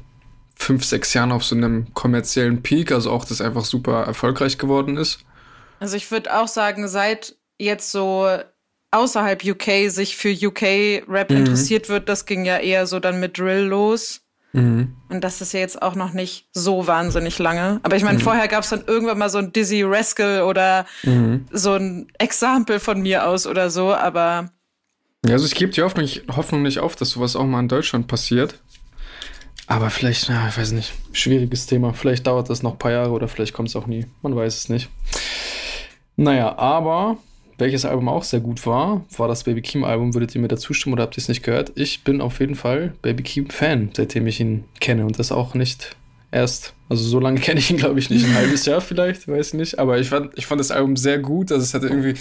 fünf, sechs Jahren auf so einem kommerziellen Peak, also auch das einfach super erfolgreich geworden ist. Also ich würde auch sagen, seit jetzt so außerhalb UK sich für UK-Rap mhm. interessiert wird, das ging ja eher so dann mit Drill los. Mhm. Und das ist ja jetzt auch noch nicht so wahnsinnig lange. Aber ich meine, mhm. vorher gab es dann irgendwann mal so ein Dizzy Rascal oder mhm. so ein Example von mir aus oder so, aber. Ja, also ich gebe die Hoffnung, Hoffnung nicht auf, dass sowas auch mal in Deutschland passiert. Aber vielleicht, ja, ich weiß nicht, schwieriges Thema. Vielleicht dauert das noch ein paar Jahre oder vielleicht kommt es auch nie. Man weiß es nicht. Naja, aber welches Album auch sehr gut war, war das Baby Keem Album. Würdet ihr mir da zustimmen oder habt ihr es nicht gehört? Ich bin auf jeden Fall Baby Keem Fan, seitdem ich ihn kenne und das auch nicht erst also so lange kenne ich ihn, glaube ich, nicht. Ein halbes Jahr vielleicht, weiß ich nicht. Aber ich fand, ich fand das Album sehr gut. Also es hatte irgendwie,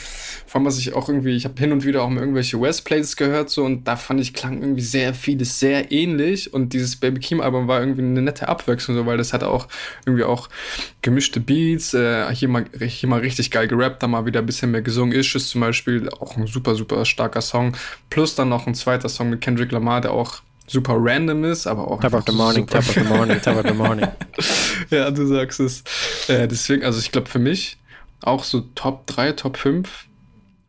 vor allem was ich auch irgendwie, ich habe hin und wieder auch mal irgendwelche West-Plays gehört so und da fand ich, klang irgendwie sehr vieles sehr ähnlich. Und dieses Baby Keem-Album war irgendwie eine nette Abwechslung, so, weil das hatte auch irgendwie auch gemischte Beats, äh, hier, mal, hier mal richtig geil gerappt, da mal wieder ein bisschen mehr gesungen. Issues zum Beispiel, auch ein super, super starker Song. Plus dann noch ein zweiter Song mit Kendrick Lamar, der auch super random ist, aber auch. Top of the morning, top of the morning, top of the morning. ja, du sagst es. Äh, deswegen, also ich glaube für mich auch so Top 3, Top 5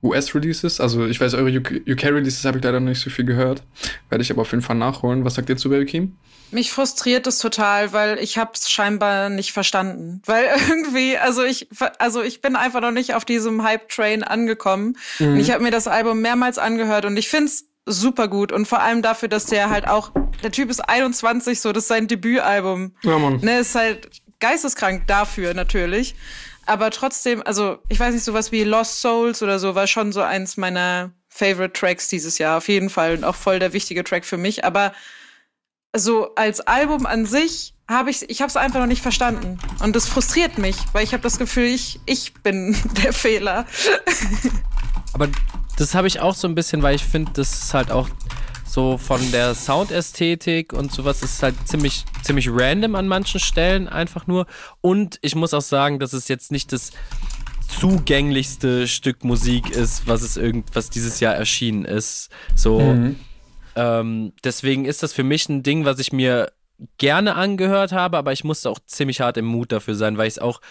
US-Releases. Also ich weiß, eure UK-Releases habe ich leider noch nicht so viel gehört. Werde ich aber auf jeden Fall nachholen. Was sagt ihr zu Baby Keem? Mich frustriert es total, weil ich habe es scheinbar nicht verstanden. Weil irgendwie, also ich, also ich bin einfach noch nicht auf diesem Hype-Train angekommen. Mhm. Und ich habe mir das Album mehrmals angehört und ich finde es super gut und vor allem dafür, dass der halt auch, der Typ ist 21, so, das ist sein Debütalbum. Ja, Mann. Ne, ist halt geisteskrank dafür natürlich. Aber trotzdem, also ich weiß nicht, sowas wie Lost Souls oder so war schon so eins meiner Favorite Tracks dieses Jahr, auf jeden Fall und auch voll der wichtige Track für mich. Aber so als Album an sich habe ich, ich habe es einfach noch nicht verstanden und das frustriert mich, weil ich habe das Gefühl, ich, ich bin der Fehler. Aber das habe ich auch so ein bisschen, weil ich finde, das ist halt auch so von der Soundästhetik und sowas ist halt ziemlich, ziemlich random an manchen Stellen einfach nur. Und ich muss auch sagen, dass es jetzt nicht das zugänglichste Stück Musik ist, was es irgend, was dieses Jahr erschienen ist. So, mhm. ähm, deswegen ist das für mich ein Ding, was ich mir gerne angehört habe, aber ich musste auch ziemlich hart im Mut dafür sein, weil ich es auch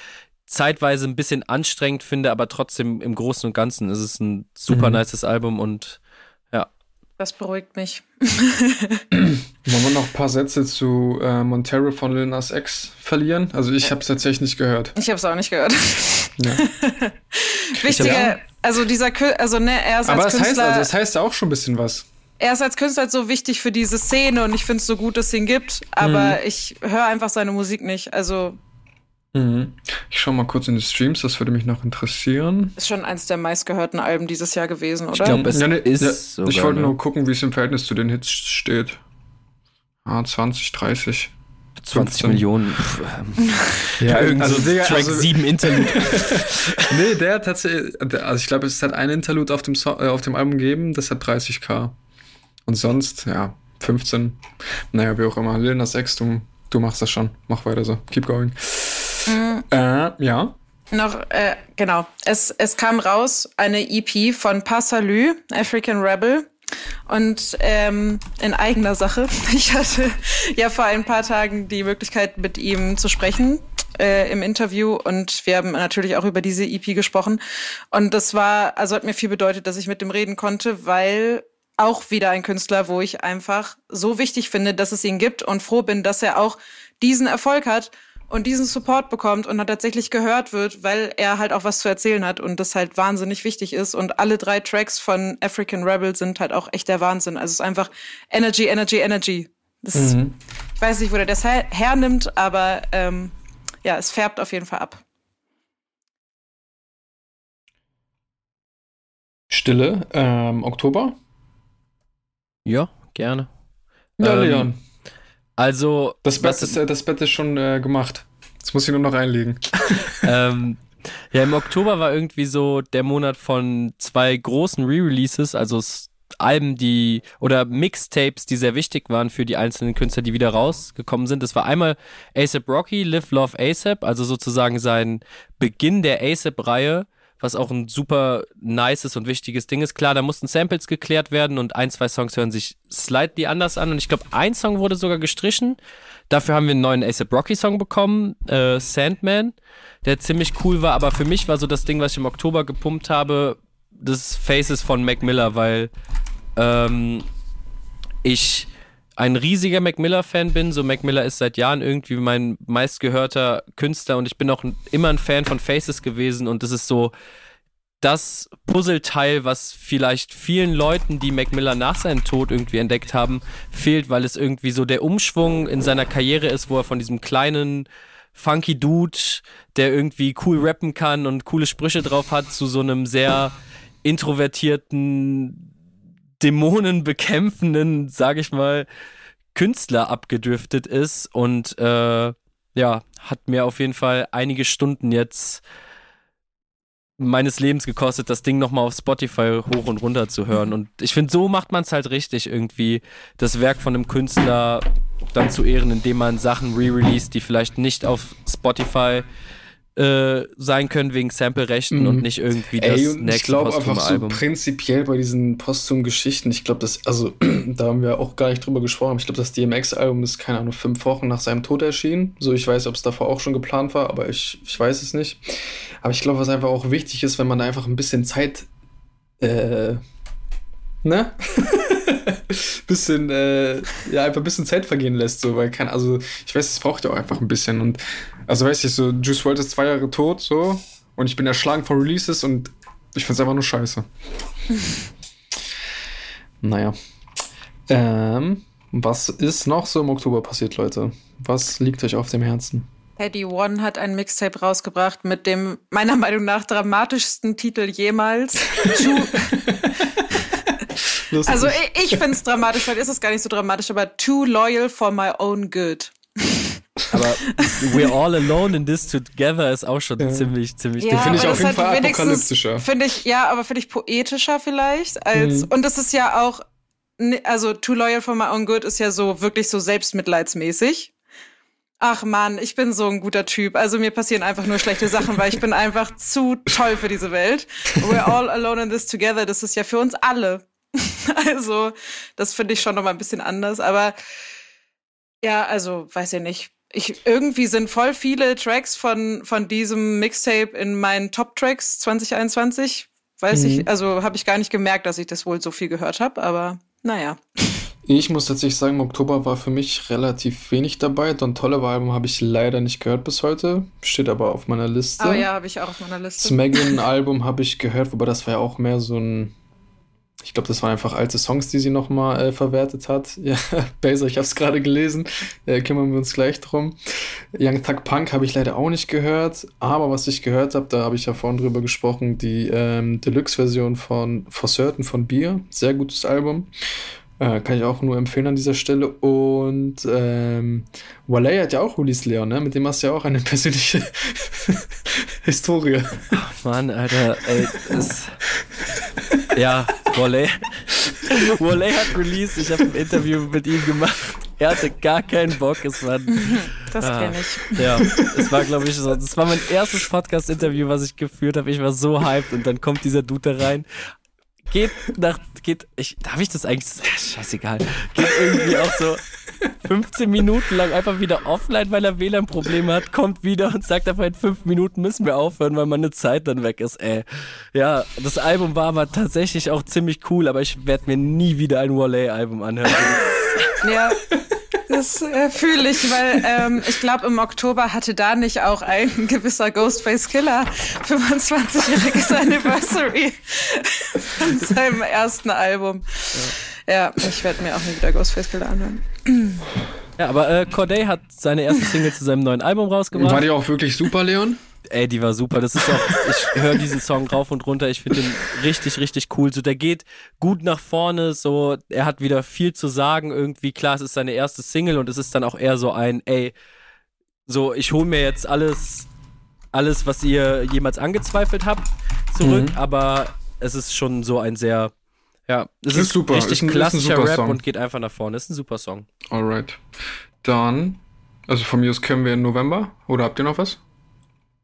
zeitweise ein bisschen anstrengend finde, aber trotzdem im Großen und Ganzen ist es ein super mhm. nices Album und ja. Das beruhigt mich. Wollen wir noch ein paar Sätze zu äh, Montero von Lil Nas X verlieren? Also ich habe es tatsächlich nicht gehört. Ich habe es auch nicht gehört. Ja. Wichtiger, also dieser, also ne, er ist Aber als das Künstler, heißt, also das heißt ja auch schon ein bisschen was er ist als Künstler so wichtig für diese Szene und ich finde es so gut, dass es ihn gibt, aber mhm. ich höre einfach seine Musik nicht. Also Mhm. Ich schaue mal kurz in die Streams, das würde mich noch interessieren. Ist schon eins der meistgehörten Alben dieses Jahr gewesen, oder? Ich glaube, es ja, ne, ist. Ja, sogar, ich wollte ne? nur gucken, wie es im Verhältnis zu den Hits steht. Ah, 20, 30. 20 15. Millionen. ja, irgend also, so Digga, Track also, 7 Interlude. nee, der hat tatsächlich, also ich glaube, es hat ein Interlude auf dem, so äh, auf dem Album gegeben, das hat 30k. Und sonst, ja, 15. Naja, wie auch immer. Lil Nas X, du, du machst das schon. Mach weiter so. Keep going. Mhm. Äh, ja. Noch, äh, genau. Es, es kam raus eine EP von Passalü, African Rebel. Und ähm, in eigener Sache. Ich hatte ja vor ein paar Tagen die Möglichkeit, mit ihm zu sprechen äh, im Interview und wir haben natürlich auch über diese EP gesprochen. Und das war, also hat mir viel bedeutet, dass ich mit dem reden konnte, weil auch wieder ein Künstler, wo ich einfach so wichtig finde, dass es ihn gibt und froh bin, dass er auch diesen Erfolg hat und diesen Support bekommt und dann tatsächlich gehört wird, weil er halt auch was zu erzählen hat und das halt wahnsinnig wichtig ist. Und alle drei Tracks von African Rebel sind halt auch echt der Wahnsinn. Also es ist einfach Energy, Energy, Energy. Das, mhm. Ich weiß nicht, wo der das her hernimmt, aber ähm, ja, es färbt auf jeden Fall ab. Stille, ähm, Oktober? Ja, gerne. Ja, ähm, Leon. Also. Das Bett, ist, das Bett ist schon äh, gemacht. Jetzt muss ich nur noch reinlegen. ähm, ja, im Oktober war irgendwie so der Monat von zwei großen Re-Releases. Also Alben, die oder Mixtapes, die sehr wichtig waren für die einzelnen Künstler, die wieder rausgekommen sind. Das war einmal ASAP Rocky, Live Love ASAP, also sozusagen sein Beginn der ASAP-Reihe, was auch ein super nices und wichtiges Ding ist. Klar, da mussten Samples geklärt werden und ein, zwei Songs hören sich slightly anders an und ich glaube, ein Song wurde sogar gestrichen. Dafür haben wir einen neuen ASAP Rocky Song bekommen, äh, Sandman, der ziemlich cool war, aber für mich war so das Ding, was ich im Oktober gepumpt habe, des Faces von Mac Miller, weil ähm, ich ein riesiger Mac Miller-Fan bin. So Mac Miller ist seit Jahren irgendwie mein meistgehörter Künstler und ich bin auch immer ein Fan von Faces gewesen und das ist so das Puzzleteil, was vielleicht vielen Leuten, die Mac Miller nach seinem Tod irgendwie entdeckt haben, fehlt, weil es irgendwie so der Umschwung in seiner Karriere ist, wo er von diesem kleinen funky Dude, der irgendwie cool rappen kann und coole Sprüche drauf hat, zu so einem sehr introvertierten, dämonenbekämpfenden, sag ich mal, Künstler abgedriftet ist und äh, ja, hat mir auf jeden Fall einige Stunden jetzt meines Lebens gekostet, das Ding nochmal auf Spotify hoch und runter zu hören. Und ich finde, so macht man es halt richtig, irgendwie das Werk von einem Künstler dann zu ehren, indem man Sachen re-released, die vielleicht nicht auf Spotify äh, sein können wegen Sample-Rechten mhm. und nicht irgendwie das Ey, nächste Ich glaube einfach so prinzipiell bei diesen Posthum-Geschichten, ich glaube, das, also da haben wir auch gar nicht drüber gesprochen, ich glaube, das DMX-Album ist, keine Ahnung, fünf Wochen nach seinem Tod erschienen. So, ich weiß, ob es davor auch schon geplant war, aber ich, ich weiß es nicht. Aber ich glaube, was einfach auch wichtig ist, wenn man da einfach ein bisschen Zeit, äh, ne? bisschen, äh, ja, einfach ein bisschen Zeit vergehen lässt, so, weil kein, also, ich weiß, es braucht ja auch einfach ein bisschen und, also, weiß ich, so, Juice WRLD ist zwei Jahre tot, so, und ich bin erschlagen von Releases und ich find's einfach nur scheiße. naja. Ähm, was ist noch so im Oktober passiert, Leute? Was liegt euch auf dem Herzen? Eddie One hat ein Mixtape rausgebracht mit dem meiner Meinung nach dramatischsten Titel jemals. also ich, ich finde es dramatisch, weil ist es gar nicht so dramatisch, aber too loyal for my own good. Aber We're All Alone in This Together ist auch schon ja. ziemlich, ziemlich. Ja, finde ich auf jeden Fall apokalyptischer. Finde ich, ja, aber finde ich poetischer vielleicht als. Mhm. Und das ist ja auch, also Too Loyal for My Own Good ist ja so wirklich so selbstmitleidsmäßig. Ach man, ich bin so ein guter Typ. Also mir passieren einfach nur schlechte Sachen, weil ich bin einfach zu toll für diese Welt. We're all alone in this together. Das ist ja für uns alle. also, das finde ich schon noch mal ein bisschen anders. Aber ja, also, weiß ich nicht. Ich, irgendwie sind voll viele Tracks von, von diesem Mixtape in meinen Top-Tracks 2021. Weiß mhm. ich, also habe ich gar nicht gemerkt, dass ich das wohl so viel gehört habe, aber naja. Ich muss tatsächlich sagen, Oktober war für mich relativ wenig dabei. Don Tolle Album habe ich leider nicht gehört bis heute. Steht aber auf meiner Liste. Oh ja, habe ich auch auf meiner Liste. Smeggin Album habe ich gehört, wobei das war ja auch mehr so ein ich glaube, das waren einfach alte Songs, die sie nochmal äh, verwertet hat. Ja, Baser, ich habe es gerade gelesen. Äh, kümmern wir uns gleich drum. Young Thug Punk habe ich leider auch nicht gehört. Aber was ich gehört habe, da habe ich ja vorhin drüber gesprochen, die ähm, Deluxe-Version von For Certain von Beer. Sehr gutes Album. Äh, kann ich auch nur empfehlen an dieser Stelle. Und ähm, Wale hat ja auch released, Leon, ne? Mit dem hast du ja auch eine persönliche Historie. Ach, Mann, Alter, ey, das. ja, Wale. Wale hat released, ich habe ein Interview mit ihm gemacht. Er hatte gar keinen Bock. Es war. Das ah, kenne ich. Ja, es war, glaube ich, so. Das war mein erstes Podcast-Interview, was ich geführt habe. Ich war so hyped und dann kommt dieser Dude da rein geht nach, geht, ich, darf ich das eigentlich, scheißegal, geht irgendwie auch so 15 Minuten lang einfach wieder offline, weil er WLAN-Probleme hat, kommt wieder und sagt einfach in 5 Minuten müssen wir aufhören, weil meine Zeit dann weg ist, ey. Ja, das Album war aber tatsächlich auch ziemlich cool, aber ich werde mir nie wieder ein Wale-Album anhören. Ja. Das äh, fühle ich, weil ähm, ich glaube, im Oktober hatte da nicht auch ein gewisser Ghostface Killer 25-jähriges Anniversary von seinem ersten Album. Ja, ja ich werde mir auch nie wieder Ghostface Killer anhören. Ja, aber äh, Corday hat seine erste Single zu seinem neuen Album rausgebracht. War die auch wirklich super, Leon? Ey, die war super. Das ist auch, ich höre diesen Song rauf und runter. Ich finde den richtig, richtig cool. So, der geht gut nach vorne. So, er hat wieder viel zu sagen. Irgendwie, klar, es ist seine erste Single und es ist dann auch eher so ein, ey, so, ich hole mir jetzt alles, alles, was ihr jemals angezweifelt habt, zurück. Mhm. Aber es ist schon so ein sehr, Ja, es Ist ist, super, richtig ist ein- ist ein klassischer super Rap Song. und geht einfach nach vorne. Ist ein super Song. Alright. Dann, also von mir aus können wir im November. Oder habt ihr noch was?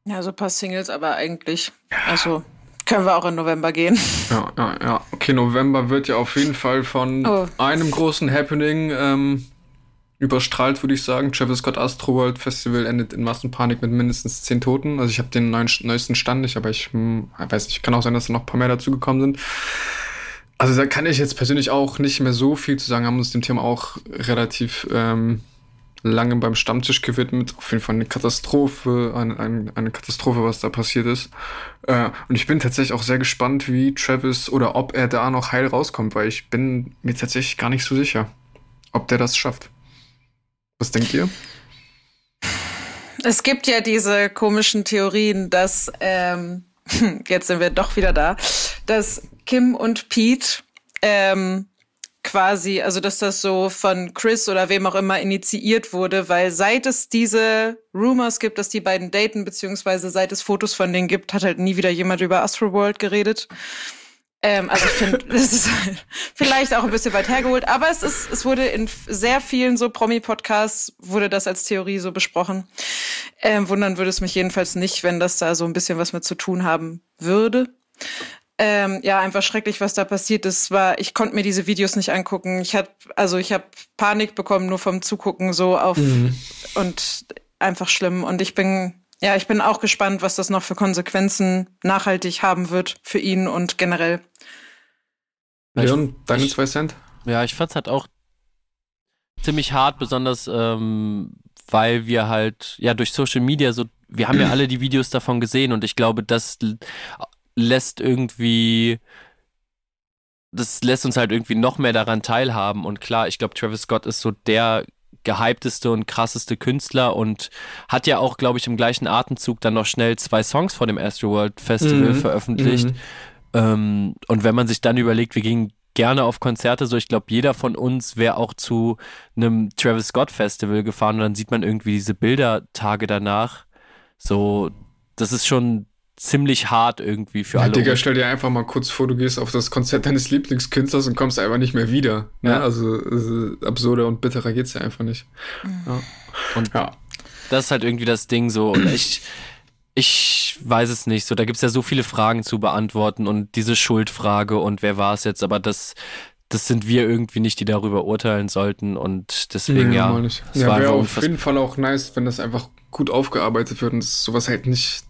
Ja, so ein paar Singles, aber eigentlich, also können wir auch im November gehen. Ja, ja, ja. Okay, November wird ja auf jeden Fall von Oh. einem großen Happening ähm, überstrahlt, würde ich sagen. Travis Scott Astroworld Festival endet in Massenpanik mit mindestens zehn Toten. Also ich habe den neuen, neuesten Stand nicht, aber ich hm, weiß nicht, kann auch sein, dass da noch ein paar mehr dazugekommen sind. Also da kann ich jetzt persönlich auch nicht mehr so viel zu sagen, haben uns dem Thema auch relativ ähm, lange beim Stammtisch gewidmet. Auf jeden Fall eine Katastrophe, eine, eine, eine Katastrophe, was da passiert ist. Äh, und ich bin tatsächlich auch sehr gespannt, wie Travis oder ob er da noch heil rauskommt, weil ich bin mir tatsächlich gar nicht so sicher, ob der das schafft. Was denkt ihr? Es gibt ja diese komischen Theorien, dass, ähm, jetzt sind wir doch wieder da, dass Kim und Pete ähm, quasi, also dass das so von Chris oder wem auch immer initiiert wurde, weil seit es diese Rumors gibt, dass die beiden daten, beziehungsweise seit es Fotos von denen gibt, hat halt nie wieder jemand über Astroworld geredet. Ähm, also ich finde, das ist vielleicht auch ein bisschen weit hergeholt, aber es ist, es wurde in sehr vielen so Promi-Podcasts wurde das als Theorie so besprochen. Ähm, wundern würde es mich jedenfalls nicht, wenn das da so ein bisschen was mit zu tun haben würde. Ähm, ja, einfach schrecklich, was da passiert ist. War, ich konnte mir diese Videos nicht angucken. Ich hab, also ich habe Panik bekommen nur vom Zugucken so auf und einfach schlimm. Und ich bin, ja, ich bin auch gespannt, was das noch für Konsequenzen nachhaltig haben wird für ihn und generell. Leon, deine ich- zwei Cent? Ja, ich fand's halt auch ziemlich hart, besonders ähm, weil wir halt, ja, durch Social Media so, wir haben ja alle die Videos davon gesehen und ich glaube, das l- lässt irgendwie, das lässt uns halt irgendwie noch mehr daran teilhaben und klar, ich glaube, Travis Scott ist so der gehypteste und krasseste Künstler und hat ja auch, glaube ich, im gleichen Atemzug dann noch schnell zwei Songs vor dem Astroworld Festival Mhm. veröffentlicht. Mhm. Ähm, und wenn man sich dann überlegt, wir gingen gerne auf Konzerte, so ich glaube, jeder von uns wäre auch zu einem Travis Scott Festival gefahren und dann sieht man irgendwie diese Bilder Tage danach. So, das ist schon ziemlich hart irgendwie für Ja, alle. Digga, stell dir einfach mal kurz vor, du gehst auf das Konzert deines Lieblingskünstlers und kommst einfach nicht mehr wieder. Ne? Ja. Also äh, absurder und bitterer geht's ja einfach nicht. Ja. Und ja. das ist halt irgendwie das Ding so. Und ich, ich weiß es nicht. So, da gibt's ja so viele Fragen zu beantworten und diese Schuldfrage und wer war es jetzt, aber das, das sind wir irgendwie nicht, die darüber urteilen sollten. Und deswegen, ja. es Ja, war wäre auf jeden Fall auch nice, wenn das einfach gut aufgearbeitet wird und sowas halt nicht.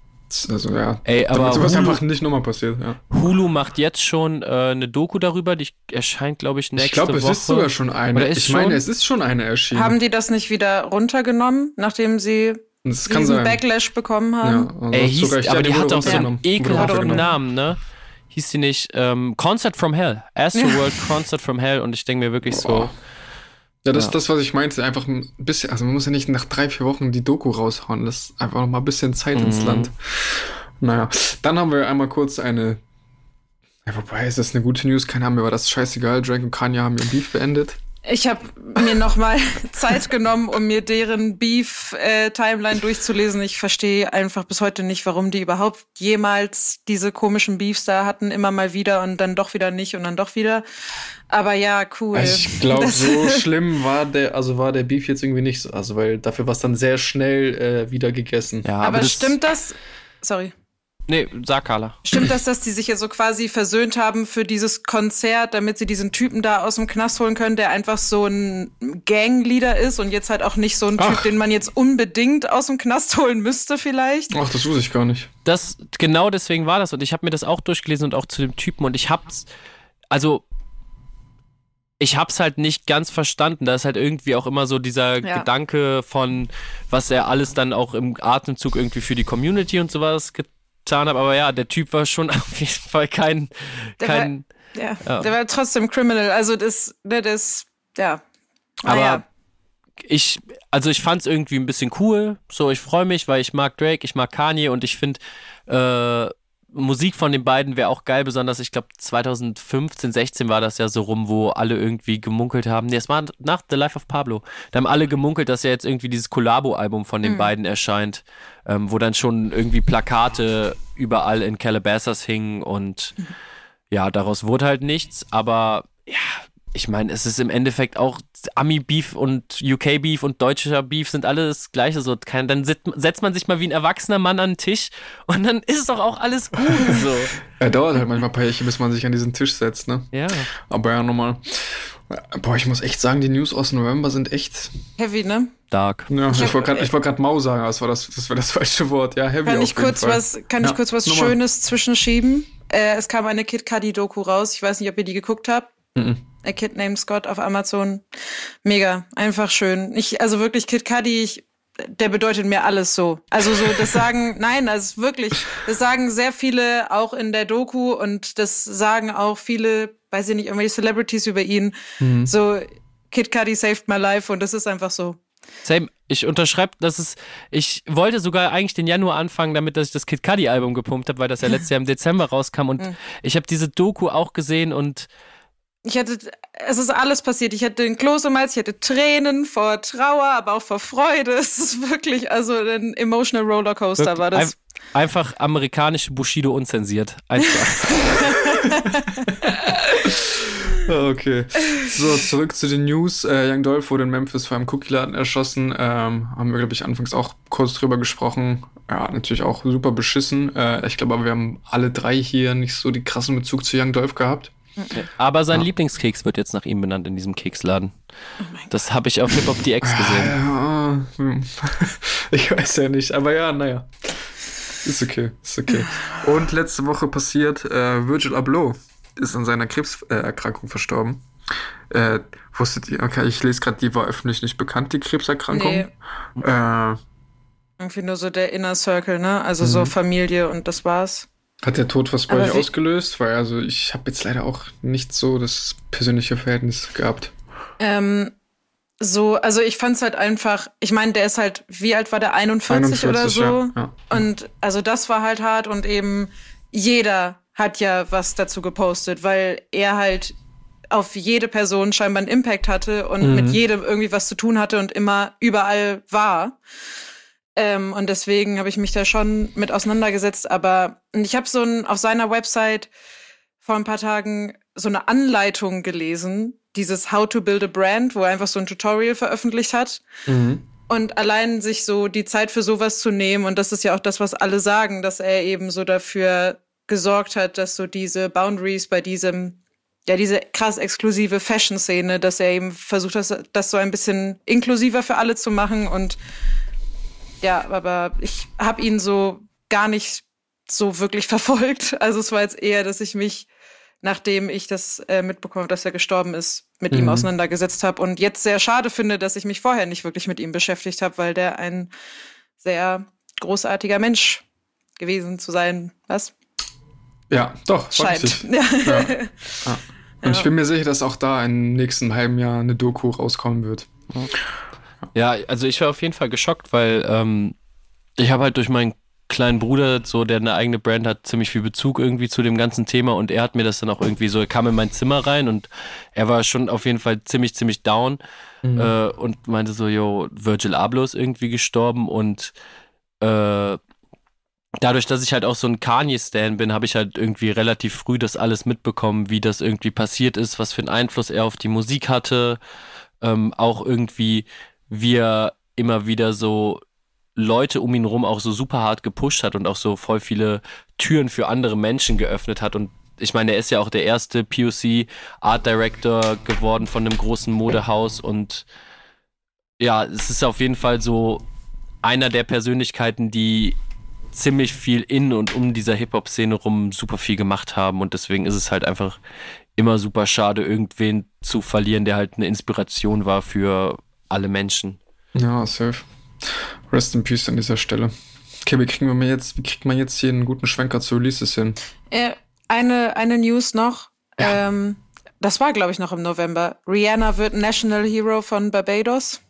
Also ja. Ey, aber damit sowas Hulu- einfach nicht nochmal passiert, ja. Hulu macht jetzt schon äh, eine Doku darüber, die erscheint, glaube ich, nächste Ich glaube, es Woche. ist sogar schon eine. Ich meine, schon? es ist schon eine erschienen. Haben die das nicht wieder runtergenommen, nachdem sie das kann diesen sein. Backlash bekommen ja, haben? also Ey, hieß, recht. aber Ja, die hat auch so einen ekelhaften. Namen, ne? Hieß die nicht ähm, Concert from Hell? Astroworld Concert from Hell und ich denke mir wirklich so, Boah. Ja, das Ja. ist das, was ich meinte. Einfach ein bisschen, also man muss ja nicht nach drei, vier Wochen die Doku raushauen. Das ist einfach noch mal ein bisschen Zeit ins Mhm. Land. Naja, dann haben wir einmal kurz eine. Ja, wobei, ist das eine gute News? Keine Ahnung, mir war das scheißegal. Drake und Kanye haben ihren Beef beendet. Ich habe mir nochmal Zeit genommen, um mir deren Beef-Timeline durchzulesen. Ich verstehe einfach bis heute nicht, warum die überhaupt jemals diese komischen Beefs da hatten, immer mal wieder und dann doch wieder nicht und dann doch wieder. Aber ja, cool. Ich glaube, so schlimm war der, also war der Beef jetzt irgendwie nicht so. Also, weil dafür war es dann sehr schnell äh, wieder gegessen. ja, Aber, das, stimmt das? Sorry. Nee, sag Carla. Stimmt das, dass die sich ja so quasi versöhnt haben für dieses Konzert, damit sie diesen Typen da aus dem Knast holen können, der einfach so ein Gangleader ist und jetzt halt auch nicht so ein Typ, Ach. den man jetzt unbedingt aus dem Knast holen müsste vielleicht? Ach, das wusste ich gar nicht. Das, genau deswegen war das und ich habe mir das auch durchgelesen und auch zu dem Typen und ich hab's, also ich hab's halt nicht ganz verstanden. Da ist halt irgendwie auch immer so dieser Ja. Gedanke von, was er alles dann auch im Atemzug irgendwie für die Community und sowas getan hat. Aber ja, der Typ war schon auf jeden Fall kein, Der kein, Ja, Ja. der war trotzdem Criminal. Also das, ne, das, ja. aber Naja. ich, also ich fand's irgendwie ein bisschen cool. So, ich freue mich, weil ich mag Drake, ich mag Kanye und ich finde, äh, Musik von den beiden wäre auch geil, besonders ich glaube 2015, 16 war das ja so rum, wo alle irgendwie gemunkelt haben. Nee, es war nach The Life of Pablo. Da haben alle gemunkelt, dass ja jetzt irgendwie dieses Collabo-Album von den beiden erscheint, ähm, wo dann schon irgendwie Plakate überall in Calabasas hingen und ja, daraus wurde halt nichts, aber ja, ich meine, es ist im Endeffekt auch Ami-Beef und UK-Beef und deutscher Beef sind alle das Gleiche. So, kann, dann setzt man sich mal wie ein erwachsener Mann an den Tisch und dann ist doch auch alles gut. So. Er dauert halt manchmal ein paar Jährchen, bis man sich an diesen Tisch setzt, ne? Ja. Aber ja, nochmal. Boah, ich muss echt sagen, die News aus November sind echt heavy, ne? Dark. Ja, ich, ich wollte gerade wollt Mau sagen, aber das war das, das, war das falsche Wort. Ja, heavy. Kann ich kurz Fall. was, kann ja, ich kurz was Schönes zwischenschieben? Äh, es kam eine Kid Cudi Doku raus. Ich weiß nicht, ob ihr die geguckt habt. Mhm. A Kid Named Scott auf Amazon. Mega, einfach schön. Ich, also wirklich Kid Cudi, ich, der bedeutet mir alles so. Also so, das sagen, nein, also wirklich, das sagen sehr viele auch in der Doku und das sagen auch viele, weiß ich nicht, irgendwelche Celebrities über ihn. Mhm. So, Kid Cudi saved my life und das ist einfach so. Same. Ich unterschreibe, dass es. Ich wollte sogar eigentlich den Januar anfangen, damit dass ich das Kid Cudi Album gepumpt habe, weil das ja letztes Jahr im Dezember rauskam und mhm. ich habe diese Doku auch gesehen und ich hatte, es ist alles passiert. Ich hatte den Kloß im Hals, ich hatte Tränen vor Trauer, aber auch vor Freude. Es ist wirklich, also ein emotional Rollercoaster wirklich, war das. Einfach amerikanische Bushido unzensiert. Einfach. okay. So, zurück zu den News. Äh, Young Dolph wurde in Memphis vor einem Cookie-Laden erschossen. Ähm, haben wir, glaube ich, anfangs auch kurz drüber gesprochen. Ja, natürlich auch super beschissen. Äh, ich glaube aber, wir haben alle drei hier nicht so die krassen Bezug zu Young Dolph gehabt. Aber sein ja. Lieblingskeks wird jetzt nach ihm benannt in diesem Keksladen. Oh das habe ich auf Hip Hop DX gesehen. Ich weiß ja nicht, aber ja, naja. Ist okay, ist okay. Und letzte Woche passiert, äh, Virgil Abloh ist an seiner Krebserkrankung verstorben. Äh, wusstet ihr, okay, ich lese gerade, die war öffentlich nicht bekannt, die Krebserkrankung. Nee. Äh, Irgendwie nur so der Inner Circle, ne? Also so mhm. Familie und das war's. Hat der Tod was bei euch ausgelöst? Weil also ich habe jetzt leider auch nicht so das persönliche Verhältnis gehabt. Ähm, so, also ich fand es halt einfach, ich meine, der ist halt, wie alt war der? 41, 41 oder so? Ja, ja. Und also das war halt hart und eben jeder hat ja was dazu gepostet, weil er halt auf jede Person scheinbar einen Impact hatte und mhm. mit jedem irgendwie was zu tun hatte und immer überall war. Ähm, und deswegen habe ich mich da schon mit auseinandergesetzt. Aber ich habe so ein, auf seiner Website vor ein paar Tagen so eine Anleitung gelesen, dieses How to Build a Brand, wo er einfach so ein Tutorial veröffentlicht hat. Mhm. Und allein sich so die Zeit für sowas zu nehmen, und das ist ja auch das, was alle sagen, dass er eben so dafür gesorgt hat, dass so diese Boundaries bei diesem, ja, diese krass exklusive Fashion-Szene, dass er eben versucht hat, das so ein bisschen inklusiver für alle zu machen und ja, aber ich habe ihn so gar nicht so wirklich verfolgt. Also es war jetzt eher, dass ich mich, nachdem ich das äh, mitbekommen dass er gestorben ist, mit mhm. ihm auseinandergesetzt habe und jetzt sehr schade finde, dass ich mich vorher nicht wirklich mit ihm beschäftigt habe, weil der ein sehr großartiger Mensch gewesen zu sein. Was? Ja, doch, scheint. Ja. ja. ja. Und ich bin mir sicher, dass auch da im nächsten halben Jahr eine Doku rauskommen wird. Ja, also ich war auf jeden Fall geschockt, weil ähm, ich habe halt durch meinen kleinen Bruder, so der eine eigene Brand hat, ziemlich viel Bezug irgendwie zu dem ganzen Thema und er hat mir das dann auch irgendwie so, er kam in mein Zimmer rein und er war schon auf jeden Fall ziemlich, ziemlich down mhm. äh, und meinte so, yo, Virgil Abloh ist irgendwie gestorben und äh, dadurch, dass ich halt auch so ein Kanye-Stan bin, habe ich halt irgendwie relativ früh das alles mitbekommen, wie das irgendwie passiert ist, was für einen Einfluss er auf die Musik hatte, ähm, auch irgendwie wie er immer wieder so Leute um ihn rum auch so super hart gepusht hat und auch so voll viele Türen für andere Menschen geöffnet hat. Und ich meine, er ist ja auch der erste POC Art Director geworden von einem großen Modehaus und ja, es ist auf jeden Fall so einer der Persönlichkeiten, die ziemlich viel in und um dieser Hip-Hop-Szene rum super viel gemacht haben und deswegen ist es halt einfach immer super schade, irgendwen zu verlieren, der halt eine Inspiration war für alle Menschen. Ja, safe. Rest in Peace an dieser Stelle. Okay, wie kriegen wir jetzt, wie kriegt man jetzt hier einen guten Schwenker zu Releases hin? Äh, eine, eine News noch. Ja. Ähm, das war, glaube ich, noch im November. Rihanna wird National Hero von Barbados.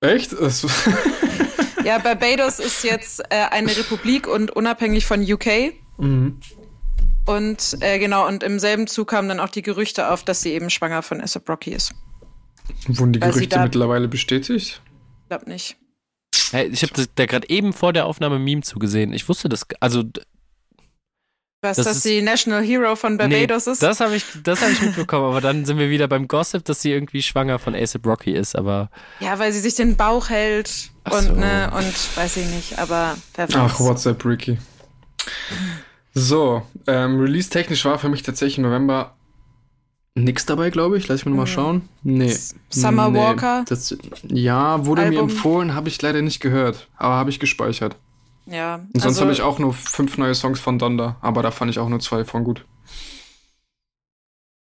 Echt? ja, Barbados ist jetzt äh, eine Republik und unabhängig von UK. Mhm. Und äh, genau, und im selben Zug kamen dann auch die Gerüchte auf, dass sie eben schwanger von ASAP Rocky ist. Wurden die Gerüchte mittlerweile bestätigt? Ich glaube nicht. Hey, ich habe da gerade eben vor der Aufnahme Meme zugesehen. Ich wusste das, also Was, das dass sie National Hero von Barbados nee, ist? Das habe ich, hab ich mitbekommen, aber dann sind wir wieder beim Gossip, dass sie irgendwie schwanger von ASAP Rocky ist, aber. Ja, weil sie sich den Bauch hält und, so. ne, und weiß ich nicht, aber wer weiß. Ach, WhatsApp Ricky. So, ähm, release-technisch war für mich tatsächlich im November nichts dabei, glaube ich. Lass ich mir nochmal mhm. schauen. Nee. Summer nee. Walker? Das, ja, wurde Album. mir empfohlen, habe ich leider nicht gehört, aber habe ich gespeichert. Ja. Und sonst also, habe ich auch nur fünf neue Songs von Donda, aber da fand ich auch nur zwei von gut.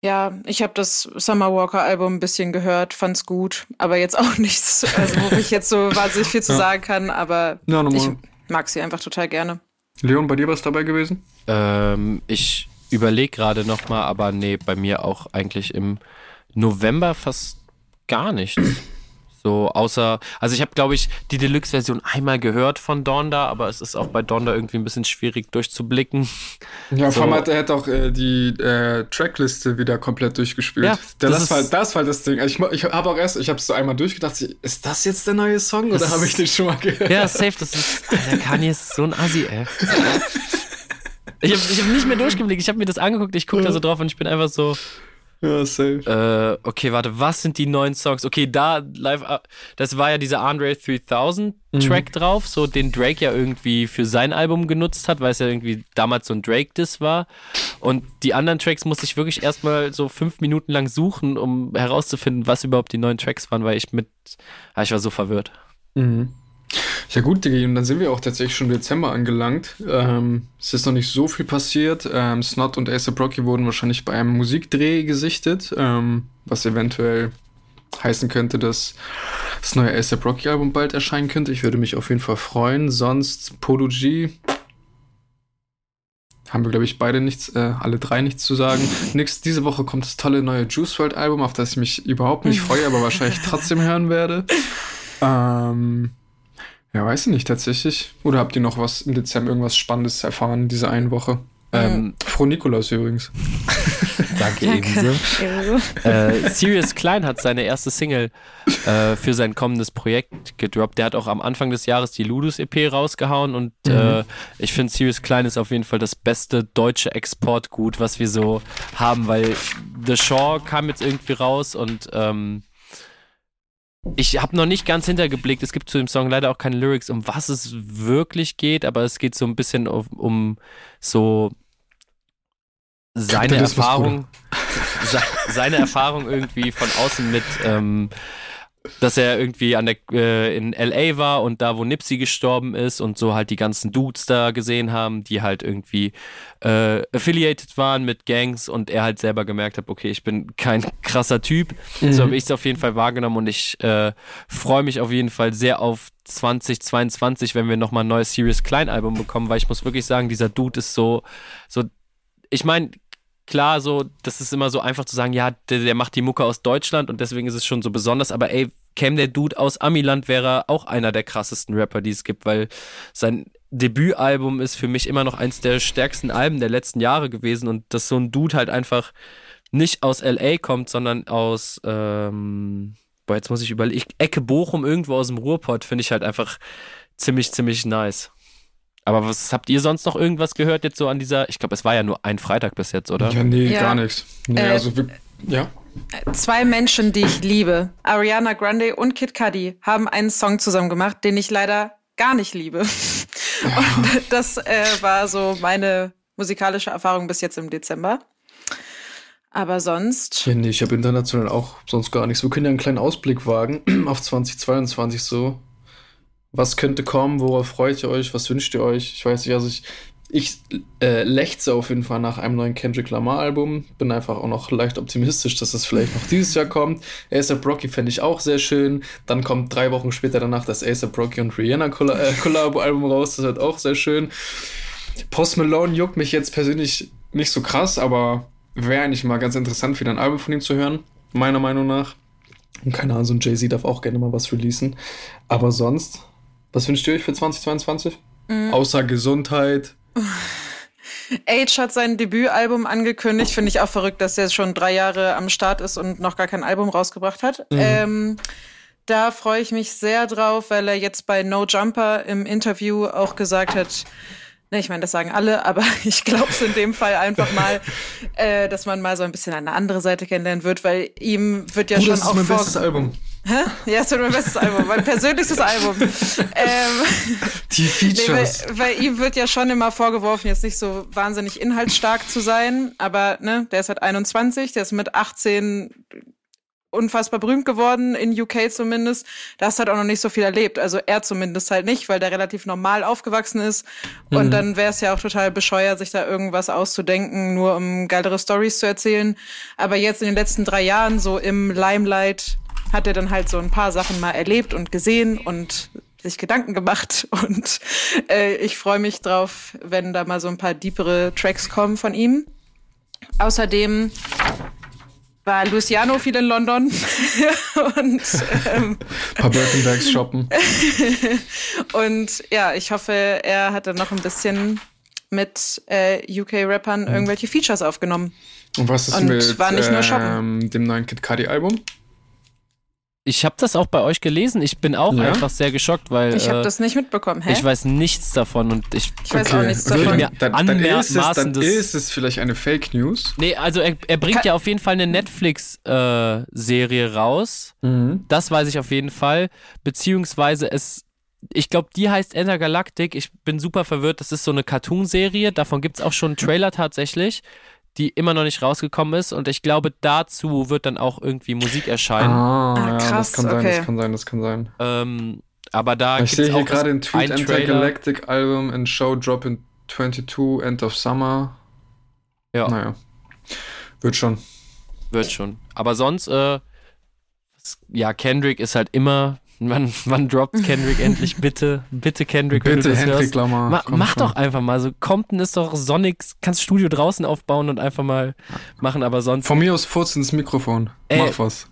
Ja, ich habe das Summer Walker Album ein bisschen gehört, fand's gut, aber jetzt auch nichts, also wo ich jetzt so wahnsinnig viel zu ja. sagen kann, aber ja, ich mag sie einfach total gerne. Leon, bei dir was dabei gewesen? Ähm, ich überlege gerade nochmal, aber nee, bei mir auch eigentlich im November fast gar nichts. So, außer, also ich habe, glaube ich, die Deluxe-Version einmal gehört von Donda, aber es ist auch bei Donda irgendwie ein bisschen schwierig durchzublicken. Ja, so. vor allem hat er hat auch äh, die äh, Trackliste wieder komplett durchgespielt. Ja, das, das, war, das war das Ding. Also ich, ich habe auch erst, ich habe es so einmal durchgedacht, ist das jetzt der neue Song oder habe ich den schon mal gehört? Ja, safe, das ist, Alter, Kanye ist so ein Assi, ey. Ich habe hab nicht mehr durchgeblickt, ich habe mir das angeguckt, ich gucke da so drauf und ich bin einfach so, ja, safe. Äh, okay, warte, was sind die neuen Songs? Okay, da live, äh, das war ja dieser Andre 3000 Track mhm. drauf, so den Drake ja irgendwie für sein Album genutzt hat, weil es ja irgendwie damals so ein Drake-Diss war. Und die anderen Tracks musste ich wirklich erstmal so fünf Minuten lang suchen, um herauszufinden, was überhaupt die neuen Tracks waren, weil ich mit, ah, ich war so verwirrt. Mhm. Ja gut, Diggi, und dann sind wir auch tatsächlich schon Dezember angelangt. Ähm, es ist noch nicht so viel passiert. Ähm, Snot und Ace Brocky wurden wahrscheinlich bei einem Musikdreh gesichtet, ähm, was eventuell heißen könnte, dass das neue Ace Brocky Album bald erscheinen könnte. Ich würde mich auf jeden Fall freuen. Sonst Polo G haben wir, glaube ich, beide nichts, äh, alle drei nichts zu sagen. Nix, diese Woche kommt das tolle neue Juice World Album, auf das ich mich überhaupt nicht freue, aber wahrscheinlich trotzdem hören werde. Ähm, ja, weiß ich nicht tatsächlich. Oder habt ihr noch was im Dezember, irgendwas Spannendes erfahren in dieser einen Woche? Ähm, Froh Nikolaus übrigens. Danke, ebenso. ebenso. Äh, Sirius Klein hat seine erste Single äh, für sein kommendes Projekt gedroppt. Der hat auch am Anfang des Jahres die Ludus EP rausgehauen und mhm. äh, ich finde Sirius Klein ist auf jeden Fall das beste deutsche Exportgut, was wir so haben, weil The Shaw kam jetzt irgendwie raus und ähm, ich habe noch nicht ganz hintergeblickt. Es gibt zu dem Song leider auch keine Lyrics, um was es wirklich geht, aber es geht so ein bisschen um, um so seine Erfahrung, seine Erfahrung irgendwie von außen mit ähm, dass er irgendwie an der, äh, in LA war und da, wo Nipsey gestorben ist und so halt die ganzen Dudes da gesehen haben, die halt irgendwie äh, affiliated waren mit Gangs und er halt selber gemerkt hat, okay, ich bin kein krasser Typ. Mhm. So habe ich es auf jeden Fall wahrgenommen und ich äh, freue mich auf jeden Fall sehr auf 2022, wenn wir nochmal ein neues Serious Klein Album bekommen, weil ich muss wirklich sagen, dieser Dude ist so, so, ich meine, klar, so, das ist immer so einfach zu sagen, ja, der, der, macht die Mucke aus Deutschland und deswegen ist es schon so besonders, aber ey, käme der Dude aus Amiland, wäre er auch einer der krassesten Rapper, die es gibt, weil sein Debütalbum ist für mich immer noch eins der stärksten Alben der letzten Jahre gewesen und dass so ein Dude halt einfach nicht aus LA kommt, sondern aus, ähm, boah, jetzt muss ich überlegen, Ecke Bochum, irgendwo aus dem Ruhrpott, finde ich halt einfach ziemlich, ziemlich nice. Aber was habt ihr sonst noch irgendwas gehört jetzt so an dieser? Ich glaube, es war ja nur ein Freitag bis jetzt, oder? Ja, nee, ja. gar nichts. Nee, äh, also wir, ja. Zwei Menschen, die ich liebe, Ariana Grande und Kid Cudi, haben einen Song zusammen gemacht, den ich leider gar nicht liebe. Ja. Und das äh, war so meine musikalische Erfahrung bis jetzt im Dezember. Aber sonst. Ja, nee, ich habe international auch sonst gar nichts. Wir können ja einen kleinen Ausblick wagen auf 2022 so was könnte kommen, worauf freut ihr euch, was wünscht ihr euch? Ich weiß nicht, also ich, ich äh, lechze auf jeden Fall nach einem neuen Kendrick Lamar Album. Bin einfach auch noch leicht optimistisch, dass es vielleicht noch dieses Jahr kommt. ASAP Rocky fände ich auch sehr schön. Dann kommt drei Wochen später danach das ASAP Rocky und Rihanna äh, Collabo Album raus. Das wird auch sehr schön. Post Malone juckt mich jetzt persönlich nicht so krass, aber wäre eigentlich mal ganz interessant, wieder ein Album von ihm zu hören. Meiner Meinung nach. Und keine Ahnung, so ein Jay-Z darf auch gerne mal was releasen. Aber sonst was wünscht ihr euch für 2022? Mhm. Außer Gesundheit. Age hat sein Debütalbum angekündigt. Finde ich auch verrückt, dass er schon drei Jahre am Start ist und noch gar kein Album rausgebracht hat. Mhm. Ähm, da freue ich mich sehr drauf, weil er jetzt bei No Jumper im Interview auch gesagt hat, Ne, ich meine, das sagen alle, aber ich glaube es in dem Fall einfach mal, äh, dass man mal so ein bisschen eine andere Seite kennenlernen wird, weil ihm wird ja Oh, schon das ist auch mein vor bestes Album. Hä? Ja, es wird mein bestes Album, mein persönlichstes Album. Ähm, Die nee, weil, Features. weil ihm wird ja schon immer vorgeworfen, jetzt nicht so wahnsinnig inhaltsstark zu sein, aber ne, der ist halt 21, der ist mit 18 unfassbar berühmt geworden, in UK zumindest. Da hast halt auch noch nicht so viel erlebt. Also er zumindest halt nicht, weil der relativ normal aufgewachsen ist. Und Mhm. dann wäre es ja auch total bescheuert, sich da irgendwas auszudenken, nur um geilere Stories zu erzählen. Aber jetzt in den letzten drei Jahren, so im Limelight, hat er dann halt so ein paar Sachen mal erlebt und gesehen und sich Gedanken gemacht. Und äh, ich freue mich drauf, wenn da mal so ein paar deepere Tracks kommen von ihm. Außerdem war Luciano viel in London und, ähm, Ein paar Birkenbags shoppen. und ja, ich hoffe, er hat dann noch ein bisschen mit äh, UK-Rappern irgendwelche Features aufgenommen. Und was ist Und mit war nicht nur shoppen. ähm, dem neuen Kid Cudi Album? Ich habe das auch bei euch gelesen. Ich bin auch Ja? einfach sehr geschockt, weil Ich habe äh, das nicht mitbekommen. Hä? ich weiß nichts davon und ich Ich weiß auch nichts würde davon. mir dann, dann, ist es, dann ist es vielleicht eine Fake News. Nee, also er, er bringt Kann- ja auf jeden Fall eine Netflix-Serie raus. Das weiß ich auf jeden Fall. Beziehungsweise es, ich glaube, die heißt Intergalactic. Ich bin super verwirrt. Das ist so eine Cartoon-Serie. Davon gibt es auch schon einen Trailer tatsächlich, die immer noch nicht rausgekommen ist. Und ich glaube, dazu wird dann auch irgendwie Musik erscheinen. Ah, Ah, ja, krass, das kann sein, okay. das kann sein, das kann sein. Ähm, aber da ich sehe hier gerade den Tweet. Intergalactic Album and Show Drop in 22 End of Summer. Ja. Naja. Wird schon. Wird schon. Aber sonst, äh, ja, Kendrick ist halt immer. Wann, wann droppt Kendrick endlich? Bitte, bitte Kendrick, wenn Bitte, du das Hendrik hörst. Lamar. Ma, mach schon. doch einfach mal so. Compton ist doch sonnig, kannst Studio draußen aufbauen und einfach mal machen, aber sonst Von mir aus furzt ins Mikrofon. Ey. Mach was.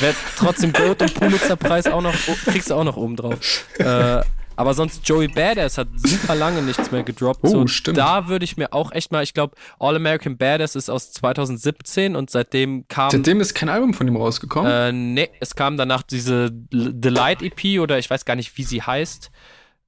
wird trotzdem Gold und Pulitzer-Preis auch noch, kriegst du auch noch oben drauf. Äh, aber sonst Joey Badass hat super lange nichts mehr gedroppt. Oh, so, stimmt. Da würde ich mir auch echt mal, ich glaube, All American Badass ist aus 2017 und seitdem kam. Seitdem ist kein Album von ihm rausgekommen. Äh, nee, es kam danach diese L- The Light EP oder ich weiß gar nicht, wie sie heißt.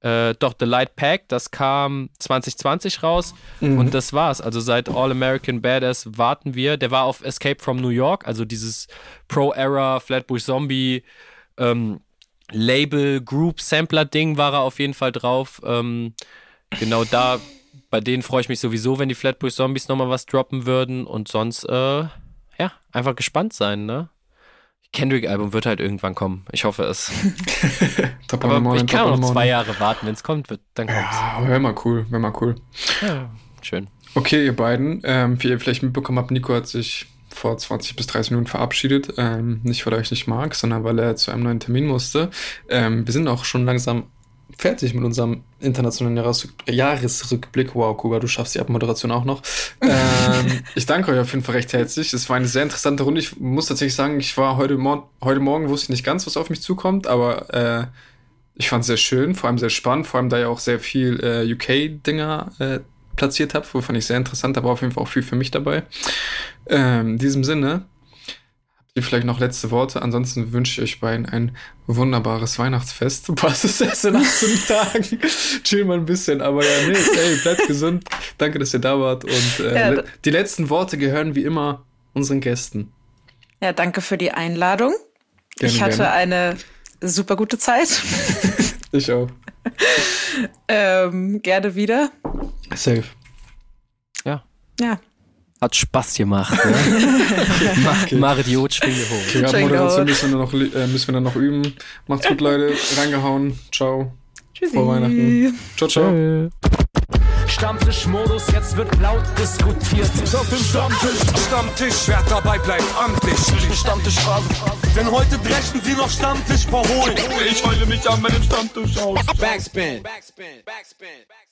Äh, doch, The Light Pack, das kam 2020 raus Mhm. und das war's. Also seit All American Badass warten wir. Der war auf Escape from New York, also dieses Pro-Era, Flatbush Zombie, ähm, Label, Group, Sampler-Ding war er auf jeden Fall drauf. Ähm, genau da, bei denen freue ich mich sowieso, wenn die Flatbush Zombies nochmal was droppen würden und sonst, äh, ja, einfach gespannt sein, ne? Kendrick-Album wird halt irgendwann kommen. Ich hoffe es. Top Aber Morning, ich kann auch noch zwei. Jahre warten. Wenn es kommt, wird, dann kommt's. Ah, Wäre mal cool, wäre mal cool. Ja, schön. Okay, ihr beiden, ähm, wie ihr vielleicht mitbekommen habt, Nico hat sich vor 20 bis 30 Minuten verabschiedet. Ähm, nicht, weil er euch nicht mag, sondern weil er zu einem neuen Termin musste. Ähm, wir sind auch schon langsam fertig mit unserem internationalen Jahres Jahresrückblick. Wow, Kuba, du schaffst die Abmoderation auch noch. ähm, ich danke euch auf jeden Fall recht herzlich. Es war eine sehr interessante Runde. Ich muss tatsächlich sagen, ich war heute, Mor heute Morgen, wusste ich nicht ganz, was auf mich zukommt, aber äh, ich fand es sehr schön, vor allem sehr spannend, vor allem da ja auch sehr viel äh, UK-Dinger äh, platziert habe, fand ich sehr interessant, aber auf jeden Fall auch viel für mich dabei. Ähm, in diesem Sinne, habt ihr vielleicht noch letzte Worte? Ansonsten wünsche ich euch beiden ein wunderbares Weihnachtsfest. Was ist das in 18 Tagen? Chill mal ein bisschen, aber ja, nee, ey, bleibt gesund. Danke, dass ihr da wart und äh, Ja, le- die letzten Worte gehören wie immer unseren Gästen. Ja, danke für die Einladung. Gerne, ich hatte gerne. eine super gute Zeit. Ich auch. ähm, gerne wieder. Safe. Ja. Ja. Hat Spaß gemacht. Ne? Mach, Mariot, schwinge hoch. Okay, Check Moderation müssen wir, noch, äh, müssen wir dann noch üben. Macht's gut, Leute. Reingehauen. Ciao. Tschüssi. Frohe Weihnachten. Ciao, ciao. Stammtischmodus, jetzt wird laut diskutiert. Auf dem Stammtisch, Stammtisch, wer dabei bleibt, amtlich. Stammtisch Phase. Denn heute brechen sie noch Stammtisch verholen. Ich heule mich an meinem Stammtisch aus. Backspin. Backspin. Backspin. Backspin.